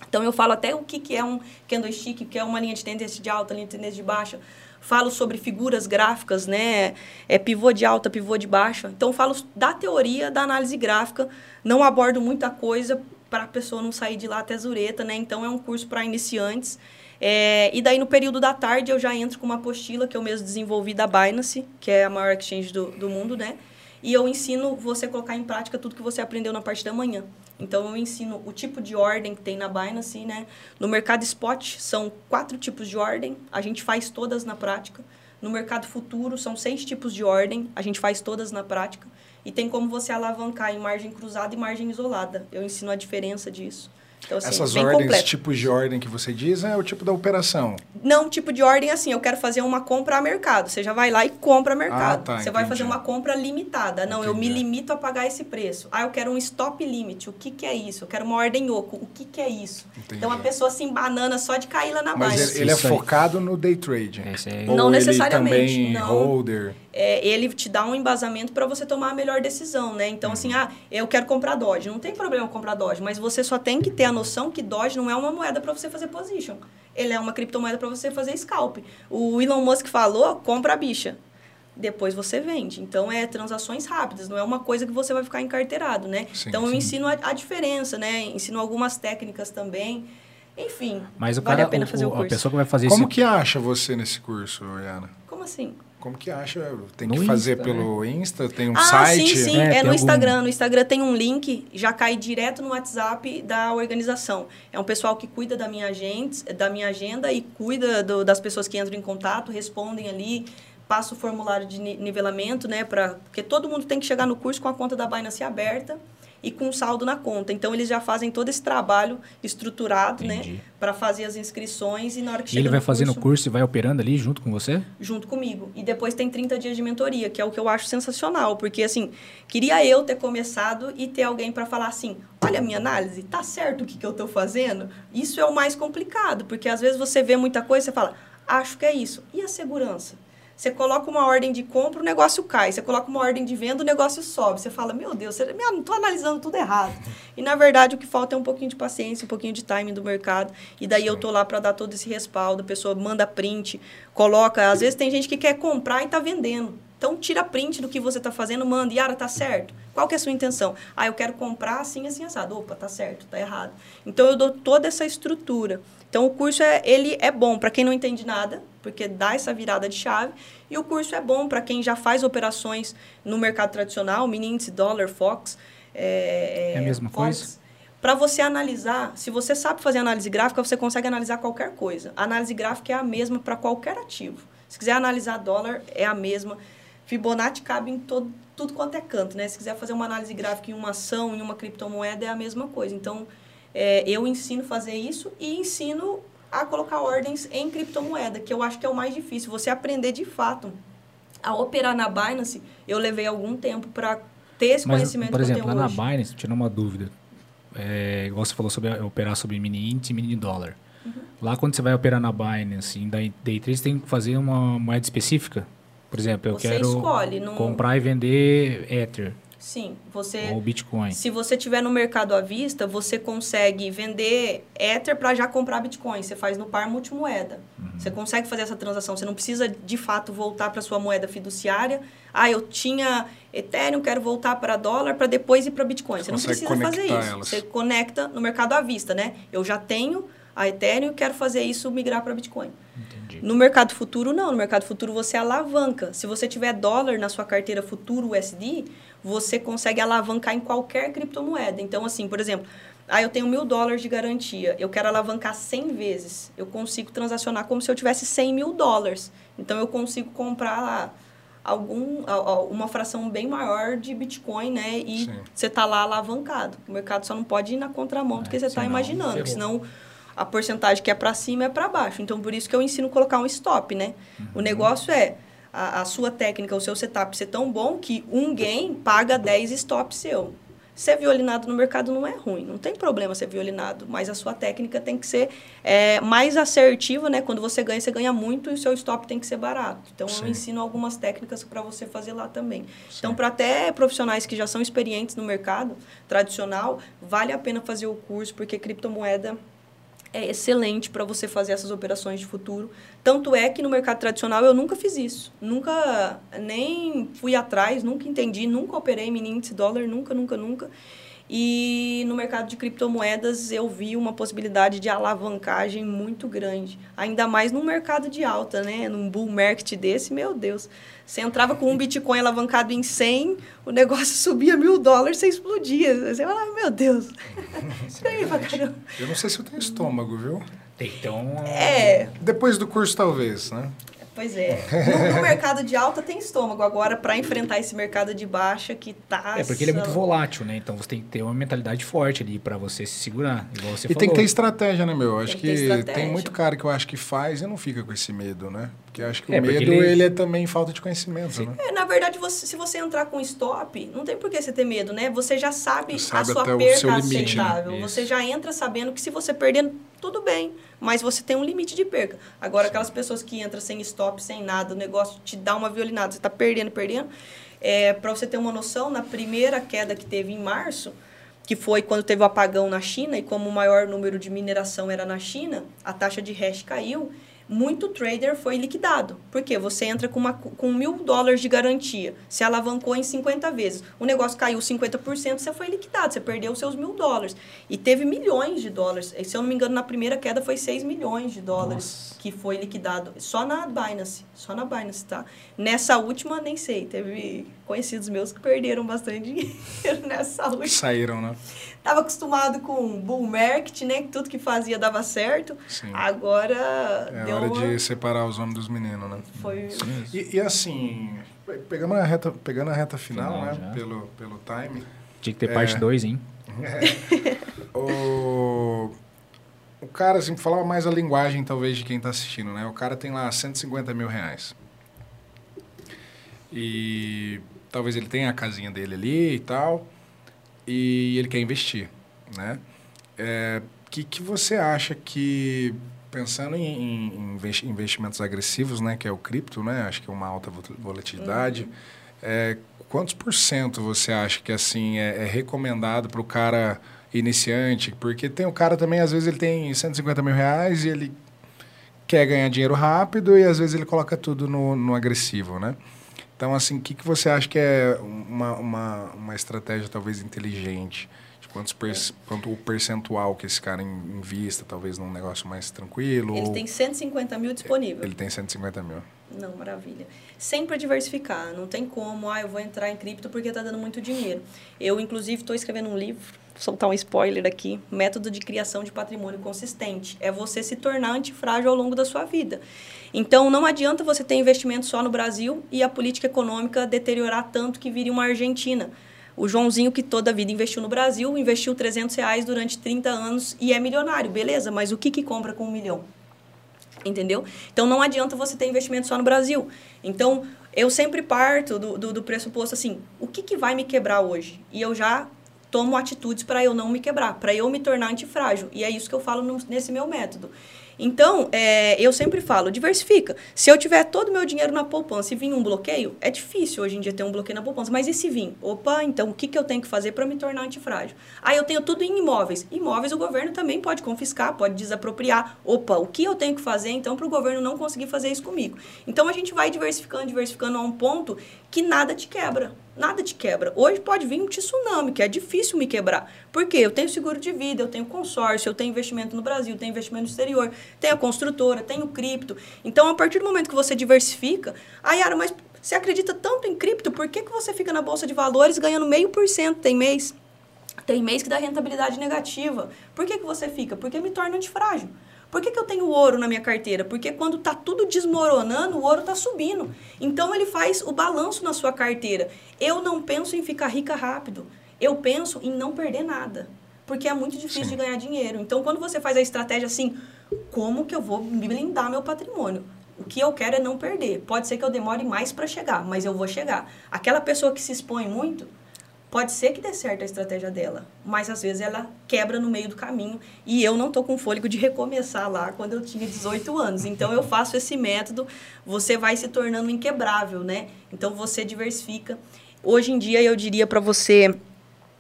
Então, eu falo até o que, que é um candlestick, que é uma linha de tendência de alta, linha de tendência de baixa. Falo sobre figuras gráficas, né? É pivô de alta, pivô de baixa. Então, falo da teoria da análise gráfica. Não abordo muita coisa para a pessoa não sair de lá até zureta, né? Então, é um curso para iniciantes. É, e daí, no período da tarde, eu já entro com uma apostila que eu mesmo desenvolvi da Binance, que é a maior exchange do, do mundo, né? E eu ensino você colocar em prática tudo que você aprendeu na parte da manhã. Então, eu ensino o tipo de ordem que tem na Binance, né? No mercado spot, são quatro tipos de ordem. A gente faz todas na prática. No mercado futuro, são seis tipos de ordem. A gente faz todas na prática. E tem como você alavancar em margem cruzada e margem isolada. Eu ensino a diferença disso. Então, assim,
Essas ordens,
completo.
tipos de ordem que você diz, é o tipo da operação.
Não, tipo de ordem assim, eu quero fazer uma compra a mercado. Você já vai lá e compra a mercado.
Ah, tá,
você vai
entendi.
fazer uma compra limitada. Não, eu me
Entendi.
limito a pagar esse preço. Ah, eu quero um stop limit. O que, que é isso? Eu quero uma ordem oco. O que, que é isso?
Entendi.
Então a pessoa se embanana só de cair lá na
Mas
Binance.
ele, ele é focado no day trade.
É-
Ou
Não
ele
necessariamente,
também
não.
holder.
É, ele te dá um embasamento para você tomar a melhor decisão, né? Então, assim, ah, eu quero comprar Doge. Não tem problema comprar Doge, mas você só tem que ter a noção que Doge não é uma moeda para você fazer position. Ele é uma criptomoeda para você fazer scalp. O Elon Musk falou, compra a bicha. Depois você vende. Então, é transações rápidas, não é uma coisa que você vai ficar encarteirado, né?
Sim,
então, eu
sim.
ensino a, a diferença, né? Ensino algumas técnicas também. Enfim,
Mas o
vale
cara,
a pena
o-
fazer o,
o- a
curso.
pessoa que vai fazer
Como
esse...
que acha você nesse curso, Yana?
Como assim?
Como que acha? Tem
No
que fazer
Insta,
pelo Insta? Tem um
ah,
site?
sim, sim.
É,
É, no
algum-
Instagram. No Instagram tem um link, já cai direto no WhatsApp da organização. É um pessoal que cuida da minha, agenda, da minha agenda e cuida do- das pessoas que entram em contato, respondem ali, passa o formulário de ni- nivelamento, né? Pra, porque todo mundo tem que chegar no curso com a conta da Binance aberta e com saldo na conta. Então, eles já fazem todo esse trabalho estruturado,
Entendi.
né? Para fazer as inscrições e na hora que
E
chega
ele vai
no
fazendo o
curso,
curso e vai operando ali junto com você?
junto comigo. E depois tem 30 dias de mentoria, que é o que eu acho sensacional, porque assim, queria eu ter começado e ter alguém para falar assim: "Olha a minha análise, tá certo o que que eu tô fazendo?". Isso é o mais complicado, porque às vezes você vê muita coisa e você fala: "Acho que é isso". E a segurança? Você coloca uma ordem de compra, o negócio cai. Você coloca uma ordem de venda, o negócio sobe. Você fala, meu Deus, você, não tô analisando tudo errado. E, na verdade, o que falta é um pouquinho de paciência, um pouquinho de timing do mercado. E daí eu tô lá para dar todo esse respaldo. A pessoa manda print, coloca. Às vezes tem gente que quer comprar e tá vendendo. Então, tira print do que você está fazendo, manda. Yara, tá certo? Qual que é a sua intenção? Ah, eu quero comprar assim, assim, assado. Opa, tá certo, tá errado. Então, eu dou toda essa estrutura. Então, o curso, é, ele é bom para quem não entende nada, porque dá essa virada de chave. E o curso é bom para quem já faz operações no mercado tradicional, mini índice, dólar, Fox. É,
É a mesma coisa?
Para você analisar, se você sabe fazer análise gráfica, você consegue analisar qualquer coisa. A análise gráfica é a mesma para qualquer ativo. Se quiser analisar dólar, é a mesma. Fibonacci cabe em todo, tudo quanto é canto, né? Se quiser fazer uma análise gráfica em uma ação, em uma criptomoeda, é a mesma coisa. Então, é, eu ensino a fazer isso e ensino a colocar ordens em criptomoeda, que eu acho que é o mais difícil. Você aprender de fato A operar na Binance, eu levei algum tempo para ter esse
Mas,
conhecimento
por exemplo, lá
hoje.
na Binance, tirando uma dúvida, é, igual você falou sobre operar sobre mini índice e mini dólar.
Uhum.
Lá quando você vai operar na Binance, em day day trade, você tem que fazer uma moeda específica. Por exemplo, eu
Você
quero
escolhe, não-
comprar e vender Ether
Sim, você...
ou Bitcoin.
Se você tiver no mercado à vista, você consegue vender Ether para já comprar Bitcoin. Você faz no par multimoeda. Você consegue fazer essa transação. Você não precisa, de fato, voltar para sua moeda fiduciária. Ah, eu tinha Ethereum, quero voltar para dólar para depois ir para Bitcoin. Você não
consegue
precisa fazer isso.
elas.
Você conecta no mercado à vista, né? Eu já tenho a Ethereum e quero fazer isso migrar para Bitcoin.
Entendi.
No mercado futuro, não. No mercado futuro, você alavanca. Se você tiver dólar na sua carteira futuro USD, você consegue alavancar em qualquer criptomoeda. Então, assim, por exemplo, ah, eu tenho mil dólares de garantia, eu quero alavancar 100 vezes. Eu consigo transacionar como se eu tivesse 100 mil dólares. Então, eu consigo comprar algum, uma fração bem maior de Bitcoin, né? E
Sim.
você tá lá alavancado. O mercado só não pode ir na contramão do que
É,
você está imaginando.
ferrou.
Senão a porcentagem que é para cima é para baixo. Então, por isso que eu ensino a colocar um stop, né?
Uhum.
O negócio é a, a sua técnica, o seu setup ser tão bom que um gain paga 10 stops seu. Ser violinado no mercado não é ruim, não tem problema ser violinado, mas a sua técnica tem que ser é, mais assertiva, né? Quando você ganha, você ganha muito e o seu stop tem que ser barato. Então,
Sim.
eu ensino algumas técnicas para você fazer lá também. Então, para até profissionais que já são experientes no mercado tradicional, vale a pena fazer o curso, porque criptomoeda é excelente para você fazer essas operações de futuro. Tanto é que no mercado tradicional eu nunca fiz isso. Nunca nem fui atrás, nunca entendi, nunca operei mini índice dólar, nunca, nunca, nunca. E no mercado de criptomoedas eu vi uma possibilidade de alavancagem muito grande. Ainda mais num mercado de alta, né? Num bull market desse, meu Deus. Você entrava com um Bitcoin alavancado em 100, o negócio subia mil dólares, você explodia. Você fala, "Ai, meu Deus. Isso aí pra caramba.
Eu não sei se eu tenho estômago, viu?
Um...
É,
Depois do curso, talvez, né?
Pois é. No, no mercado de alta tem estômago. Agora, para enfrentar esse mercado de baixa que tá.
É porque ele é muito volátil, né? Então você tem que ter uma mentalidade forte ali pra você se segurar, igual você
E
falou.
tem que ter estratégia, né, meu? Acho
Tem que
que tem muito cara que eu acho que faz e não fica com esse medo, né? Porque eu acho que
É,
o medo,
ele-
ele... é também falta de conhecimento, né?
É, na verdade, você- se você entrar com stop, não tem por que você ter medo, né? Você já sabe,
Sabe
a sua
seu limite, né?
aceitável.
Isso.
Você já entra sabendo que se você perder, tudo bem. Mas você tem um limite de perca. Agora, aquelas pessoas que entram sem stop, sem nada, o negócio te dá uma violinada, você está perdendo, perdendo. É, para você ter uma noção, na primeira queda que teve em março, que foi quando teve o apagão na China, e como o maior número de mineração era na China, a taxa de hash caiu, muito trader foi liquidado. Por quê? Você entra com, uma, com mil dólares de garantia, se alavancou em 50 vezes. O negócio caiu 50%, você foi liquidado, você perdeu os seus mil dólares. E teve milhões de dólares. Se eu não me engano, na primeira queda foi 6 milhões de dólares que foi liquidado. Só na Binance. Só na Binance, tá? Nessa última, nem sei. Teve conhecidos meus que perderam bastante dinheiro nessa última.
Saíram, né?
Tava acostumado com bull market, né? Que tudo que fazia dava certo.
Sim.
Agora
É
deu
hora
uma...
de separar os homens dos meninos, né?
Foi...
E, e assim, pe- pegando a reta, pegando a reta final,
Final
né?
já.
Pelo, pelo time.
Tinha que ter
É.
parte 2, hein?
O, o cara, assim, falava mais a linguagem, talvez, de quem está assistindo, né? O cara tem lá 150 mil reais. E talvez ele tenha a casinha dele ali e tal. E ele quer investir, né? É, que, que você acha que, pensando em, em investi- investimentos agressivos, né? Que é o cripto, né? Acho que é uma alta vol- volatilidade. É, quantos por cento você acha que assim é, é recomendado para o cara iniciante? Porque tem o cara também, às vezes ele tem 150 mil reais e ele quer ganhar dinheiro rápido e às vezes ele coloca tudo no, no agressivo, né? Então, assim, o que, que você acha que é uma, uma, uma estratégia talvez inteligente? De quantos perc- quanto o percentual que esse cara in- invista, talvez num negócio mais tranquilo?
Ele
ou-
tem 150 mil disponível.
ele tem 150 mil.
Não, maravilha. Sempre diversificar. Não tem como, ah, eu vou entrar em cripto porque está dando muito dinheiro. Eu, inclusive, estou escrevendo um livro, soltar um spoiler aqui, Método de Criação de Patrimônio Consistente. É você se tornar antifrágil ao longo da sua vida. Então, não adianta você ter investimento só no Brasil e a política econômica deteriorar tanto que vire uma Argentina. O Joãozinho, que toda a vida investiu no Brasil, investiu 300 reais durante 30 anos e é milionário. Beleza, mas o que, que compra com um milhão? Entendeu? Então não adianta você ter investimento só no Brasil. Então, eu sempre parto do, do, do pressuposto assim, o que, que vai me quebrar hoje? E eu já tomo atitudes para eu não me quebrar, para eu me tornar antifrágil. E é isso que eu falo no, nesse meu método. Então, é, eu sempre falo, diversifica. Se eu tiver todo o meu dinheiro na poupança e vir um bloqueio, é difícil hoje em dia ter um bloqueio na poupança. Mas e se vir? Opa, então o que, que eu tenho que fazer para me tornar antifrágil? Ah, eu tenho tudo em imóveis. Imóveis o governo também pode confiscar, pode desapropriar. Opa, o que eu tenho que fazer então para o governo não conseguir fazer isso comigo? Então a gente vai diversificando, diversificando a um ponto que nada te quebra nada te quebra. Hoje pode vir um tsunami, que é difícil me quebrar. Por quê? Eu tenho seguro de vida, eu tenho consórcio, eu tenho investimento no Brasil, tenho investimento no exterior, tenho a construtora, tenho cripto. Então, a partir do momento que você diversifica, ah, Yara, mas você acredita tanto em cripto, por que, que você fica na Bolsa de Valores ganhando meio por cento tem mês? Tem mês que dá rentabilidade negativa. Por que, que você fica? Porque me torna antifrágil. Por que, que eu tenho ouro na minha carteira? Porque quando está tudo desmoronando, o ouro está subindo. Então ele faz o balanço na sua carteira. Eu não penso em ficar rica rápido. Eu penso em não perder nada. Porque é muito difícil Sim. de ganhar dinheiro. Então, quando você faz a estratégia assim, como que eu vou me blindar meu patrimônio? O que eu quero é não perder. Pode ser que eu demore mais para chegar, mas eu vou chegar. Aquela pessoa que se expõe muito, Pode ser que dê certo a estratégia dela, mas às vezes ela quebra no meio do caminho e eu não tô com fôlego de recomeçar lá quando eu tinha 18 anos. Então eu faço esse método, você vai se tornando inquebrável, né? Então você diversifica. Hoje em dia eu diria para você,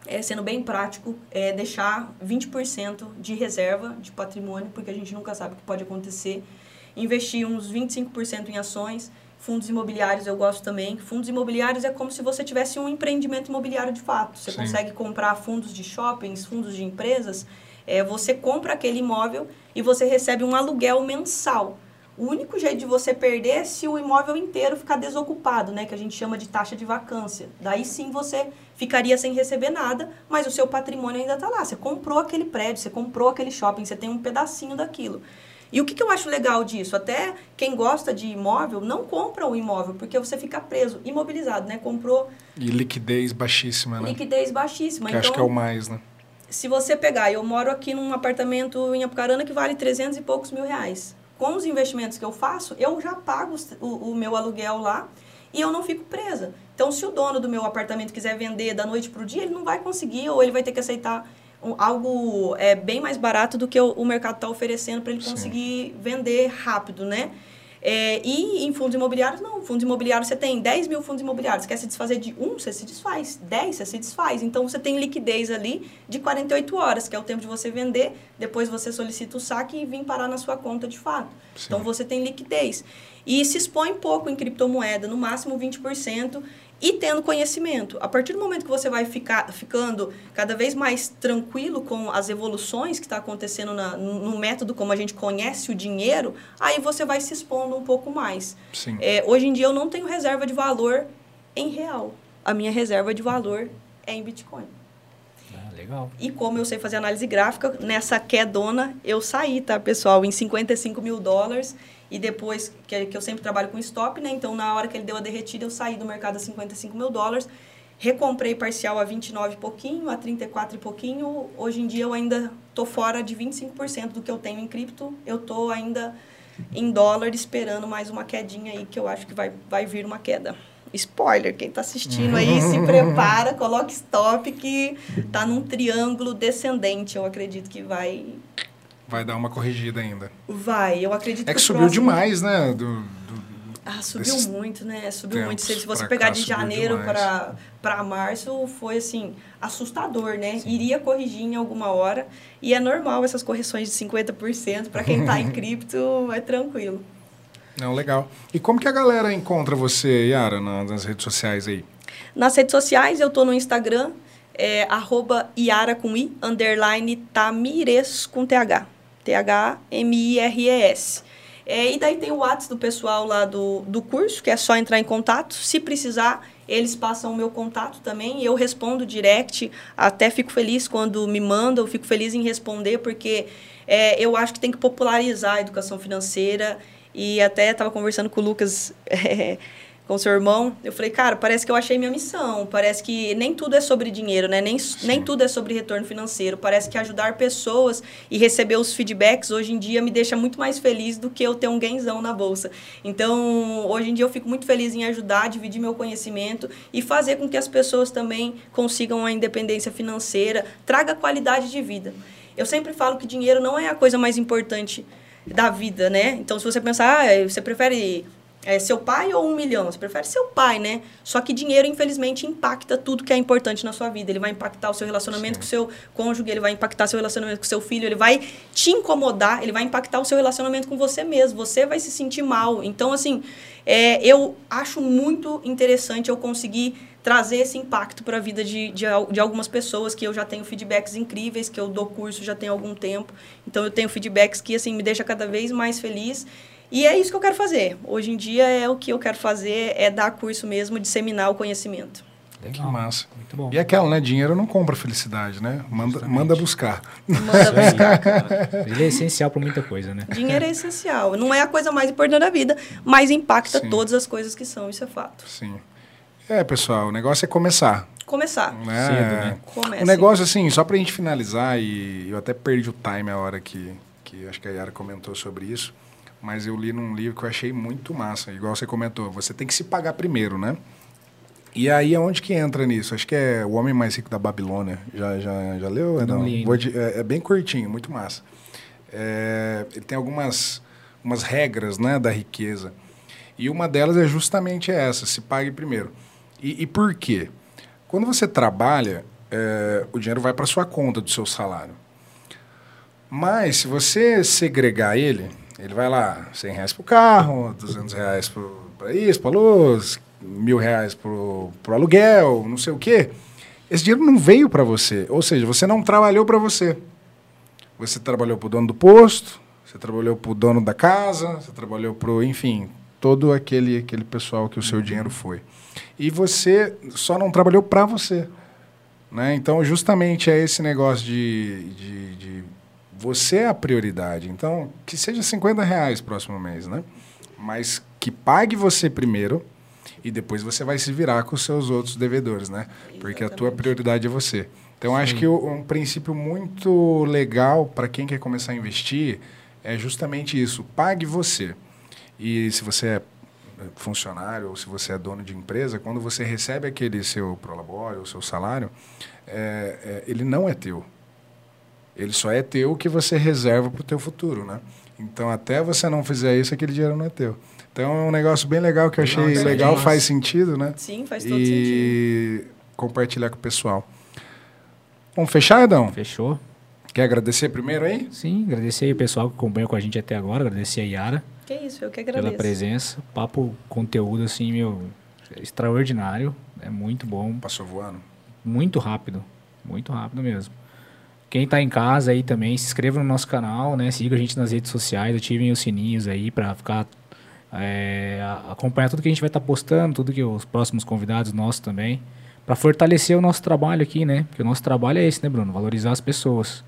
é, sendo bem prático, é deixar 20% de reserva de patrimônio, porque a gente nunca sabe o que pode acontecer. Investir uns 25% em ações, Fundos imobiliários eu gosto também. Fundos imobiliários é como se você tivesse um empreendimento imobiliário de fato. Você Sim. consegue comprar fundos de shoppings, fundos de empresas. É, você compra aquele imóvel e você recebe um aluguel mensal. O único jeito de você perder é se o imóvel inteiro ficar desocupado, né? Que a gente chama de taxa de vacância. Daí sim você ficaria sem receber nada, mas o seu patrimônio ainda está lá. Você comprou aquele prédio, você comprou aquele shopping, você tem um pedacinho daquilo. E o que, que eu acho legal disso? Até quem gosta de imóvel não compra o imóvel, porque você fica preso, imobilizado, né? Comprou.
E liquidez baixíssima, né?
Liquidez baixíssima.
Que então, acho que é o mais, né?
Se você pegar, eu moro aqui num apartamento em Apucarana que vale 300 e poucos mil reais. Com os investimentos que eu faço, eu já pago o, o meu aluguel lá e eu não fico presa. Então, se o dono do meu apartamento quiser vender da noite para o dia, ele não vai conseguir ou ele vai ter que aceitar um, algo é, bem mais barato do que o, o mercado está oferecendo para ele Sim. conseguir vender rápido, né? É, e em fundos imobiliários, não. Fundos imobiliários, você tem 10 mil fundos imobiliários. Quer se desfazer de um, você se desfaz. 10, você se desfaz. Então, você tem liquidez ali de 48 horas, que é o tempo de você vender. Depois, você solicita o saque e vir parar na sua conta de fato. Sim. Então, você tem liquidez. E se expõe pouco em criptomoeda, no máximo 20% e tendo conhecimento. A partir do momento que você vai ficar ficando cada vez mais tranquilo com as evoluções que está acontecendo na, no método como a gente conhece o dinheiro, aí você vai se expondo um pouco mais. É, hoje em dia eu não tenho reserva de valor em real. A minha reserva de valor é em Bitcoin.
Ah, legal.
E como eu sei fazer análise gráfica, nessa quedona eu saí, tá, pessoal, em 55 mil dólares e depois, que, que eu sempre trabalho com stop, né? Então, na hora que ele deu a derretida, eu saí do mercado a 55 mil dólares. Recomprei parcial a 29 e pouquinho, a 34 e pouquinho. Hoje em dia eu ainda tô fora de 25% do que eu tenho em cripto. Eu tô ainda em dólar esperando mais uma quedinha aí, que eu acho que vai, vai vir uma queda. Spoiler, quem está assistindo aí se prepara, coloque stop que tá num triângulo descendente. Eu acredito que vai
Vai dar uma corrigida ainda.
Vai, eu acredito
é
que.
É que subiu próximo... demais, né? Do, do,
ah, subiu muito, né? Subiu muito. Se, você pegar de janeiro para março, foi assim, assustador, né? Sim. Iria corrigir em alguma hora. E é normal essas correções de 50%. Para quem está em cripto, é tranquilo.
Não, legal. E como que a galera encontra você, Yara, nas redes sociais aí?
Nas redes sociais, eu tô no Instagram, é, arroba Yara com I, underline Tamires com TH. T-H-M-I-R-E-S. É, e daí tem o WhatsApp do pessoal lá do, do curso, que é só entrar em contato. Se precisar, eles passam o meu contato também eu respondo direct. Até fico feliz quando me mandam, fico feliz em responder, porque é, eu acho que tem que popularizar a educação financeira. E até estava conversando com o Lucas. É, com seu irmão, eu falei, cara, parece que eu achei minha missão. Parece que nem tudo é sobre dinheiro, né? Nem, nem tudo é sobre retorno financeiro. Parece que ajudar pessoas e receber os feedbacks hoje em dia me deixa muito mais feliz do que eu ter um gainzão na bolsa. Então, hoje em dia eu fico muito feliz em ajudar, dividir meu conhecimento e fazer com que as pessoas também consigam a independência financeira, traga qualidade de vida. Eu sempre falo que dinheiro não é a coisa mais importante da vida, né? Então, se você pensar, ah, você prefere é, seu pai ou um milhão? Você prefere seu pai, né? Só que dinheiro, infelizmente, impacta tudo que é importante na sua vida. Ele vai impactar o seu relacionamento Sim. com o seu cônjuge, ele vai impactar seu relacionamento com o seu filho, ele vai te incomodar, ele vai impactar o seu relacionamento com você mesmo. Você vai se sentir mal. Então, assim, é, eu acho muito interessante eu conseguir trazer esse impacto para a vida de, de, de, algumas pessoas que eu já tenho feedbacks incríveis, que eu dou curso já tem algum tempo. Então, eu tenho feedbacks que, assim, me deixa cada vez mais feliz. E é isso que eu quero fazer. Hoje em dia é o que eu quero fazer, é dar curso mesmo, disseminar o conhecimento.
Legal. Que massa. Muito bom. E aquela, né? Dinheiro não compra felicidade, né? Manda, manda buscar.
Manda buscar.
Ele é essencial para muita coisa, né?
Dinheiro é essencial. Não é a coisa mais importante da vida, mas impacta Sim. todas as coisas que são, isso é fato.
Sim. É, pessoal, o negócio é começar.
Começar.
Né? Cedo, né? Comece. O negócio, assim, só para a gente finalizar, e eu até perdi o time a hora que, que acho que a Yara comentou sobre isso mas eu li num livro que eu achei muito massa, igual você comentou, você tem que se pagar primeiro, né? E aí, aonde que entra nisso? Acho que é O Homem Mais Rico da Babilônia. Já, já, já leu?
Não, não li
é, é, bem curtinho, muito massa. É, ele tem algumas umas regras né, da riqueza. E uma delas é justamente essa, se pague primeiro. E, e por quê? Quando você trabalha, é, o dinheiro vai para sua conta do seu salário. Mas, se você segregar ele, ele vai lá, 100 reais para o carro, 200 reais para isso, para luz, mil reais para o aluguel, não sei o quê. Esse dinheiro não veio para você. Ou seja, você não trabalhou para você. Você trabalhou para o dono do posto, você trabalhou para o dono da casa, você trabalhou para o, enfim, todo aquele, aquele pessoal que o seu dinheiro foi. E você só não trabalhou para você. Né? Então, justamente é esse negócio de, de, de você é a prioridade. Então, que seja 50 reais próximo mês, né? Mas que pague você primeiro e depois você vai se virar com os seus outros devedores, né? Porque a tua prioridade é você. Então, Sim. acho que um princípio muito legal para quem quer começar a investir é justamente isso. Pague você. E se você é funcionário ou se você é dono de empresa, quando você recebe aquele seu prolabore, o seu salário, é, é, ele não é teu. Ele só é teu que você reserva para o teu futuro, né? Então, até você não fizer isso, aquele dinheiro não é teu. Então, é um negócio bem legal que eu achei Nossa, legal, faz sentido, né?
Sim, faz todo e sentido.
E compartilhar com o pessoal. Vamos fechar, Edão?
Fechou.
Quer agradecer primeiro aí?
Sim, agradecer aí o pessoal que acompanha com a gente até agora, agradecer a Yara.
Que isso, eu que agradeço.
Pela presença. Papo, conteúdo, assim, meu, extraordinário. É muito bom.
Passou voando?
Muito rápido. Muito rápido mesmo. Quem está em casa aí também, se inscreva no nosso canal, né? Siga a gente nas redes sociais, ativem os sininhos aí para ficar é, acompanhar tudo que a gente vai estar tá postando, tudo que os próximos convidados nossos também, para fortalecer o nosso trabalho aqui, né? Porque o nosso trabalho é esse, né, Bruno? Valorizar as pessoas.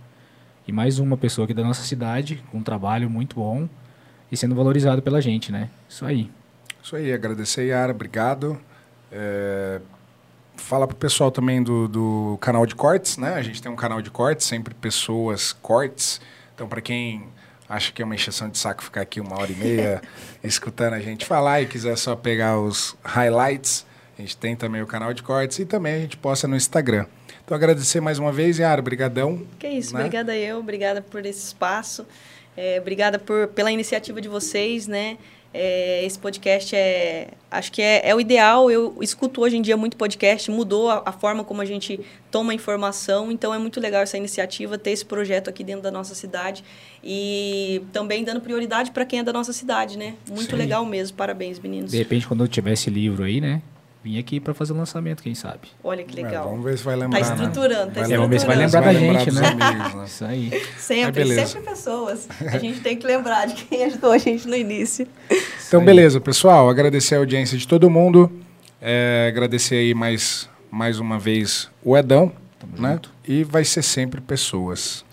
E mais uma pessoa aqui da nossa cidade com um trabalho muito bom e sendo valorizado pela gente, né? Isso aí.
Isso aí, agradecer, Yara, obrigado. É, fala pro pessoal também do, do canal de cortes, né? A gente tem um canal de cortes, sempre pessoas cortes. Então, para quem acha que é uma encheção de saco ficar aqui uma hora e meia escutando a gente falar e quiser só pegar os highlights, a gente tem também o canal de cortes e também a gente posta no Instagram. Então, agradecer mais uma vez, Yara, brigadão.
Que isso, né? obrigada eu, obrigada por esse espaço, é, obrigada por, pela iniciativa de vocês, né? É, esse podcast é, acho que é, é, o ideal. Eu escuto hoje em dia muito podcast, mudou a, a, forma como a gente toma informação, então é muito legal essa iniciativa, ter esse projeto aqui dentro da nossa cidade e também dando prioridade para quem é da nossa cidade, né? Muito Sim. legal mesmo. Parabéns, meninos.
De repente, quando eu tiver esse livro aí, né? Vim aqui para fazer o lançamento, quem sabe.
Olha que legal.
É, vamos ver se vai lembrar.
Tá estruturando, né? tá estruturando.
vamos ver se vai lembrar
vai
da
lembrar
gente, né?
Amigos, né?
Isso aí.
Sempre, sempre pessoas. A gente tem que lembrar de quem ajudou a gente no início.
Então, beleza, pessoal. Agradecer a audiência de todo mundo. É, agradecer aí mais, mais uma vez o Edão. Tamo né? Junto. E vai ser sempre pessoas.